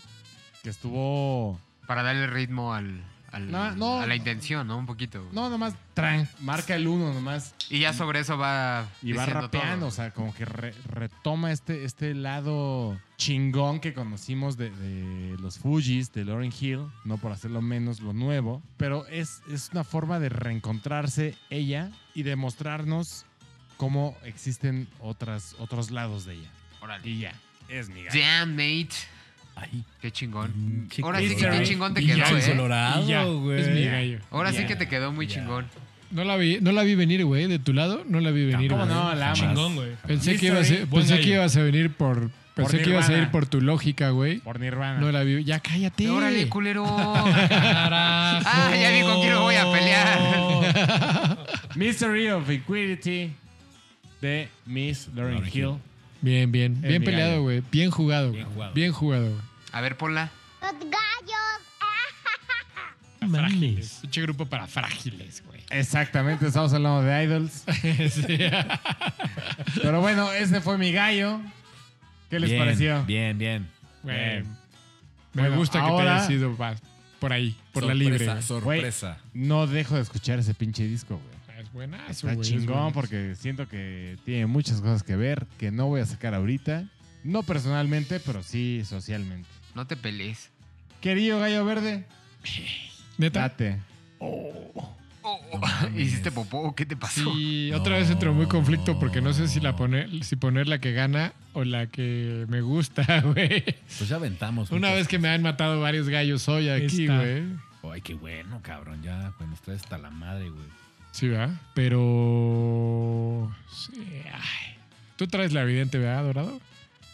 que estuvo... Para darle ritmo al, al- No, no. a la intención, ¿no? Un poquito. No, nomás, tran, marca el uno nomás. Y ya sobre eso va. Y va rapeando, todo. o sea, como que re- retoma este, este lado chingón que conocimos de, de los Fujis, de Lauryn Hill, no por hacerlo menos lo nuevo, pero es, es una forma de reencontrarse ella y de mostrarnos cómo existen otras, otros lados de ella. Y ya, es mi gallo. Damn, mate. Ay, Qué chingón. pinche Ahora sí que qué chingón te quedó, ¿eh? Colorado, Y ya, güey. es mi gallo. Ahora sí que te quedó muy chingón. No la vi, no la vi venir, güey. De tu lado, no la vi venir. ¿Cómo güey. no? La amas. Chingón, güey. Pensé, que, Mystery, ibas a, buen pensé que gallo. ibas a venir por. Pensé que ibas a ir por tu lógica, güey. Por Nirvana. No la vi. Ya cállate. Órale, culero. Ah, ya vi con quién voy a pelear. Mystery of Equity de Miss Lauryn Hill. Bien, bien. Bien peleado, güey. Bien jugado, Bien güey. jugado. Bien jugado, güey. A ver, ponla. Los gallos. Mames. Pinche grupo para frágiles, güey. Exactamente, estamos hablando de idols. Pero bueno, ese fue mi gallo. ¿Qué les Bien, pareció? Bien, bien. Güey. Me Bueno, gusta que ahora- te hayas ido pa- por ahí, por la libre. güey. Sorpresa. No dejo de escuchar ese pinche disco, güey. Es buenazo, Está güey. es chingón buenazo. porque siento que tiene muchas cosas que ver que no voy a sacar ahorita. No personalmente, pero sí socialmente. No te pelees. Querido gallo verde, ¿Neta? date. Oh, ¿Hiciste popó? ¿Qué te pasó? Sí, otra vez entro muy conflicto porque no sé si la poner, si poner la que gana o la que me gusta, güey. Pues ya aventamos. Una vez que me han matado varios gallos hoy aquí, güey. Ay, qué bueno, cabrón. Ya, pues nos traes hasta la madre, güey. Sí, ¿verdad? Pero... sí, ay. Tú traes la evidente, ¿verdad, Dorado?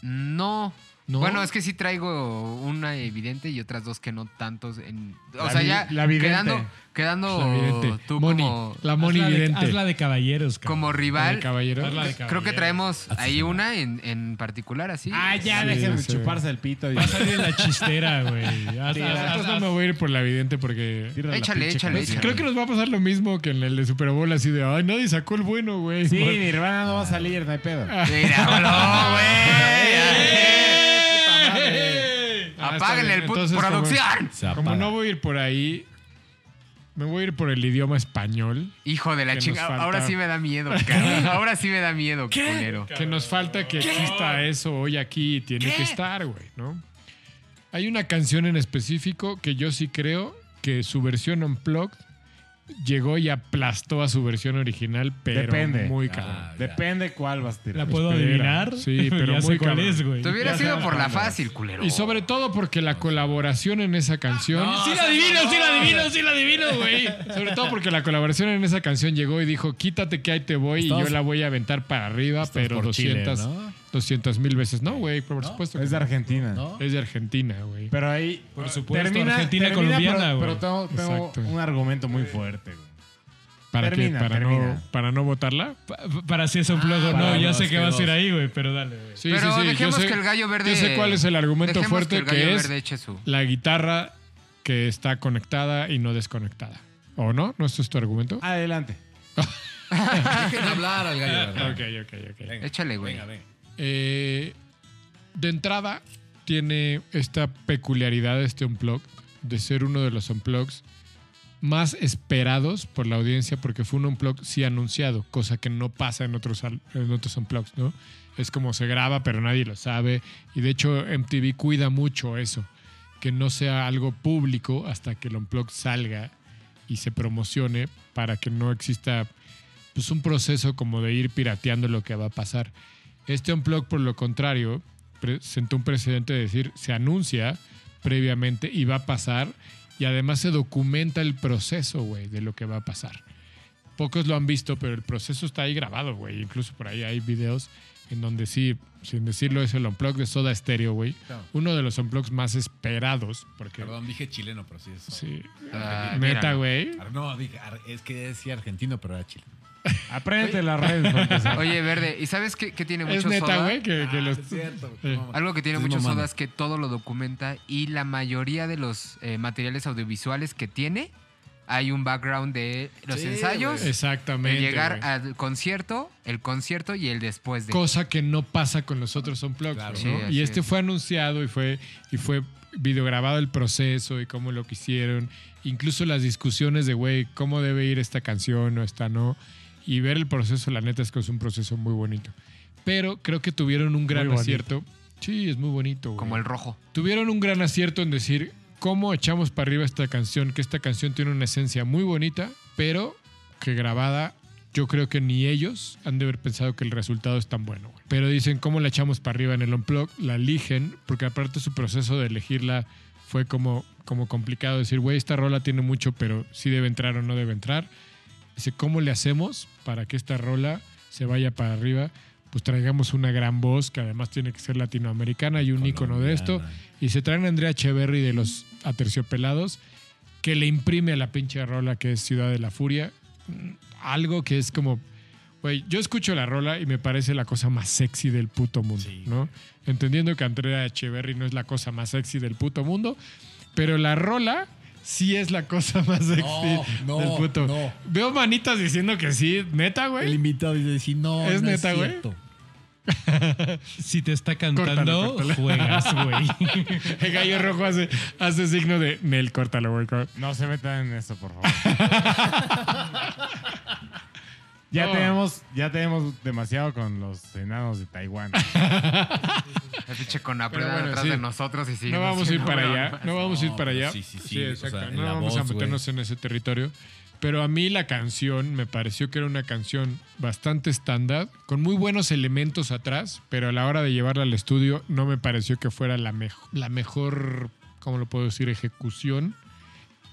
No. ¿No? Bueno, es que sí traigo una evidente y otras dos que no tantos. En, o La sea, ya la vidente. quedando, quedando La evidente. tú Moni, como, la Moni Hazla de, vidente. hazla de caballeros, cabrón. como ¿El rival. caballero? De Creo que traemos Así ahí una en, en particular, así. Ah, ya, Sí, de sí. chuparse el pito. Va a salir la chistera, güey. Sí, no me voy a ir por la evidente porque... Échale, échale, échale. Creo que nos va a pasar lo mismo que en el de Super Bowl, así de, ay, nadie sacó el bueno, güey. Sí, Por- Nirvana no va a salir, no hay pedo. Mira, no, güey. Ah, Apáguenle el puto Entonces, producción. Como no voy a ir por ahí, me voy a ir por el idioma español. Hijo de la Que nos chingada. falta. Ahora sí me da miedo, cabrón. Ahora sí me da miedo, culero. Que nos falta que exista eso hoy aquí y tiene que estar, güey, ¿no? Hay una canción en específico que yo sí creo que su versión unplugged llegó y aplastó a su versión original, pero Depende. muy Ah, cabrón. Depende cuál vas a tirar. ¿La puedo Espera. adivinar? Sí, pero ya muy sé cuál cabrón. es, güey. Te hubiera Ya sido sabes por la fácil, culero. Y sobre todo porque la colaboración en esa canción. Sí la adivino, sí la adivino, sí la adivino, güey. Sobre todo porque la colaboración en esa canción llegó y dijo: Quítate que ahí te voy y Estamos- yo la voy a aventar para arriba, Estás pero por Chile, 200 ¿no? 200 mil veces. No, güey, por supuesto. que Es de. Argentina. ¿No? Es de Argentina, güey. Pero ahí. Por supuesto, Argentina colombiana, pero, güey. pero tengo, un argumento muy fuerte, güey. ¿Para termina, qué? ¿Para, termina. No, ¿Para no votarla? Pa- Para si es un plug o para no, ya sé que vas a ir ahí, güey, pero dale, güey. Sí, Pero sí, sí. dejemos yo sé, que el gallo verde. Yo sé cuál es el argumento fuerte que, es verde la guitarra que está conectada y no desconectada. ¿O no? ¿No esto es tu argumento? Adelante. Dejen hablar al gallo. ¿verdad? ok, ok, ok. Venga, Échale, güey. Venga, venga. Eh, de entrada, tiene esta peculiaridad este unplug de ser uno de los unplugs más esperados por la audiencia porque fue un unplug sí anunciado, cosa que no pasa en otros, en otros unplugs, ¿no? Es como se graba, pero nadie lo sabe. Y de hecho, MTV cuida mucho eso, que no sea algo público hasta que el unplug salga y se promocione para que no exista pues, un proceso como de ir pirateando lo que va a pasar. Este unplug, por lo contrario, pre- sentó un precedente de decir, se anuncia previamente y va a pasar y además se documenta el proceso, güey, de lo que va a pasar. Pocos lo han visto, pero el proceso está ahí grabado, güey. Incluso por ahí hay videos en donde sí, sin decirlo, es el unplug de Soda Stereo, güey. Uno de los unplugs más esperados, porque... Perdón, dije chileno, pero sí es. Sí. Ah, Neta, míralo. güey. No, dije, es que decía argentino, pero era chileno. Redes. para empezar. Oye, verde, ¿y sabes qué, qué tiene Es mucho neta, soda? güey, que, que los... es cierto. Eh. Algo que tiene mucho soda es que todo lo documenta y la mayoría de los eh, materiales audiovisuales que tiene hay un background de los Sí, ensayos, güey. Exactamente. el llegar güey. al concierto, el concierto y el después de. Cosa que no pasa con los otros unplugs, Claro. ¿no? Sí, así y este es. fue anunciado y fue, y fue videograbado el proceso y cómo lo quisieron. Incluso las discusiones de, güey, cómo debe ir esta canción o esta no. Y ver el proceso, la neta es que es un proceso muy bonito. Pero creo que tuvieron un gran acierto. Sí, es muy bonito. güey. como el rojo. Tuvieron un gran acierto en decir cómo echamos para arriba esta canción, que esta canción tiene una esencia muy bonita, pero que grabada yo creo que ni ellos han de haber pensado que el resultado es tan bueno. güey. Pero dicen cómo la echamos para arriba en el unplug, la eligen, porque aparte su proceso de elegirla fue como, como complicado decir, güey, esta rola tiene mucho, pero sí debe entrar o no debe entrar. Dice, ¿cómo le hacemos para que esta rola se vaya para arriba? Pues traigamos una gran voz, que además tiene que ser latinoamericana y un ícono de esto. Y se traen a Andrea Echeverry de los Aterciopelados, que le imprime a la pinche rola que es Ciudad de la Furia. Mm, Algo que es como. Güey, yo escucho la rola y me parece la cosa más sexy del puto mundo, Sí. ¿no? Entendiendo que Andrea Echeverry no es la cosa más sexy del puto mundo, pero la rola sí es la cosa más sexy no, del puto. no. Veo manitas diciendo que sí, neta, El güey. invitado dice decir, no, ¿Es no neta, güey? Si te está cantando, juegas, güey. El gallo rojo hace, hace signo de Nel, córtalo, güey. No se metan en eso, por favor. Ya, No. tenemos, ya tenemos demasiado con los enanos de Taiwán. El pinche con la bueno, detrás sí. de nosotros y No seguimos vamos a ir para allá. No vamos a ir No, para allá. sí, sí, sí, Sí, o exacto. sea, no vamos a meternos en ese territorio. Pero a mí la canción me pareció que era una canción bastante estándar, con muy buenos elementos atrás, pero a la hora de llevarla al estudio no me pareció que fuera la, mejo- la mejor, ¿cómo lo puedo decir?, ejecución.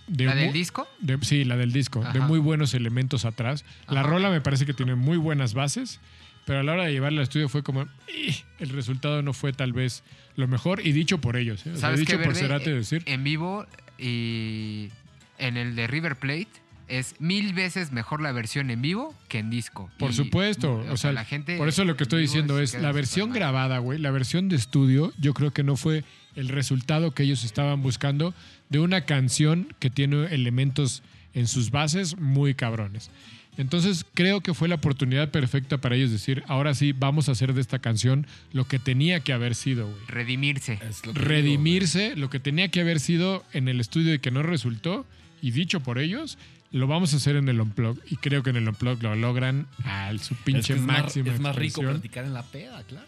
De ¿La del disco? de- sí, la del disco, de muy buenos elementos atrás. La Ajá. rola me parece que tiene muy buenas bases, pero a la hora de llevarla al estudio fue como, "Ih", el resultado no fue tal vez lo mejor, y dicho por ellos, ¿eh? O sea, ¿Sabes dicho qué, por? Cerati Eh, decir. En vivo y en el de River Plate es mil veces mejor la versión en vivo que en disco. Por Y, supuesto, o sea, la gente por eso lo que estoy diciendo es la versión grabada, güey, la versión de estudio, yo creo que no fue el resultado que ellos estaban buscando de una canción que tiene elementos en sus bases muy cabrones. Entonces creo que fue la oportunidad perfecta para ellos decir, ahora sí, vamos a hacer de esta canción lo que tenía que haber sido, güey. Redimirse. Lo digo, Redimirse, lo que tenía que haber sido en el estudio y que no resultó, y dicho por ellos, lo vamos a hacer en el Unplug. Y creo que en el Unplug lo logran a su pinche es que es más, máxima es más rico platicar en la peda, claro.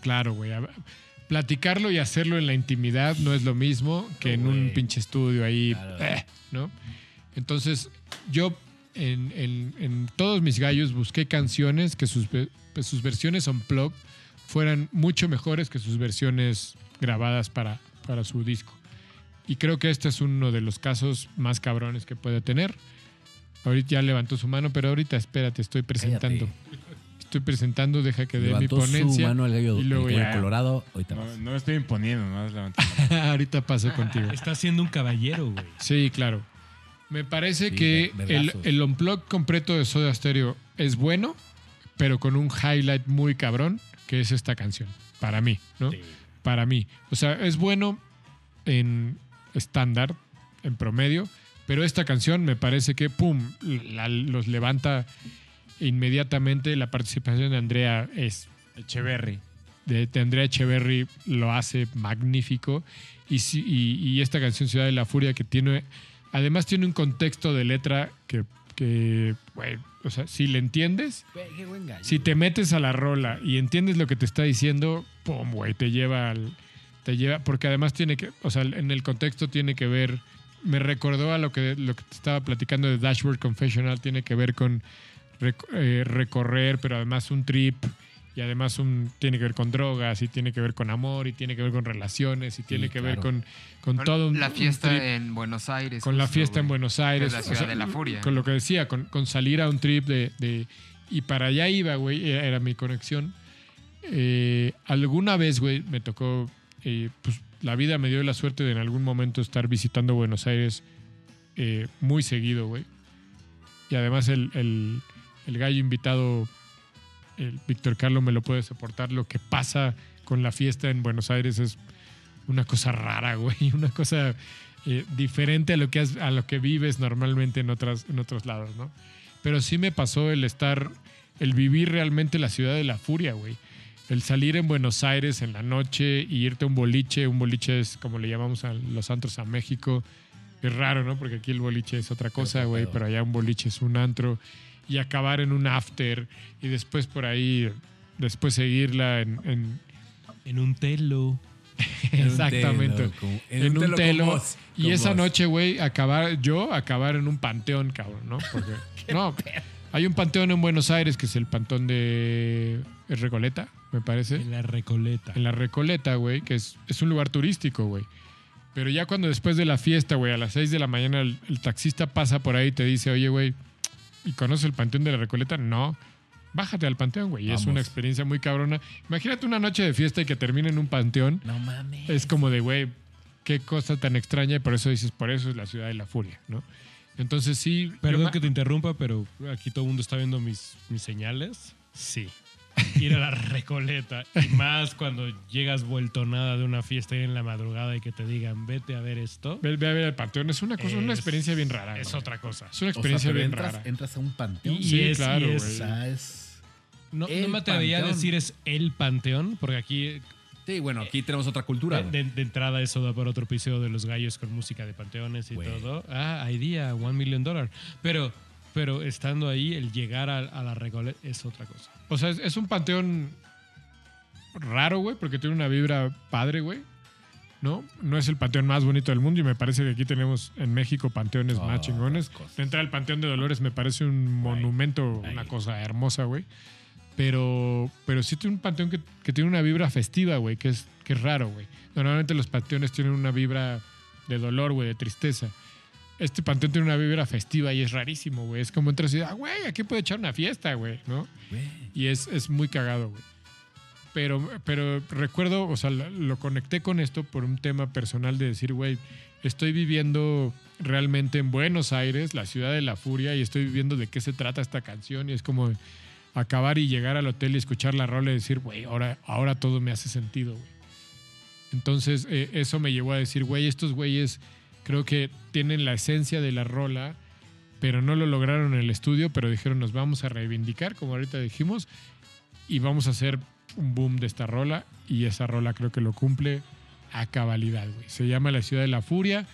Claro, güey. Platicarlo y hacerlo en la intimidad no es lo mismo que en un pinche estudio ahí, eh, ¿no? Entonces, yo en, en- en todos mis gallos busqué canciones que sus, pues, sus versiones unplugged fueran mucho mejores que sus versiones grabadas para, para su disco. Y creo que este es uno de los casos más cabrones que puede tener. Ahorita ya levantó su mano, pero ahorita espérate, estoy presentando. Estoy presentando, deja que dé mi Levantó su ponencia. mano el gallo, y luego el gallo ya. colorado. Ahorita No, no me estoy imponiendo, no es ahorita paso contigo. Está siendo un caballero, güey. Sí, claro. Me parece Sí, que el, el unplug completo de Soda Stereo es bueno, pero con un highlight muy cabrón, que es esta canción. Para mí, ¿no? Sí. Para mí. O sea, es bueno en estándar, en promedio, pero esta canción me parece que, ¡pum!, la- los levanta inmediatamente. La participación de Andrea es Echeverry. de, de Andrea Echeverry lo hace magnífico. Y, y, y esta canción Ciudad de la Furia que tiene, además tiene un contexto de letra que, que güey, o sea, si le entiendes, Qué buen gallo. si te metes a la rola y entiendes lo que te está diciendo, pum, güey, te lleva al, te lleva, porque además tiene que, o sea, en el contexto tiene que ver, me recordó a lo que, lo que te estaba platicando de Dashboard Confessional, tiene que ver con recorrer, pero además un trip y además un, tiene que ver con drogas y tiene que ver con amor y tiene que ver con relaciones y tiene que ver con, con Con todo un, la un fiesta trip en Buenos Aires. con la fiesta en. Buenos Aires. Es la o ciudad sea, de la furia. Con lo que decía, con, con salir a un trip de, de- Y para allá iba, güey, era, era mi conexión. Eh, alguna vez, güey, me tocó... eh, pues la vida me dio la suerte de en algún momento estar visitando Buenos Aires eh, muy seguido, güey. Y además el, el- el gallo invitado, el Víctor Carlos, me lo puede soportar. Lo que pasa con la fiesta en Buenos Aires es una cosa rara, güey. Una cosa eh, diferente a lo, que has- a lo que vives normalmente en, otras, en otros lados, ¿no? Pero sí me pasó el estar, el vivir realmente la ciudad de la furia, güey. El salir en Buenos Aires en la noche y irte a un boliche. Un boliche es como le llamamos a los antros a México. Es raro, ¿no? Porque aquí el boliche es otra cosa, güey. Pero allá un boliche es un antro. Y acabar en un after. Y después por ahí, después seguirla en- en, En un telo. En un Exactamente. telo, como- en, un telo. con vos, y esa vos. noche, güey, acabar, yo acabar en un panteón, cabrón, ¿no? Porque, no, hay un panteón en Buenos Aires que es el panteón de Recoleta, me parece. En la recoleta. En la Recoleta, güey, que es, es un lugar turístico, güey. Pero ya cuando después de la fiesta, güey, a las 6 de la mañana, el, el taxista pasa por ahí y te dice, oye, güey, ¿y conoces el panteón de la Recoleta? No. Bájate al panteón, güey. y Es una experiencia muy cabrona. Imagínate una noche de fiesta y que termine en un panteón. No mames. Es como de, güey, qué cosa tan extraña. Y por eso dices, por eso es la ciudad de la furia, ¿no? Entonces sí. Perdón que te interrumpa, pero aquí todo el mundo está viendo mis, mis señales. Sí. Ir a la recoleta. Y más cuando llegas vuelto nada de una fiesta y en la madrugada y que te digan, vete a ver esto. Ve, ve a ver el panteón. Es una cosa, una Es- experiencia bien rara. Es güey. otra cosa. Es una O sea, experiencia bien entras, rara. entras a un panteón. Y Sí, es- claro, y es- güey. sea, es... No, no me atrevería a decir es el panteón, porque aquí Sí, bueno, aquí tenemos otra cultura. de, de- de entrada eso da para otro episodio de los gallos con música de panteones y Güey. todo. Ah, idea, one million dollar. Pero, pero estando ahí, el llegar a, a la recoleta es otra cosa. O sea, es, es un panteón raro, güey, porque tiene una vibra padre, güey. ¿No? No es el panteón más bonito del mundo y me parece que aquí tenemos en México panteones Oh, más chingones. entrada, el Panteón de Dolores me parece un monumento, una cosa hermosa, güey. Pero, pero sí tiene un panteón que, que tiene una vibra festiva, güey, que es, que es raro, güey. Normalmente los panteones tienen una vibra de dolor, güey, de tristeza. Este panteón tiene una vibra festiva y es rarísimo, güey. Es como y dices, ah, güey, aquí puede echar una fiesta, güey, ¿no? Y es, es muy cagado, güey. Pero, pero recuerdo, o sea, lo, lo conecté con esto por un tema personal de decir, güey, estoy viviendo realmente en Buenos Aires, la ciudad de la furia, y estoy viviendo de qué se trata esta canción. Y es como acabar y llegar al hotel y escuchar la rola y decir, güey, ahora, ahora todo me hace sentido, güey. Entonces, eh, eso me llevó a decir, güey, estos güeyes creo que tienen la esencia de la rola, pero no lo lograron en el estudio, pero dijeron, nos vamos a reivindicar, como ahorita dijimos, y vamos a hacer un boom de esta rola, y esa rola creo que lo cumple a cabalidad, güey. Se llama La Ciudad de la Furia.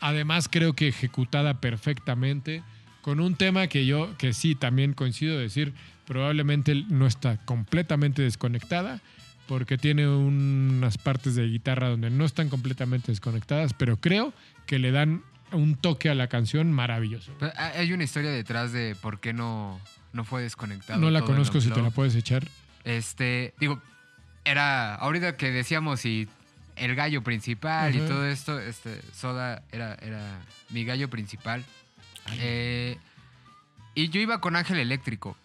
Además, creo que ejecutada perfectamente, con un tema que yo, que sí, también coincido decir, probablemente no está completamente desconectada, porque tiene unas partes de guitarra donde no están completamente desconectadas, pero creo que le dan un toque a la canción maravilloso. Pero hay una historia detrás de por qué no, no fue desconectado. No la todo conozco si te la puedes echar. Este, digo, era, ahorita que decíamos y el gallo principal y todo esto, este, Soda era, era mi gallo principal. Eh, y yo iba con Ángel Eléctrico.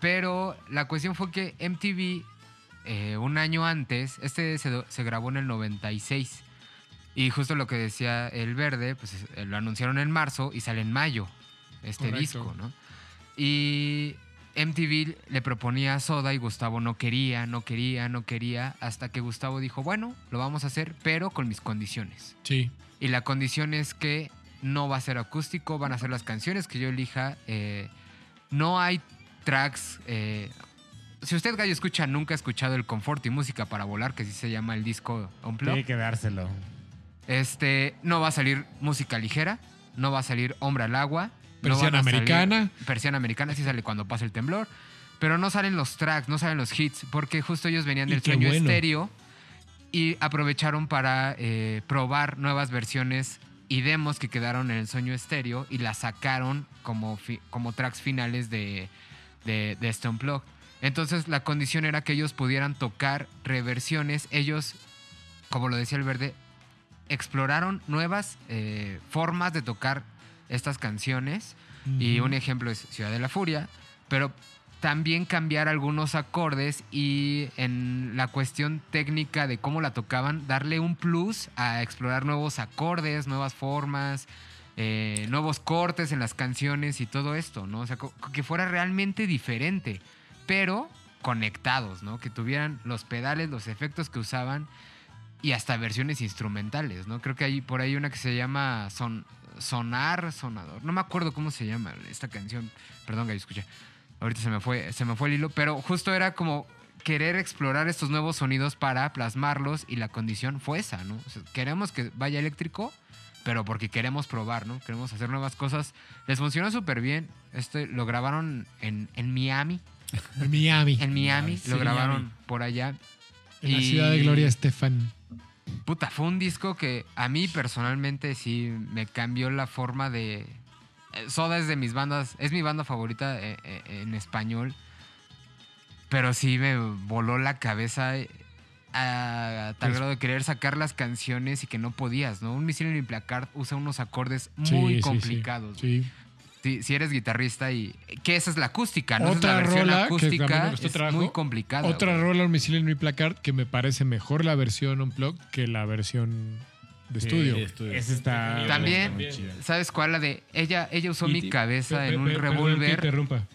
Pero la cuestión fue que MTV, eh, un año antes, este se, grabó en el 96. Y justo lo que decía El Verde, pues eh, lo anunciaron en marzo y sale en mayo este Correcto. disco, ¿no? Y MTV le proponía a Soda y Gustavo no quería, no quería, no quería, hasta que Gustavo dijo, bueno, lo vamos a hacer, pero con mis condiciones. Sí. Y la condición es que no va a ser acústico, van a ser las canciones que yo elija. eh, no hay tracks. eh, si usted, gallo, escucha, nunca ha escuchado el Confort y Música para Volar, que así se llama el disco Unplugged, Tiene que dárselo. este, no va a salir música ligera, no va a salir Hombre al Agua. Persiana americana. Persiana americana sí sale cuando pasa el temblor. Pero no salen los tracks, no salen los hits, porque justo ellos venían del sueño bueno. estéreo y aprovecharon para eh, probar nuevas versiones y demos que quedaron en el sueño estéreo y las sacaron como, fi- como tracks finales de, de, de este Unplugged. Entonces la condición era que ellos pudieran tocar reversiones. Ellos, como lo decía el verde, exploraron nuevas eh, formas de tocar estas canciones. Y un ejemplo es Ciudad de la Furia, pero también cambiar algunos acordes y en la cuestión técnica de cómo la tocaban, darle un plus a explorar nuevos acordes, nuevas formas, eh, nuevos cortes en las canciones y todo esto, ¿no? O sea, que fuera realmente diferente, pero conectados, ¿no? Que tuvieran los pedales, los efectos que usaban y hasta versiones instrumentales, ¿no? Creo que hay por ahí una que se llama Son, Sonar, Sonador. No me acuerdo cómo se llama esta canción. Perdón, que escuché. Ahorita se me fue, se me fue el hilo, pero justo era como querer explorar estos nuevos sonidos para plasmarlos y la condición fue esa, ¿no? Queremos que vaya eléctrico, pero porque queremos probar, ¿no? Queremos hacer nuevas cosas. Les funcionó súper bien. Este lo grabaron en, en Miami. En Miami. En Miami, Sí, lo grabaron Miami. por allá. En la ciudad de Gloria Estefan. Puta, fue un disco que a mí personalmente sí me cambió la forma de. eh, Soda es de mis bandas, es mi banda favorita eh, eh, en español. Pero sí me voló la cabeza a, tal Pues- grado de querer sacar las canciones y que no podías, ¿no? Un misil en mi placard usa unos acordes muy sí, sí. complicados. Sí. Si, si eres guitarrista y. que esa es la acústica, ¿no? Esa es Otra la versión rola que acústica. también Es trabajo. muy complicada. Otra güey. rola, un misil en mi placard, que me parece mejor la versión Unplugged que la versión de estudio. Sí, estudio. Ese está. También. ¿sabes cuál? La de. Ella, ella usó Y mi cabeza pe- en un revólver.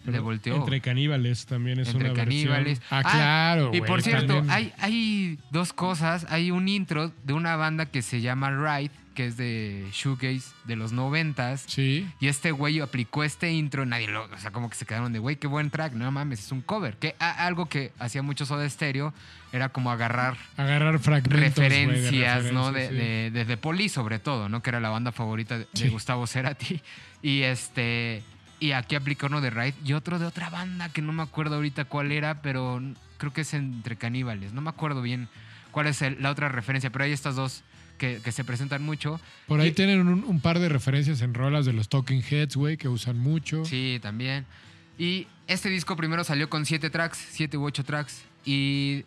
le volteó. Entre caníbales también es entre una caníbales. versión. Ah, claro, Y por cierto, también. hay, hay dos cosas. Hay un intro de una banda que se llama Ride, que es de Shoegaze de los noventas. Sí. Y este güey aplicó este intro, nadie lo. O sea, como que se quedaron de, güey, qué buen track. No mames, es un cover. Que a- algo que hacía mucho Soda Stereo era como agarrar Agarrar fragmentos. güey, de referencias, ¿no? De, referencias, sí. de, de The Police, sobre todo, ¿no? Que era la banda favorita de, Sí. Gustavo Cerati. Y este. Y aquí aplica uno de Ride y otro de otra banda que no me acuerdo ahorita cuál era, pero creo que es entre caníbales. No me acuerdo bien cuál es el- la otra referencia, pero hay estas dos que, que se presentan mucho. Por ahí Y- tienen un, un par de referencias en rolas de los Talking Heads, güey, que usan mucho. Sí, también. Y este disco primero salió con siete tracks, siete u ocho tracks. Y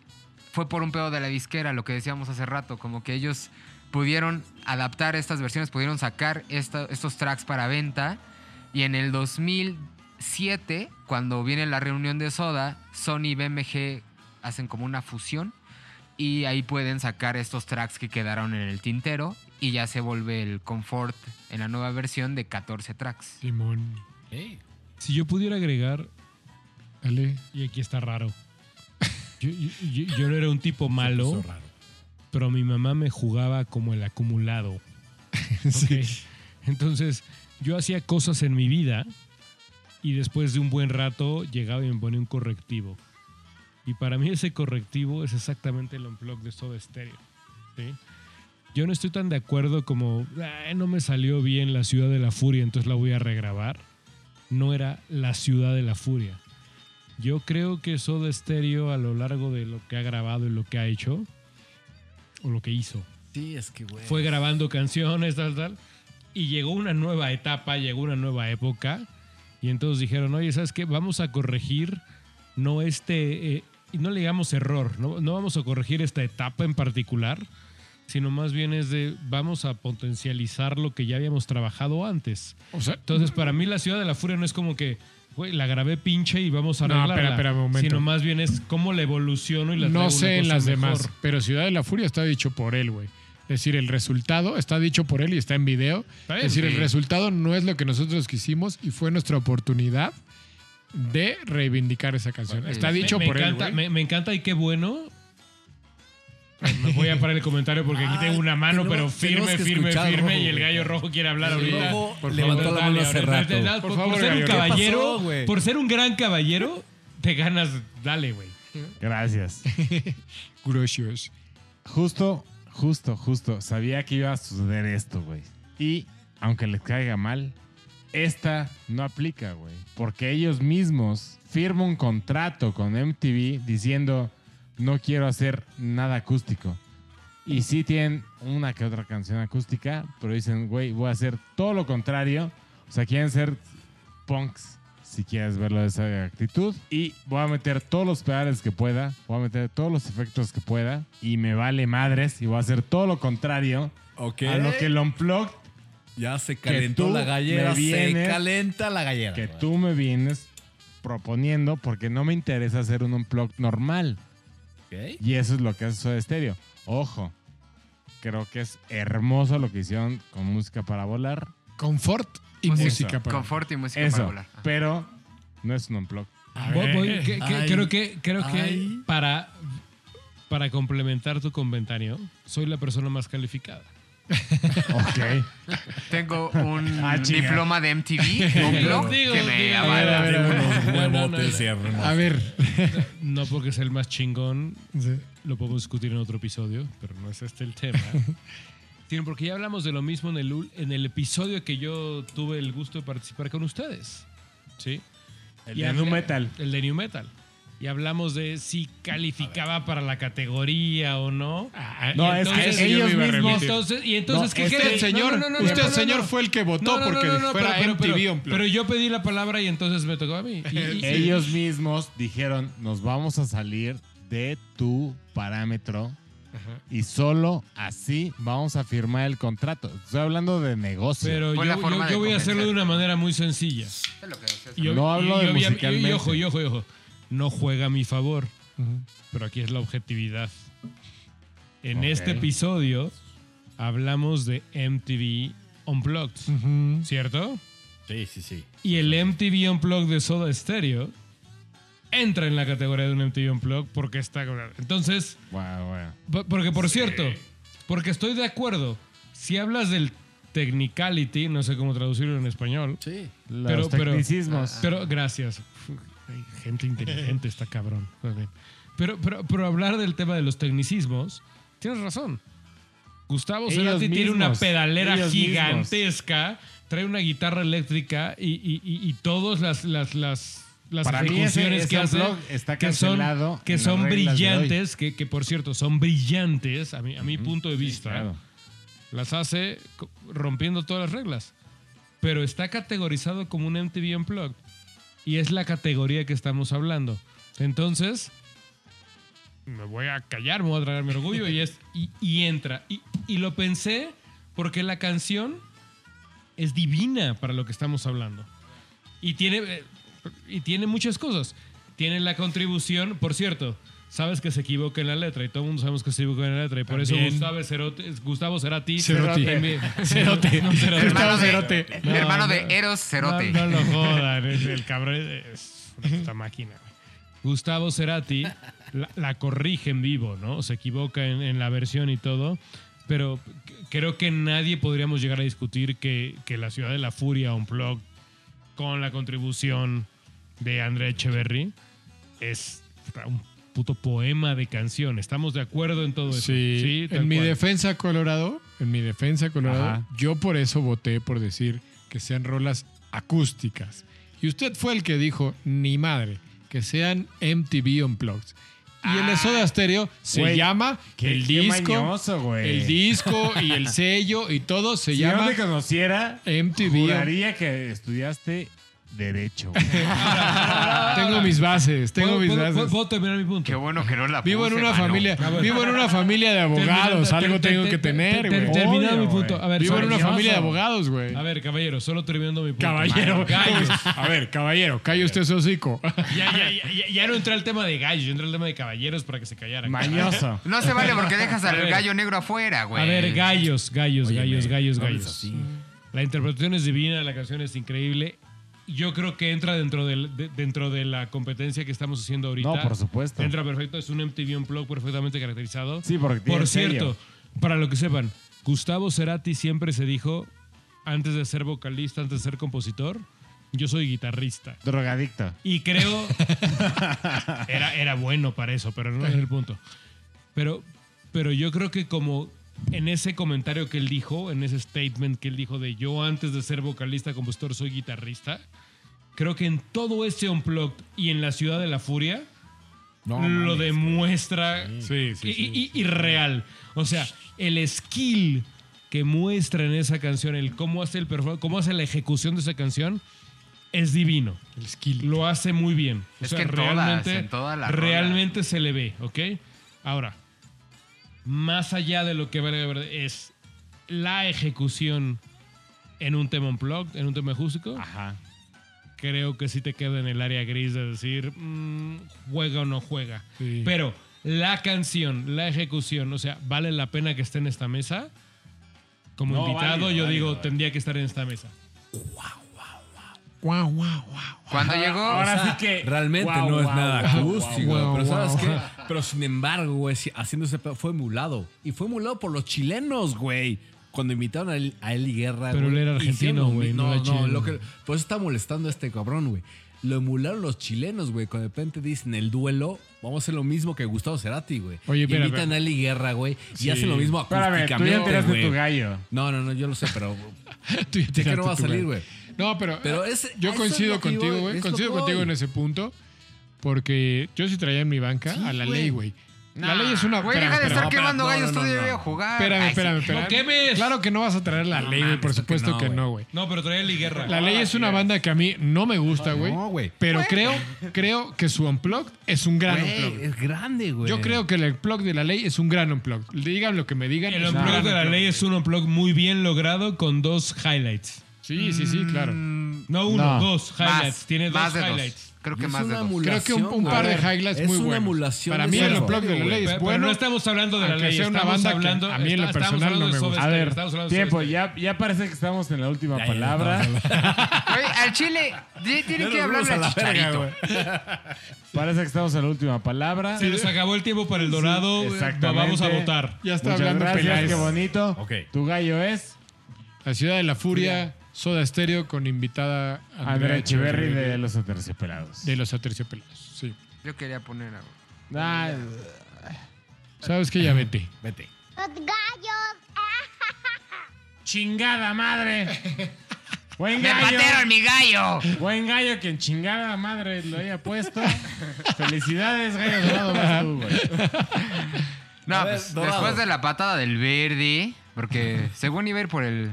fue por un pedo de la disquera, lo que decíamos hace rato, como que ellos pudieron adaptar estas versiones, pudieron sacar esta- estos tracks para venta. Y en el 2007, cuando viene la reunión de Soda, Sony y BMG hacen como una fusión. Y ahí pueden sacar estos tracks que quedaron en el tintero. Y ya se vuelve el Comfort en la nueva versión de 14 tracks. Simón. Si yo pudiera agregar, Dale. y aquí está raro. Yo, yo- yo- yo no era un tipo malo, raro. pero mi mamá me jugaba como el acumulado. Sí. Entonces, yo hacía cosas en mi vida y después de un buen rato llegaba y me ponía un correctivo. Y para mí ese correctivo es exactamente el unplug de Soda Stereo. ¿sí? Yo no estoy tan de acuerdo como, "Ay, no me salió bien la ciudad de la furia, entonces la voy a regrabar. No era la ciudad de la furia. Yo creo que Soda Stereo a lo largo de lo que ha grabado y lo que ha hecho, o lo que hizo, Sí, es que, güey. fue grabando canciones, tal, tal. y llegó una nueva etapa, llegó una nueva época. Y entonces dijeron, oye, ¿sabes qué? Vamos a corregir, no este, eh, y no le digamos error, no, no vamos a corregir esta etapa en particular, sino más bien es de, vamos a potencializar lo que ya habíamos trabajado antes. O sea, Entonces, para mí la Ciudad de la Furia no es como que, güey, la grabé pinche y vamos a No, arreglarla. espera, espera un momento. Sino más bien es cómo la evoluciono y la no sé en las mejor. demás, pero Ciudad de la Furia está dicho por él, güey. Es decir, el resultado está dicho por él y está en video. Está bien, es decir, el resultado no es lo que nosotros quisimos y fue nuestra oportunidad de reivindicar esa canción. Está dicho me, por él, encanta, güey. me, me encanta y qué bueno. Me voy a parar el comentario porque aquí tengo una mano, pero firme, firme, escuchar firme. Rojo, y el gallo rojo quiere hablar El ahorita. Rojo Por levantó favor, la mano dale, hace ahorita, rato. dale, Por Por, favor, por ser un gallo, ¿qué caballero, pasó, por ser un gran caballero, te ganas. Dale, güey. Gracias. Gracias. Justo, justo, justo. Sabía que iba a suceder esto, güey. Y aunque les caiga mal, esta no aplica, güey. Porque ellos mismos firman un contrato con MTV diciendo no quiero hacer nada acústico. Y sí tienen una que otra canción acústica, pero dicen, güey, voy a hacer todo lo contrario. O sea, quieren ser punks, si quieres verlo de esa actitud. Y voy a meter todos los pedales que pueda, voy a meter todos los efectos que pueda. Y me vale madres y voy a hacer todo lo contrario a lo que el Unplugged Ya se calentó la gallera. me vienes- se calenta la gallera. que tú me vienes proponiendo porque no me interesa hacer un Unplugged normal. Ok. Y eso es lo que hace Soda Stereo. Ojo, creo que es hermoso lo que hicieron con música para volar. Confort y Música. música para. Confort y música para volar. Ajá. pero no es un Unplugged. Voy- voy- que- que- Ay. creo que, creo que para, para complementar tu comentario, soy la persona más calificada. Ok. Tengo un Ah, chinga. diploma de MTV, un blog Digo, que me a ver, a ver. Unos No, no, no, huevotes no. hermosos. A ver. No porque sea el más chingón, Sí. lo podemos discutir en otro episodio, pero no es este el tema. Sino porque ya hablamos de lo mismo en el, ul- en el episodio que yo tuve el gusto de participar con ustedes. ¿Sí? El Y de hablé- Nu Metal. El de New Metal. Y hablamos de si calificaba para la categoría o no. Ah, No, Y es que ellos mismos- remitir. Entonces, y entonces, No, ¿qué usted, señor, No, no, no, no, usted, no, no, señor, no. fue el que votó No, no, porque no, no, fuera pero- MTV pero- yo pedí la palabra y entonces me tocó a mí. Y- y- y- Ellos mismos dijeron, nos vamos a salir de tu parámetro y solo así vamos a firmar el contrato. Estoy hablando de negocio. Pero yo, yo- voy a hacerlo de una manera muy sencilla. Es lo que decías. Y, No hablo de y- y- y- musicalmente. y ojo, y ojo, y ojo. No juega a mi favor. Pero aquí es la objetividad. En este episodio hablamos de MTV Unplugged. ¿cierto? Sí, sí, sí. Y el MTV Unplugged de Soda Stereo entra en la categoría de un MTV Unplugged porque está... Entonces, bueno. po- porque por cierto, porque estoy de acuerdo, si hablas del technicality, no sé cómo traducirlo en español, Sí. Los Pero- pero- tecnicismos. Pero gracias. Hay gente inteligente está cabrón. Pero, pero, pero hablar del tema de los tecnicismos, tienes razón. Gustavo Ellos Cerati tiene una pedalera gigantesca, trae una guitarra eléctrica y, y, y, y todas las, las, las, las Para mí ese- ejecuciones ese que hace está que son, que son brillantes, que, que por cierto son brillantes a mi, a mi punto de vista Claro. las hace rompiendo todas las reglas. Pero está categorizado como un MTV Unplugged. Y es la categoría que estamos hablando. Entonces, me voy a callar, me voy a tragar mi orgullo y, es, y, entra. Y, y lo pensé porque la canción es divina para lo que estamos hablando. Y tiene, eh, y tiene muchas cosas. Tiene la contribución, por cierto, sabes que se equivoca en la letra y todo el mundo sabemos que se equivoca en la letra y por También. eso Gustavo Cerati, Gustavo Cerati, Cerote. también- Cerote. No, Cerote. Hermano de, Cerote. No, hermano no. de Eros Cerote. No, no lo jodan, es el cabrón es una puta máquina. Gustavo Cerati la, la corrige en vivo, ¿no? Se equivoca en, en la versión y todo, pero creo que nadie podríamos llegar a discutir que, que la Ciudad de la Furia Unplugged con la contribución de André Echeverry es un puto poema de canción. ¿Estamos de acuerdo en todo eso? Sí, en mi defensa Colorado, en mi defensa Colorado, Ajá. yo por eso voté por decir que sean rolas acústicas. Y usted fue el que dijo, ni madre, que sean MTV Unplugged. Y el de Soda Stereo se llama qué- el disco, mañoso, el disco y el sello y todo se Si llama no te conociera, MTV. juraría que estudiaste Derecho. Tengo mis bases, tengo ¿Puedo, mis puedo- bases. puedo- puedo terminar mi punto? Qué bueno que no la Vivo en puse, una mano. familia, vivo en una familia de abogados, Termina- algo ter- tengo ter- que ter- tener, ter- güey. Terminado Obvio, mi punto. güey. A ver, Vivo en una familia de abogados, güey. A ver, caballero, solo terminando mi punto. Caballero, Gallos. A ver, caballero, calle usted su hocico. Ya, ya, ya, ya- ya no entré al tema de gallos, yo entré al tema de caballeros para que se callaran. Mañoso. No se vale porque dejas A al ver. gallo negro afuera, güey. A ver, gallos, gallos, gallos, gallos, gallos. La interpretación es divina, la canción es increíble. Yo creo que entra dentro, del, de- dentro de la competencia que estamos haciendo ahorita. No, por supuesto. Entra perfecto, es un MTV Unplugged perfectamente caracterizado. Sí, porque tiene Por cierto, para lo que sepan, Gustavo Cerati siempre se dijo, antes de ser vocalista, antes de ser compositor, yo soy guitarrista. Drogadicto. Y creo. era, era bueno para eso, pero no es el punto. Pero, pero yo creo que como en ese comentario que él dijo, en ese statement que él dijo de yo antes de ser vocalista, compositor, soy guitarrista, creo que en todo ese unplugged y en la ciudad de la furia No, lo mames. demuestra Sí, sí, y, sí. y- y real. O sea, el skill que muestra en esa canción, el cómo hace el cómo hace la ejecución de esa canción, es divino. El skill. Lo hace muy bien. O Es sea, que en todas, realmente, en todas las realmente se le ve, ¿ok? Ahora, más allá de lo que es la ejecución en un tema unplugged, en un tema acústico, Ajá. creo que sí te queda en el área gris de decir, mm, juega o no juega. Sí. Pero la canción, la ejecución, o sea, ¿vale la pena que esté en esta mesa? Como No, invitado, válido, yo válido, digo, tendría que estar en esta mesa. Guau, guau, guau. Cuando llegó. Ahora O sea, sí que. Realmente Guau, no es nada acústico. guau, pero ¿sabes qué? Pero sin embargo, güey, si- haciendo ese pedo, fue emulado. Y fue emulado por los chilenos, güey. Cuando invitaron a, El- a Eli Guerra. Pero güey, él era argentino, güey, no No, era no, chileno. lo que, por eso está molestando a este cabrón, güey. Lo emularon los chilenos, güey. Cuando de repente dicen el duelo, vamos a hacer lo mismo que Gustavo Cerati, güey. Oye, espera, invitan a Eli Guerra, güey. Sí. Y hacen lo mismo Espérame, tú ya acústicamente, tiraste güey. tu gallo. No, no, no, yo lo sé, pero Tú ya sé que tiraste no va a salir, güey. No, pero, Pero eh, ese- yo coincido es contigo, voy, güey. es lo Coincido contigo voy. en ese punto. Porque yo sí traía en mi banca Sí, a la güey. ley, güey. La ley es una. Güey, espérame, deja de estar espérame. no, quemando no, gallos, no, tú no, debes no. jugar. Espérame, Ay, espérame, espérame. ¡No quemes! Claro que no vas a traer la ley, güey. Por tú que supuesto no, que güey. no, güey. No, pero traía Eli Guerra. La ley es una banda que a mí no me gusta, güey. No, güey. Pero creo, creo que su unplugged es un gran Güey, unplugged. es grande, güey. Yo creo que el unplugged de la ley es un gran unplugged. Digan lo que me digan. El es un unplug gran de la unplugged. ley es un unplug muy bien logrado con dos highlights. Sí, sí, sí, claro. No uno, No. dos highlights. Más, Tiene dos más de dos. highlights. Creo que Es más de una dos. emulación, Creo que un, un güey. par de A ver, highlights es muy una buenos. emulación Para de mí el juego, unplugged de la güey. ley es Pero, pero bueno. no estamos hablando de la aunque ley. sea una estamos banda que hablando, a mí en lo está- estamos personal hablando no de me Soda gusta. A Stereo, ver, estamos hablando de tiempo, Soda ya, ya parece que estamos en la última Ya, ya, palabra. Güey, al chile, di- tienen que hablarle al chicharito. Parece que estamos en la última palabra. Se nos acabó el tiempo para el dorado. Exactamente. Vamos a votar. Ya está Muchas hablando gracias, Peláez. qué bonito. Ok. Tu gallo es La ciudad de la furia, Soda Stereo con invitada Andrea Echeverry de Los Aterciopelados. de los Aterciopelados. Sí. Yo quería poner algo. Ah, ¿Sabes qué? Ya vete. Vete. Los gallos. ¡Chingada madre! Buen ¡Me gallo. patearon mi gallo! Buen gallo que en chingada madre lo haya puesto. Felicidades, gallo dorado, vas tú, güey. No, ver, pues Dorado. después de la patada del verde, porque según iba a ir por el,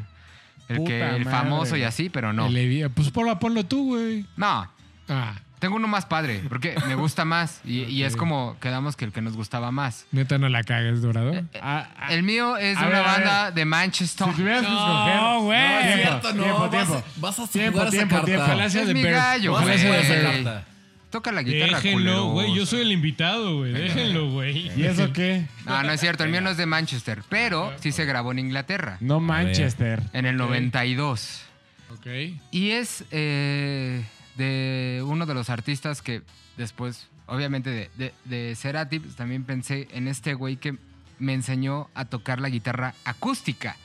el, que, el madre. famoso y así, pero no. El Pues ponlo, ponlo tú, güey. No, Ah, tengo uno más padre, porque me gusta más y, y es como quedamos que el que nos gustaba más. neta, no la cagues, Dorado. Ah, ah, El mío es A de ver, una a ver. banda de Manchester. si tuvieras que escoger. No, güey. Tiempo, cierto, no. tiempo, vas, tiempo. vas a Tiempo, jugar tiempo, esa carta. tiempo. Falacia Es de mi Bear. gallo, Vas a güey. jugar esa carta. Toca la guitarra, Déjenlo, güey. Yo soy el invitado, güey. Déjenlo, güey. ¿Y eso qué? No, no es cierto, el mío no es de Manchester, pero sí se grabó en Inglaterra, No Manchester. en el 92. Ok. Y es eh, de uno de los artistas que después, obviamente de, de, de Cerati, pues, también pensé en este güey que me enseñó a tocar la guitarra acústica.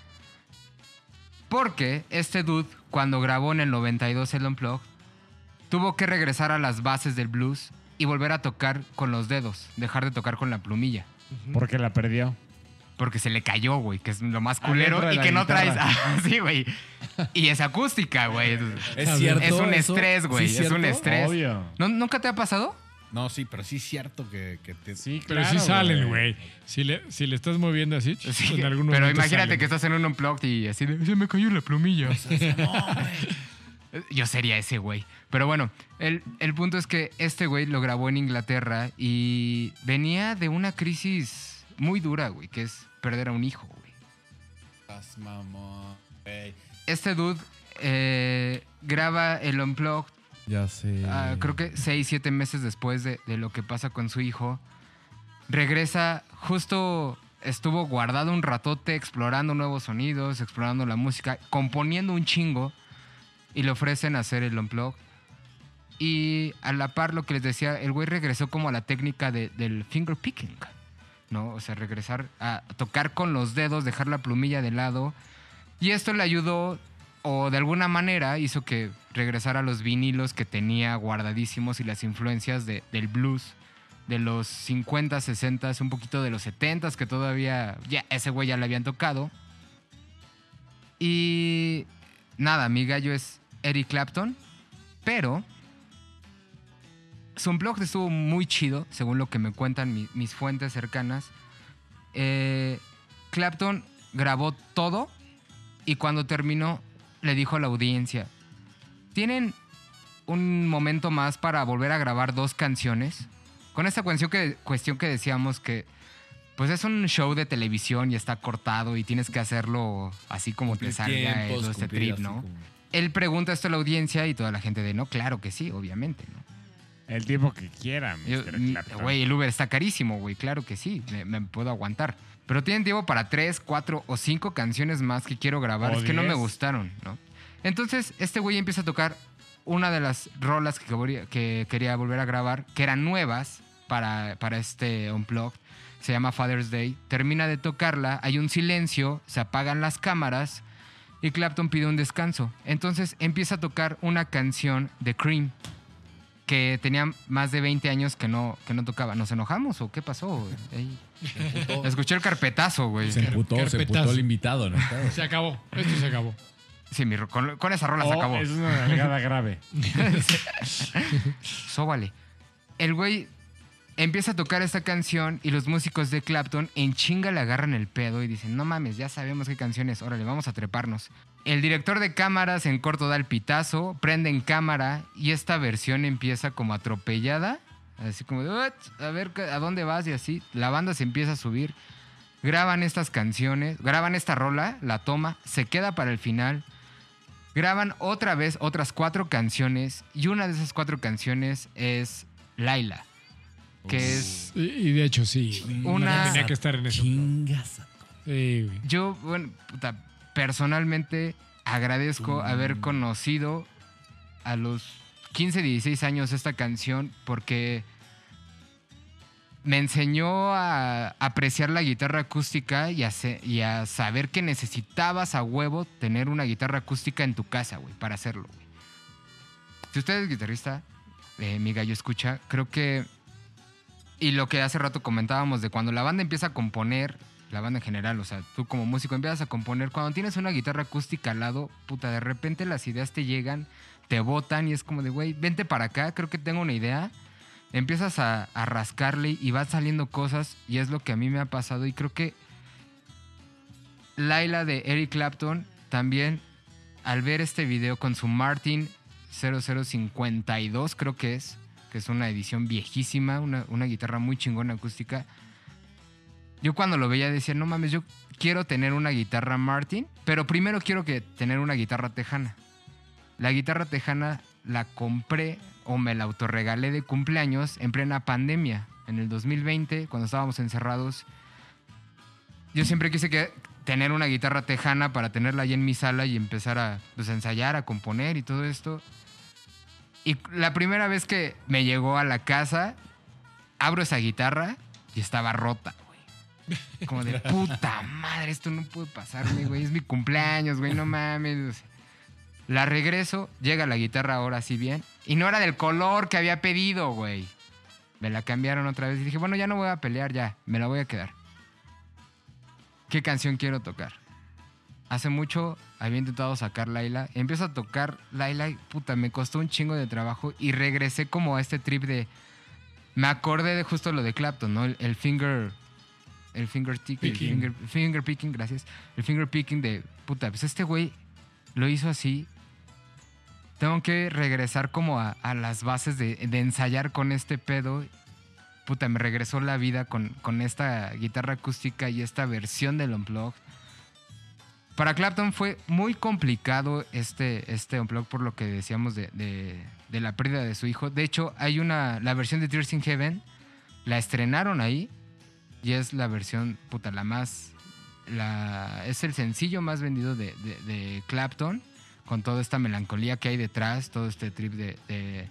Porque este dude, cuando grabó en el 92 el Unplugged, tuvo que regresar a las bases del blues y volver a tocar con los dedos, dejar de tocar con la plumilla. Porque la perdió. Porque se le cayó, güey, que es lo más culero y que no traes. sí, güey. Y es acústica, güey. Es cierto. Es un eso? estrés, güey. ¿Sí es un estrés. Obvio. ¿No- ¿Nunca te ha pasado? No, sí, pero sí es cierto que, que te... Sí, Pero claro. sí salen, güey. Si le, si le estás moviendo así, Sí, en algún pero imagínate salen. que estás en un unplugged y así de, se me cayó la plumilla. Yo sería ese güey. Pero bueno, el, el punto es que este güey lo grabó en Inglaterra y venía de una crisis muy dura, güey, que es perder a un hijo, güey. Estás mamón, güey. Este dude eh, graba el unplugged Ya sé. Ah, creo que seis, siete meses después de, de lo que pasa con su hijo, regresa, justo estuvo guardado un ratote explorando nuevos sonidos, explorando la música, componiendo un chingo y le ofrecen hacer el unplug. Y a la par lo que les decía, el güey regresó como a la técnica de- del finger picking, ¿no? O sea, regresar a tocar con los dedos, dejar la plumilla de lado. Y esto le ayudó, o de alguna manera hizo que regresara a los vinilos que tenía guardadísimos y las influencias de- del blues de los 50, 60, un poquito de los 70 que todavía, ya ese güey ya le habían tocado. Y nada, mi gallo es Eric Clapton, pero su blog estuvo muy chido, según lo que me cuentan mi- mis fuentes cercanas. Eh, Clapton grabó todo y cuando terminó le dijo a la audiencia, tienen un momento más para volver a grabar dos canciones. Con esta cuestión que, cuestión que decíamos que pues es un show de televisión y está cortado y tienes que hacerlo así como te salga tiempos, todo este trip, ¿no? como- Él pregunta esto a la audiencia y toda la gente de no, claro que sí, obviamente, ¿no? El tiempo que quiera. Güey, el Uber está carísimo, güey. Claro que sí, me, me puedo aguantar. Pero tienen tiempo para tres, cuatro o cinco canciones más que quiero grabar. O es que no me gustaron, ¿no? Entonces, este güey empieza a tocar una de las rolas que, quería- que quería volver a grabar, que eran nuevas para, para este Unplugged. Se llama Father's Day. Termina de tocarla, hay un silencio, se apagan las cámaras y Clapton pide un descanso. Entonces empieza a tocar una canción de Cream que tenía más de 20 años que no, que no tocaba. ¿Nos enojamos o qué pasó? Ey. Escuché el carpetazo, güey. Se emputó, se emputó el invitado, ¿no? Se acabó. Esto se acabó. Sí, mi con, con esa rola se Oh, acabó. es una nalgada grave. Sóbale. El güey empieza a tocar esta canción y los músicos de Clapton en chinga le agarran el pedo y dicen, no mames, ya sabemos qué canción es, órale, vamos a treparnos. El director de cámaras en corto da el pitazo, prende en cámara y esta versión empieza como atropellada, así como de, "What? a ver, ¿a dónde vas? Y así, la banda se empieza a subir, graban estas canciones, graban esta rola, la toma, se queda para el final, graban otra vez otras cuatro canciones y una de esas cuatro canciones es Laila, que es Y, y de hecho, sí. Una- Tenía que estar en eso. Chingas. Sí, güey. yo, bueno, puta, personalmente agradezco haber conocido a los 15, 16 años esta canción porque me enseñó a apreciar la guitarra acústica y a, se- y a saber que necesitabas a huevo tener una guitarra acústica en tu casa, güey, para hacerlo, güey. Si usted es guitarrista, eh, mi gallo escucha, creo que... Y lo que hace rato comentábamos de cuando la banda empieza a componer, la banda en general, o sea, tú como músico empiezas a componer, cuando tienes una guitarra acústica al lado, puta, de repente las ideas te llegan, te botan y es como de, güey, vente para acá, creo que tengo una idea. Empiezas a, rascarle y van saliendo cosas y es lo que a mí me ha pasado y creo que Laila de Eric Clapton también al ver este video con su Martin 0052 creo que es, que es una edición viejísima, una, una guitarra muy chingona acústica. Yo cuando lo veía decía, no mames, yo quiero tener una guitarra Martin, pero primero quiero que tener una guitarra tejana. La guitarra tejana la compré o me la autorregalé de cumpleaños en plena pandemia, en el 2020, cuando estábamos encerrados. Yo siempre quise que, tener una guitarra tejana para tenerla ahí en mi sala y empezar a pues, a ensayar, a componer y todo esto. Y la primera vez que me llegó a la casa, abro esa guitarra y estaba rota. Como de puta madre, esto no puede pasarme, güey. Es mi cumpleaños, güey, no mames. La regreso, llega la guitarra ahora sí bien. Y no era del color que había pedido, güey. Me la cambiaron otra vez y dije, bueno, ya no voy a pelear, ya, me la voy a quedar. ¿Qué canción quiero tocar? Hace mucho había intentado sacar Laila. Empiezo a tocar Laila y puta, me costó un chingo de trabajo y regresé como a este trip de me acordé de justo lo de Clapton, ¿no? El, el finger. El finger tick, el finger picking, gracias. El finger picking de puta, pues este güey lo hizo así. Tengo que regresar como a, a las bases de, de ensayar con este pedo. Puta, me regresó la vida con, con esta guitarra acústica y esta versión del Unplugged. Para Clapton fue muy complicado este, este Unplugged por lo que decíamos de, de- de la pérdida de su hijo. De hecho, hay una, la versión de Tears in Heaven, la estrenaron ahí y es la versión, puta, la más, la, es el sencillo más vendido de, de- de Clapton, con toda esta melancolía que hay detrás, todo este trip de, de-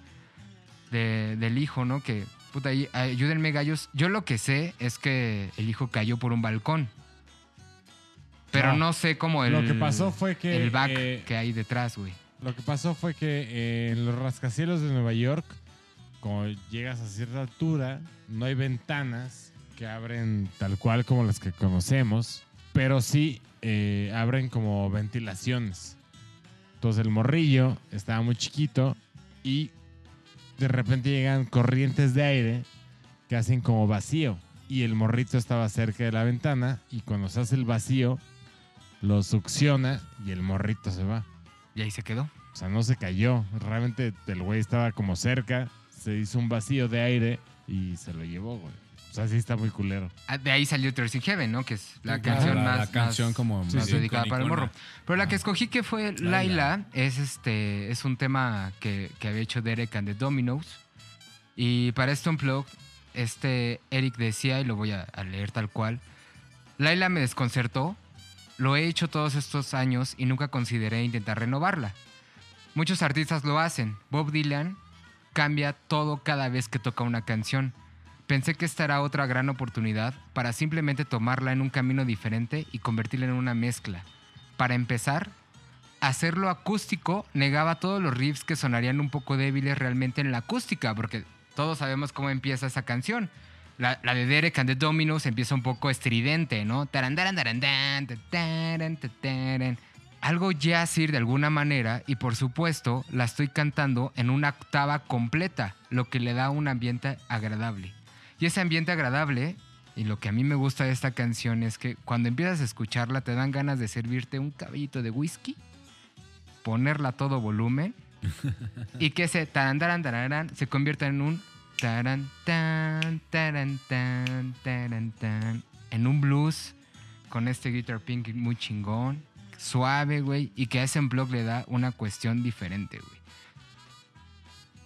de- del hijo, ¿no? Que, puta, ayúdenme gallos. Yo lo que sé es que el hijo cayó por un balcón. Pero No. no, sé cómo el... Lo que pasó fue que, El back eh, que hay detrás, güey. Lo que pasó fue que eh, en los rascacielos de Nueva York, como llegas a cierta altura, no hay ventanas que abren tal cual como las que conocemos, pero sí eh, abren como ventilaciones. Entonces el morrillo estaba muy chiquito y de repente llegan corrientes de aire que hacen como vacío. Y el morrito estaba cerca de la ventana y cuando se hace el vacío, lo succiona y el morrito se va. Y ahí se quedó. O sea, no se cayó. Realmente el güey estaba como cerca, se hizo un vacío de aire y se lo llevó, güey. Sea, sí está muy culero. Ah, De ahí salió Tears in Heaven, ¿no? Que es la Sí, canción la- más, la canción más- como más sí, sí, dedicada para el morro. Pero la que escogí que fue Laila. Laila, es este es un tema que, que había hecho Derek and the Dominos. Y para este Unplugged, este Eric decía, y lo voy a, a leer tal cual, Laila me desconcertó, lo he hecho todos estos años y nunca consideré intentar renovarla. Muchos artistas lo hacen. Bob Dylan cambia todo cada vez que toca una canción. Pensé que esta era otra gran oportunidad para simplemente tomarla en un camino diferente y convertirla en una mezcla. Para empezar, hacerlo acústico negaba todos los riffs que sonarían un poco débiles realmente en la acústica, porque todos sabemos cómo empieza esa canción. La, la de Derek and the Dominos empieza un poco estridente, ¿no? Algo jazzir de alguna manera y por supuesto la estoy cantando en una octava completa, lo que le da un ambiente agradable. Y ese ambiente agradable, y lo que a mí me gusta de esta canción es que cuando empiezas a escucharla te dan ganas de servirte un caballito de whisky, ponerla a todo volumen y que ese tarandaran tararán se convierta en un taran tan taran tan taran tan en un blues con este guitar pink muy chingón, suave, güey, y que a ese blog le da una cuestión diferente, güey.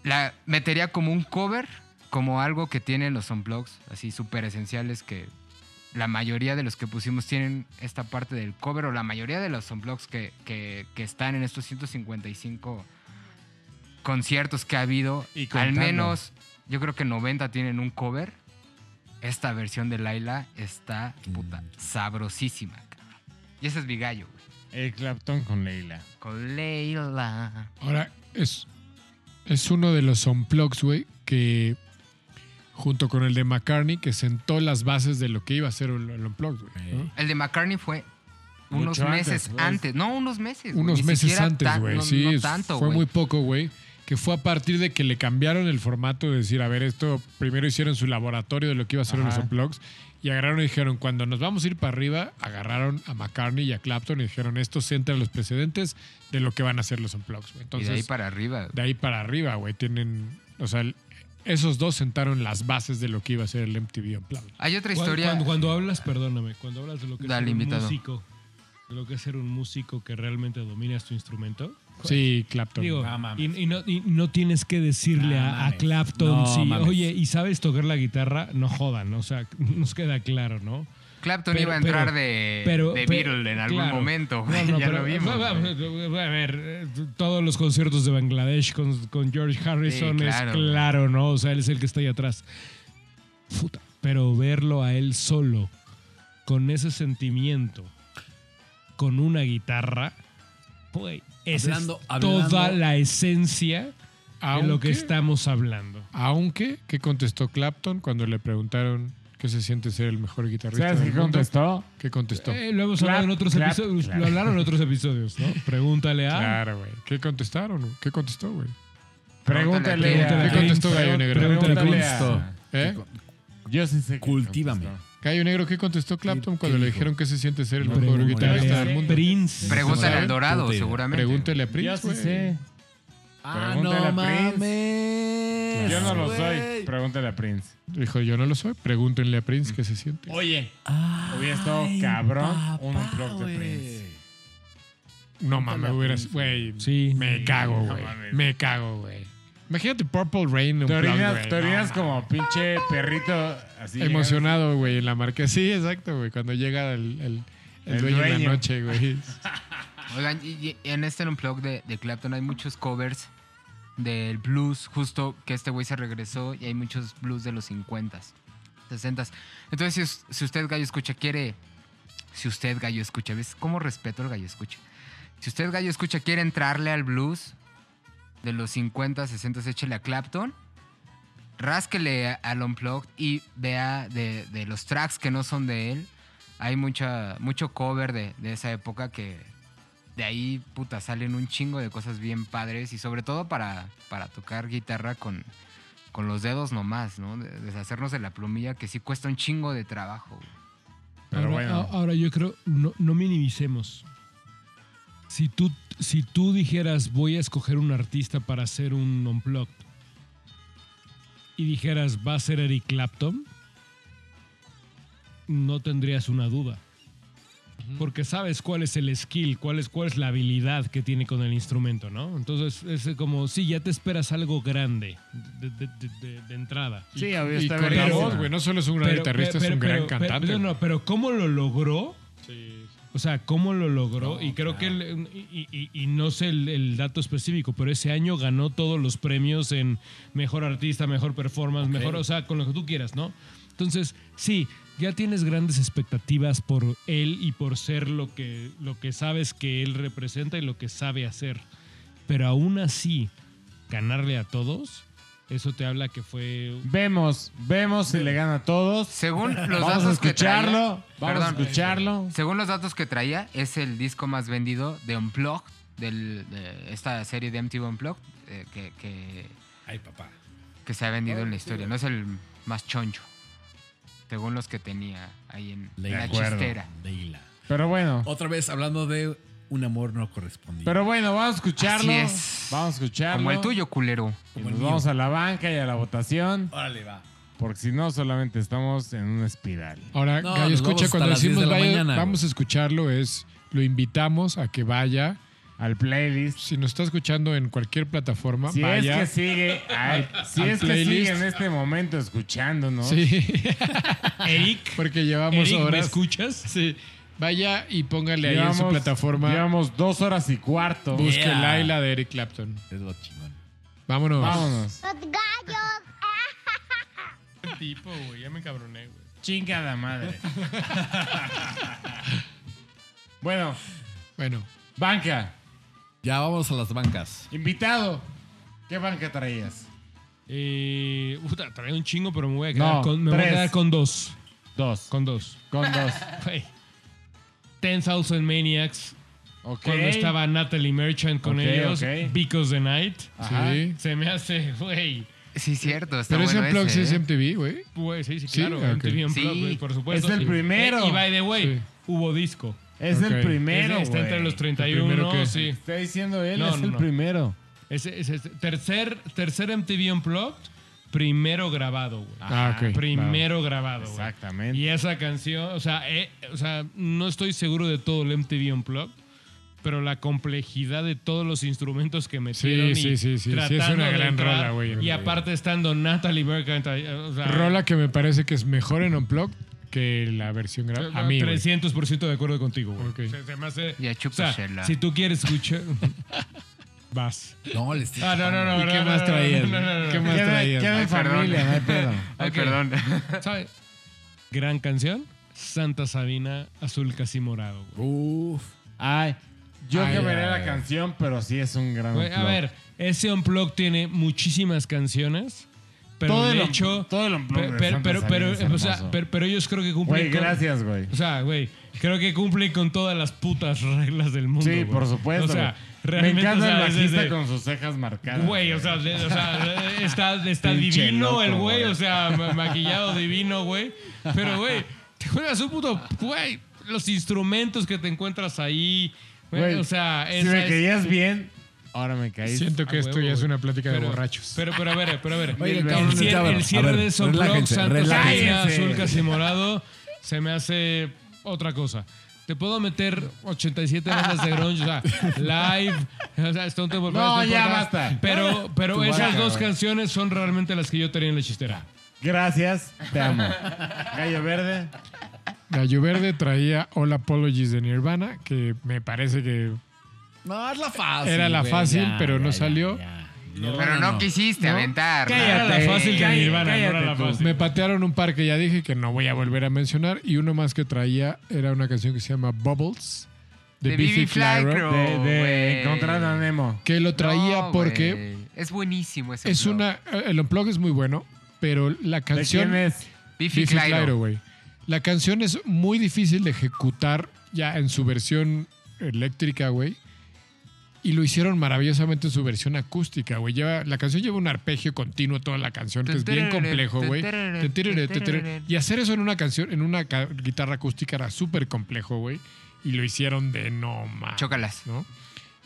La metería como un cover, como algo que tienen los unplugs, así súper esenciales que la mayoría de los que pusimos tienen esta parte del cover o la mayoría de los unplugs que, que, que están en estos 155 conciertos que ha habido, Y al menos yo creo que 90 tienen un cover. Esta versión de Laila está puta sabrosísima, cabrón. Y ese es mi gallo, güey. El Clapton con Leila. Con Leila. Ahora, es, es uno de los unplugs, güey, que junto con el de McCartney, que sentó las bases de lo que iba a ser el, el unplugged, güey. ¿no? El de McCartney fue unos Mucho meses antes, antes. No, unos meses. güey, Unos ni meses antes, güey. no- sí, no es- tanto, fue muy poco, güey. Que fue a partir de que le cambiaron el formato de decir, a ver, esto primero hicieron su laboratorio de lo que iba a ser los unplugs y agarraron y dijeron, cuando nos vamos a ir para arriba, agarraron a McCartney y a Clapton y dijeron, esto centra los precedentes de lo que van a ser los unplugs, güey. y Entonces, de ahí para arriba. de ahí para arriba, güey, tienen, o sea, el- esos dos sentaron las bases de lo que iba a ser el MTV Unplugged. Hay otra historia. cuando- cuando hablas, perdóname, cuando hablas de lo que es ser un músico, de lo que es ser un músico que realmente dominas tu instrumento. Sí, Clapton. Digo, No mames. y, y no, y no tienes que decirle No a. Clapton No si, mames. oye, y sabes tocar la guitarra, no jodan, o sea, nos queda claro, ¿no? Clapton Pero- iba a entrar pero- de, pero- de pero- Beatle en algún claro. momento, No, güey. no, ya pero- lo vimos. va- güey. va- A ver, eh, todos los conciertos de Bangladesh con, con George Harrison Sí, es claro. ¿no? O sea, él es el que está ahí atrás. Puta. Pero verlo a él solo, con ese sentimiento, con una guitarra, güey, esa Hablando- es hablando- toda la esencia de lo que estamos hablando. Aunque, ¿qué contestó Clapton cuando le preguntaron qué se siente ser el mejor guitarrista ¿Sabes qué contestó? ¿Qué contestó? Eh, lo hemos Clap, hablado en otros clap, episodios, clap. lo hablaron en otros episodios, ¿no? Pregúntale a... Claro, güey. ¿Qué contestaron? ¿Qué contestó, güey? Pregúntale, Pregúntale a... ¿Qué contestó Gallo Negro? Pregúntale a Pregúntale. ¿Eh? Yo sí sé. Cultívame. Gallo Negro, ¿qué contestó Clapton ¿Qué cuando le dijeron que se siente ser el mejor pregúntale guitarrista del mundo? Prince. Pregúntale al Dorado, seguramente. Pregúntele a Yo Prince, sí güey. sé. Ah, Pregúntale no a Prince. mames. Yo no lo soy. Pregúntale a Prince. Dijo, yo no lo soy. Pregúntenle a Prince qué se siente. Oye, Hubiera estado cabrón un papá, unplug de güey. Prince. No mames, hubieras... Güey, Sí. me cago, No güey. mames. me cago, güey. Imagínate Purple Rain. te unplugged, orinas, güey. te orinas No, como pinche perrito así. Emocionado, güey, en la marca. Sí, exacto, güey. Cuando llega el, el, el El dueño, en dueño. la noche, güey. Oigan, y, y en este unplug de, de Clapton hay muchos covers del blues, justo que este güey se regresó y hay muchos blues de los 50s, 60s. Entonces, si, us- si usted, gallo escucha, quiere. Si usted, gallo escucha, ¿ves cómo respeto al gallo escucha? Si usted, gallo escucha, quiere entrarle al blues de los 50, 60, échele a Clapton. Rásquele al Unplugged y vea de, de los tracks que no son de él. Hay mucha, mucho cover de, de esa época que de ahí, puta, salen un chingo de cosas bien padres y sobre todo para, para tocar guitarra con, con los dedos nomás, ¿no? De- deshacernos de la plumilla que sí cuesta un chingo de trabajo. güey. Pero ahora, bueno. a- ahora yo creo, no, no minimicemos. Si tú, si tú dijeras, voy a escoger un artista para hacer un unplugged y dijeras, va a ser Eric Clapton, no tendrías una duda. Porque sabes cuál es el skill, cuál es, cuál es la habilidad que tiene con el instrumento, ¿no? Entonces es como, sí, ya te esperas algo grande de, de- de- de- de entrada. Sí, obvio, Y está con la verguísima. voz, güey. No solo es un gran guitarrista, es un gran pero- cantante. pero- no, pero ¿cómo lo logró? O sea, ¿cómo lo logró? y creo que, el- y, y- y no sé el, el dato específico, pero ese año ganó todos los premios en mejor artista, mejor performance, mejor, o sea, con lo que tú quieras, ¿no? Entonces, sí, ya tienes grandes expectativas por él y por ser lo que, lo que sabes que él representa y lo que sabe hacer. Pero aún así, ganarle a todos, eso te habla que fue Vemos, vemos si le gana a todos. Según los Vamos a datos que escucharlo. traía, Vamos a escucharlo. según los datos que traía, es el disco más vendido de Unplugged, del, de esta serie de MTV Unplugged, eh, que, que, Ay, papá. que se ha vendido en la historia. No es el más choncho, según los que tenía ahí en De la acuerdo. chistera. Leila. Pero bueno. Otra vez hablando de un amor no correspondido. Pero bueno, vamos a escucharlo. Así es. Vamos a escucharlo. Como el tuyo, culero. Y Como el nos mío. vamos a la banca y a la votación. Órale, va. Porque si no, solamente estamos en una espiral. Ahora, No, Gallo, escucha, cuando las 10 decimos de mañana, vamos a escucharlo, es lo invitamos a que vaya. Al playlist. Si nos está escuchando en cualquier plataforma, Si vaya. es que sigue, si al es que sigue en este momento escuchándonos. Sí, Eric. porque llevamos Eric, ¿me horas. escuchas? Sí. Vaya y póngale ahí en Llevamos- su plataforma. Llevamos dos horas y cuarto. Busque Yeah. Laila de Eric Clapton. Es lo chingón. Vámonos. Vámonos. Los gallos. tipo, güey, ya me cabroné, güey. Chingada madre. bueno, Bueno, banca. Ya vamos a las bancas. Invitado. ¿Qué banca traías? Eh, puta, traía un chingo, pero me voy a quedar, No, con, me voy a tres. quedar con dos. Dos. Con dos. Con dos. Güey. 10,000 Maniacs. Ok. Cuando estaba Natalie Merchant con Ok, ellos. ok. Because the Night. Ajá. sí. Se me hace, güey. Sí, cierto. Está Pero ese bueno Unplugged sí ese, es ¿eh? MTV, güey. Güey, sí, sí, Sí, claro. ok. MTV Unplugged, Sí. güey, por supuesto. Es el Sí. primero. Eh, y by the way, Sí. hubo disco. Es el primero, Es- está entre los primero 31, que- sí. Está diciendo él, No, es no, el no. primero. Ese- tercer, tercer MTV Unplugged, primero grabado, güey. Ah. Primero grabado, güey. Exactamente. Y esa canción, o sea, eh, o sea, no estoy seguro de todo el MTV Unplugged, pero la complejidad de todos los instrumentos que metieron sí, y sí, sí, sí, es tratando una gran entrar, rola, güey. Y aparte estando Natalie o sea, Rola que me parece que es mejor en Unplugged que la versión grabada. A mí, güey. 300% de acuerdo contigo, güey. Ok. Se, se me hace- Ya o sea, si tú quieres escuchar... Vas. No, le estoy Ah, no, no, no. ¿Y no, qué no, más traías? no, no, no, no. ¿Qué más traías? Ay, perdón. familia, no hay pedo. Ay, Ok. perdón. ¿Sabe? Gran canción. Santa Sabina, azul casi morado. güey. Uf. Ay, yo Ay, cambiaría ay, la ay. canción, pero sí es un gran Güey, a ver, ese Unplug tiene muchísimas canciones, pero todo el el hecho. todo el Pero, pero, pero, pero, es o sea, hermoso. pero, pero ellos creo que cumplen. Güey, gracias, güey. O sea, güey, creo que cumplen con todas las putas reglas del mundo. Sí, güey. por supuesto. O sea, güey. Me realmente. encanta o sea, el bajista desde- con sus cejas marcadas. Güey, o sea, de- o sea, está, está divino loco, el güey, güey. o sea, ma- maquillado divino, güey. Pero, güey, te juegas un puto, güey, los instrumentos que te encuentras ahí, güey, o sea, si me caías bien, ahora me caíste. Siento que esto huevo, ya es una plática de borrachos. Pero, pero a ver, pero a ver. Oye, el, ya, a ver, el cierre ver, de relájense, Santos, relájense. Sabina, azul, casi morado, se me hace otra cosa. Te puedo meter 87 bandas de grunge, o sea, live, o sea, Stone Temple No, ya basta. Pero, pero esas vaca, dos canciones son realmente las que yo tenía en la chistera. Gracias, te amo. Gallo Verde. Gallo Verde traía All Apologies de Nirvana, que me parece que No, es la fácil. Era la güey, fácil, ya, pero no ya, salió. ya, ya. Pero no, no. quisiste ¿No? aventar. Era la fácil de cállate, Nirvana, no era la fácil. me patearon un par que ya dije que no voy a volver a mencionar. Y uno más que traía era una canción que se llama Bubbles de, De Biffy Bibi Clyro, Clyro. De, de güey. Encontrando a Nemo. que lo traía No, porque güey. Es buenísimo ese es una. El unplug es muy bueno, pero la ¿De canción. quién es? Biffy Biffy Clyro. Clyro, güey. La canción es muy difícil de ejecutar ya en su versión eléctrica, güey. Y lo hicieron maravillosamente en su versión acústica, güey. Lleva- La canción lleva un arpegio continuo toda la canción, que es bien complejo, güey. Y hacer eso en una canción, en una guitarra acústica era súper complejo, güey. Y lo hicieron de no más. Chócalas. ¿no?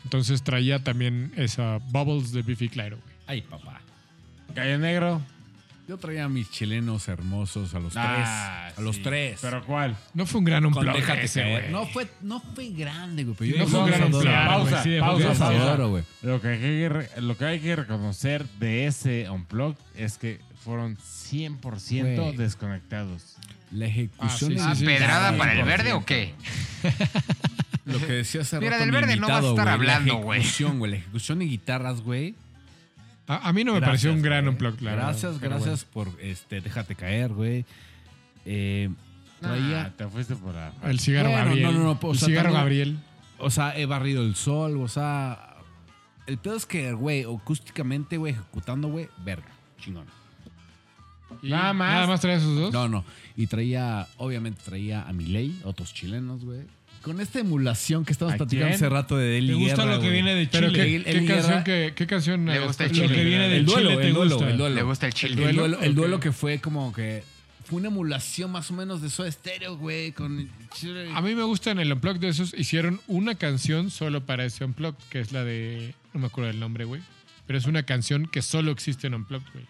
Entonces traía también esa Bubbles de Biffy Clyro, güey. Ay, papá. Gallo Negro. Yo traía a mis chilenos hermosos a los Ah, tres. A los tres. ¿Pero cuál? No fue un gran unplug Déjate ese, caer. güey. No fue, no fue grande, güey. Pero yo No fue un gran unplug. Pausa, güey, sí, pausa, pausa. adoro, güey. Lo que, hay que, re- lo que hay que reconocer de ese Unplug es que fueron 100% Güey. desconectados. La ejecución. Ah, sí, Ah, sí, sí. ¿Pedrada Sí, para el verde o qué? Lo que decía hace Mira, rato del verde no vas a estar güey, hablando, La güey. ejecución, güey. La ejecución de guitarras, güey. A, a mí no me Gracias, pareció un gran unplug, la verdad, Gracias, pero gracias por este, déjate caer, güey. Eh, traía. Ah, te fuiste por la... bueno. El cigarro Bueno, Gabriel. no, no, no, o el sea, cigarro también- Gabriel. O sea, he barrido el sol, o sea. El pedo es que, güey, acústicamente, güey, ejecutando, güey, verga, chingón. Y Nada más. Nada más traía esos dos. No, no. Y traía, obviamente traía a Milei, otros chilenos, güey. Con esta emulación que estamos ¿A platicando quién? hace rato de ¿Te Eli gusta Guerra, lo que güey. viene de Pero Chile? ¿qué, El- qué el canción, Guerra- que, ¿qué canción Le gusta el chile. Lo que viene de El duelo, Chile te el duelo, gusta. el duelo. Le gusta el El chile. duelo, duelo? el duelo que fue como que fue una emulación más o menos de Soda Stereo, güey, con A mí me gusta en el unplug de esos. Hicieron una canción solo para ese unplug, que es la de. No me acuerdo del nombre, güey. Pero es una canción que solo existe en unplug, güey.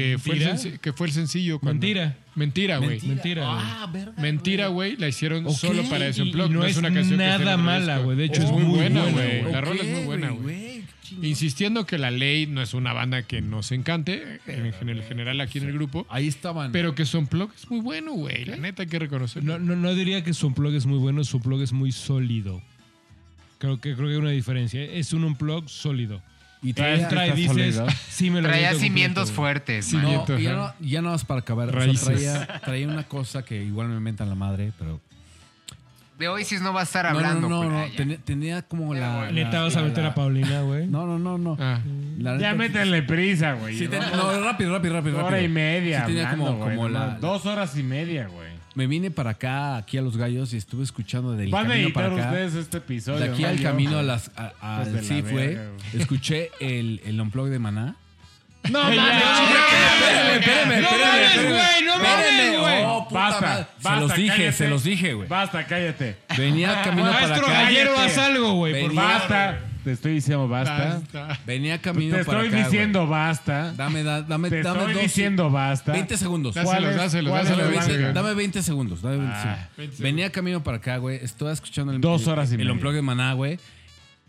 Que fue, el ¿Mentira? senci- que fue el sencillo. cuando- Mentira. Mentira, güey. Mentira, güey. Ah, verga. Mentira, güey. La hicieron solo para ese Y- unplug. y no es una canción nada mala, güey. De hecho, es es muy muy buena, güey. La rola es muy buena, güey. Insistiendo que la ley no es una banda que nos encante, en gen- en general aquí en el grupo, Ahí estaban. pero que son plug es muy bueno, güey. La neta hay que reconocerlo. No, no, no diría que su unplug es muy bueno, su unplug es muy sólido. Creo que, creo que hay una diferencia. Es un unplug sólido. Y Trae, está dices, sí me lo Traía cimientos fuertes, Sí, no, ya, no, ya no más para acabar. O sea, traía, traía una cosa que igual me mentan la madre, pero. De Oasis no va a estar hablando, no, no, no. Tenía, tenía como la. Neta, vas a meter la- a Paulina, güey. No, no, no, no. Ah. Ya métanle prisa, güey. Sí, ¿no? ten- no, rápido, rápido, rápido. Hora rápido. y media Sí, tenía hablando, como, güey, como no la. Dos horas y media, güey. Me vine para acá, aquí a Los Gallos, y estuve escuchando del Van a camino para editar acá. ustedes este episodio. De aquí ¿no? al camino a las, a- Hijos de al la güey. Escuché el, el unplug de Maná. No, mames, Espérame, espérame, No espérame, güey, no mames, Espérame, güey. oh, puta Basta, basta, Se los dije, cállate. se los dije, güey. Basta, cállate. Venía camino para Maestro acá. Gallero, Cállate. haz algo, güey. por. Basta. Te estoy diciendo basta. Basta. Venía camino Te para estoy acá. diciendo basta. Dame, da- dame, Te dame estoy dos- diciendo basta. 20 segundos. Dáselos, ¿Cuál es- dáselos, dáselos, el Dame blanco? 20, dáselos. dame 20 segundos. Dame 20 Ah, segundos. 20 segundos. Venía camino para acá, güey. Estaba escuchando el, Dos horas y el, media. unplug de Maná, güey.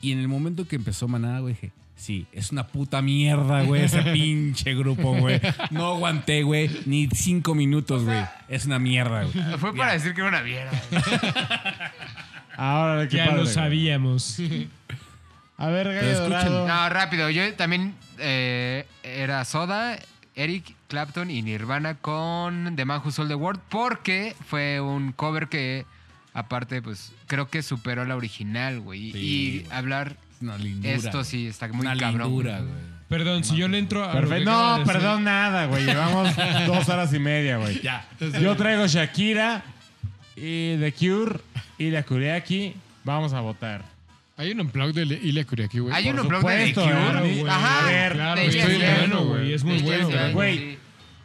Y en el momento que empezó Maná, güey, dije, sí, es una puta mierda, güey, ese pinche grupo, güey. No aguanté, güey, ni cinco minutos, güey. Es una mierda, güey. Fue para decir que era una mierda. Ahora, qué Ya padre, lo güey. A ver, gallo dorado. No, rápido. Yo también eh, era Soda, Eric Clapton y Nirvana con The Man Who Sold the World porque fue un cover que, aparte, pues creo que superó la original, güey. Sí, y hablar Es una lindura. esto sí está muy una cabrón. lindura, güey. güey. Perdón, si yo le entro a. Perfecto. de No, decir- perdón, nada, güey. Llevamos dos horas y media, güey. Ya. Yo traigo Shakira y The Cure y la Kuriaki. Vamos a votar. Hay un unplug de Ilya Kuriaki, güey. Hay un por blog de Cure. claro, güey. Ajá. A ver, claro, de bueno, güey, es muy De bueno, Yes, güey.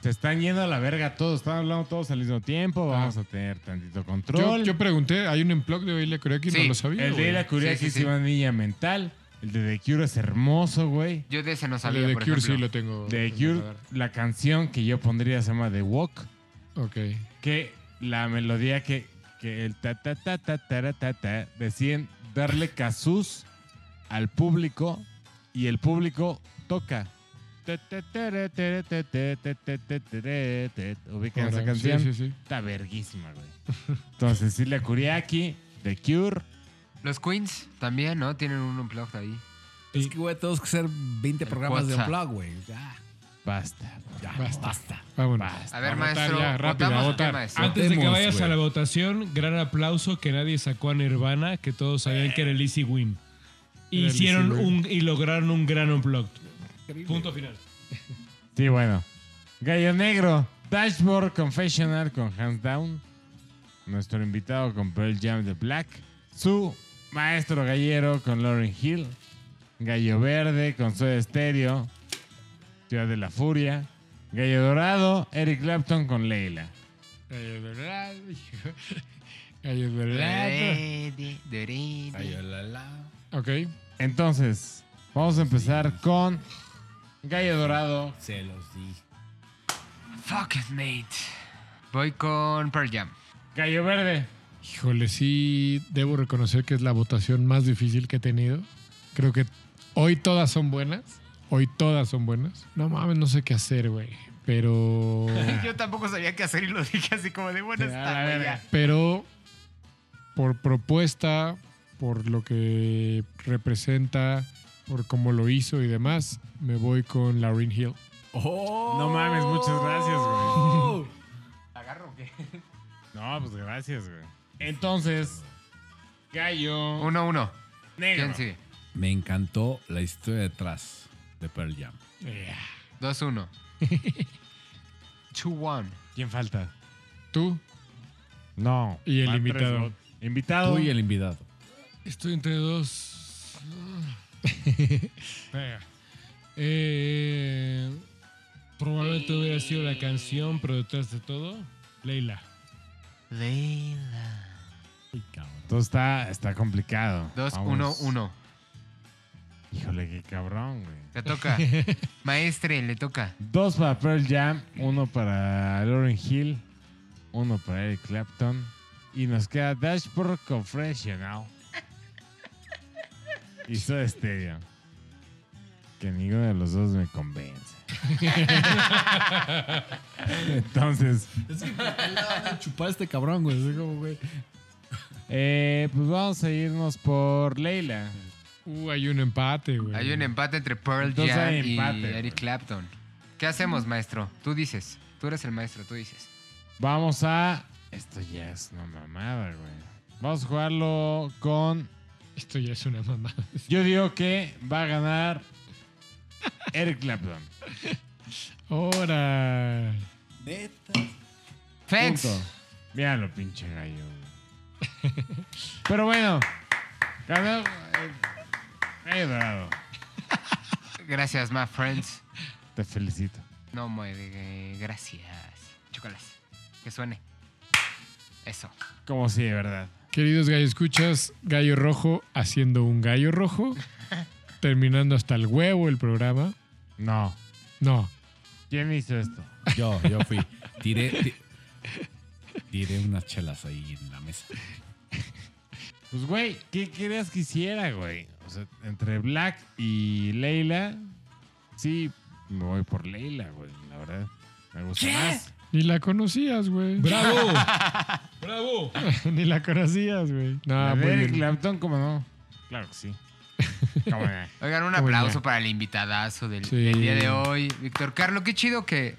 Se están yendo a la verga todos. Están hablando todos al mismo tiempo. Vamos a tener tantito control. Yo, yo pregunté, ¿hay un unplug de Ilya Kuriaki? Sí, no lo sabía, el de güey. Kuriaki Sí, es sí, una niña mental. El de The Cure es hermoso, güey. Yo de ese no El sabía, de por The Cure sí ejemplo. lo tengo. The Cure, la canción que yo pondría se llama The Walk. Ok. que la melodía que, que el ta ta ta ta ta ta ta deciden darle casus al público y el público toca. ¿Ubican esa canción? Sí, sí, sí. Está verguísima, güey. Entonces, Cecilia Kuriaki, The Cure. Los Queens también, ¿no? Tienen un unplugged ahí. Es que, güey, tenemos que hacer 20 El programas de unplug, güey. Ya. Basta. Ya. Basta. Basta. Vámonos. Basta. A ver, A votar maestro, ya, rápido, ¿votamos a o votar. qué, maestro? Antes de que vayas a la votación, gran aplauso que nadie sacó a Nirvana, que todos sabían que era el Easy Win. Era hicieron Easy Win. un y lograron un gran unplugged. Punto final. Sí, bueno. Gallo Negro, Dashboard Confessional con Hands Down. Nuestro invitado con Pearl Jam de Black. Su maestro gallero con Lauren Hill. Gallo Verde con Soda Stereo. Ciudad de la Furia. Gallo Dorado, Eric Clapton con Leila. Gallo dorado, hijo. Gallo dorado. Ok. Entonces, vamos a empezar con Gallo Dorado. Se los di. Fuck it, mate. Voy con Pearl Jam. Gallo Verde. Híjole, sí debo reconocer que es la votación más difícil que he tenido. Creo que hoy todas son buenas. Hoy todas son buenas. No mames, no sé qué hacer, güey. Pero. Yo tampoco sabía qué hacer y lo dije así como de buena Sí, a la está, güey, verga. ya. Pero por propuesta, por lo que representa, por cómo lo hizo y demás, me voy con Lauryn Hill. Oh. No mames, muchas gracias, güey. ¿Agarro o qué? No, pues gracias, güey. Entonces, Gallo Uno, uno. Negro. ¿Quién sigue? Me encantó la historia detrás de Pearl Jam. Dos, uno. Two, one. ¿Quién falta? ¿Tú? No. Y el van tres invitado. votos. Invitado. Tú y el invitado. Estoy entre dos. Venga. Eh, probablemente hubiera sido la canción, pero detrás de todo, Leila. Leila. Entonces está, está complicado. Dos, Vamos. Híjole, qué cabrón, güey. Te toca. Maestre, le toca. Dos para Pearl Jam, uno para Lauren Hill, uno para Eric Clapton. Y nos queda Dashboard Confessional. Y Soda Stereo. Que ninguno de los dos me convence. Entonces, Es que chupar a este cabrón, güey. Como, güey. eh, pues vamos a irnos por Leila. Uh, hay un empate, güey. Hay un empate entre Pearl Entonces Jam y empate. Eric Clapton. ¿Qué hacemos, maestro? Tú dices. Tú eres el maestro, tú dices. Vamos a. Esto ya es una mamada, güey. Vamos a jugarlo con. Esto ya es una mamada. Yo digo que va a ganar Eric Clapton. Ahora. Thanks. Punto. Míralo, pinche gallo. güey. Pero bueno, ganó. eh, Gallo dorado. Gracias, my friends. Te felicito. No, mueve. Gracias. Chocolas. Que suene. Eso. Como si de verdad. Queridos gallo escuchas, gallo rojo haciendo un gallo rojo. terminando hasta el huevo el programa. No. No. ¿Quién hizo esto? Yo, yo fui. Tiré, ti- tiré unas chelas ahí en la mesa. Pues, güey, ¿qué querías que hiciera, güey? O sea, entre Black y Leila, sí, me voy por Leila, güey. La verdad, me gusta más. Ni la conocías, güey. ¡Bravo! ¡Bravo! Ni la conocías, güey. No, Eric. Clapton, ¿cómo no? Claro que sí. ¿Cómo no? Oigan, un Qué aplauso para el invitadazo del, Sí. del día de hoy. Víctor Carlo, qué chido que,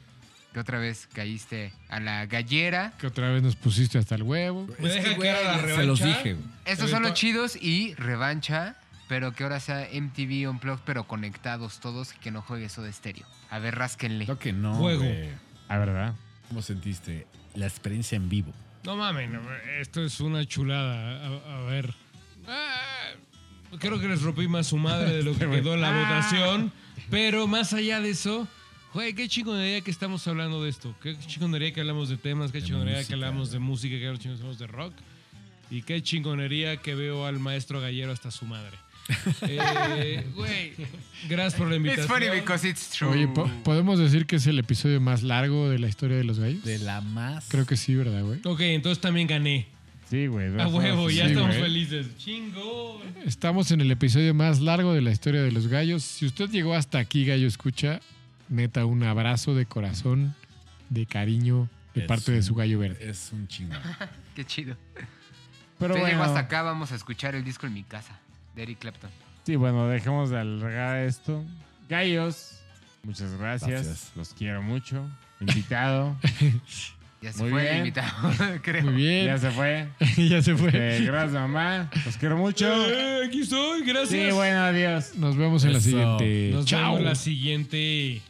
que otra vez caíste a la gallera. Que otra vez nos pusiste hasta el huevo. ¿Me dejan que haga la Se los revancha? dije, güey. Estos son los chidos y revancha pero que ahora sea MTV Unplugged, pero conectados todos y que no juegue eso de estéreo. A ver, rásquenle. Creo que no. Juego. güey. Ah, ¿verdad? ¿Cómo sentiste la experiencia en vivo? No mames, no, esto es una chulada. A, a ver. Ah, creo que les rompí más su madre de lo que quedó en la votación. Pero más allá de eso, güey, qué chingonería que estamos hablando de esto. Qué chingonería que hablamos de temas, qué De chingonería que música, hablamos de música, que hablamos de rock. Y qué chingonería que veo al maestro gallero hasta su madre. Eh, Güey, gracias por la invitación. It's funny because it's true. Oye, ¿po- ¿podemos decir que es el episodio más largo de la historia de los gallos? De la más. Creo que sí, ¿verdad, güey? Ok, entonces también gané. Sí, güey. A huevo, ya Sí, estamos güey. felices. Chingón. Estamos en el episodio más largo de la historia de los gallos. Si usted llegó hasta aquí, gallo escucha, neta, un abrazo de corazón, de cariño, de Es parte de su gallo verde. Es un chingón. Qué chido. Pero Usted bueno, hasta acá, vamos a escuchar el disco en mi casa de Eric Clapton. sí, bueno, dejemos de alargar esto. Gallos, muchas gracias. Gracias. Los quiero mucho. Invitado. Ya se Muy fue bien. el invitado, creo. Muy bien, ya se fue. ya se fue. Eh, gracias, mamá. Los quiero mucho. Eh, aquí estoy, gracias. Sí, bueno, adiós. Nos vemos en la siguiente. Nos Chao. vemos la siguiente.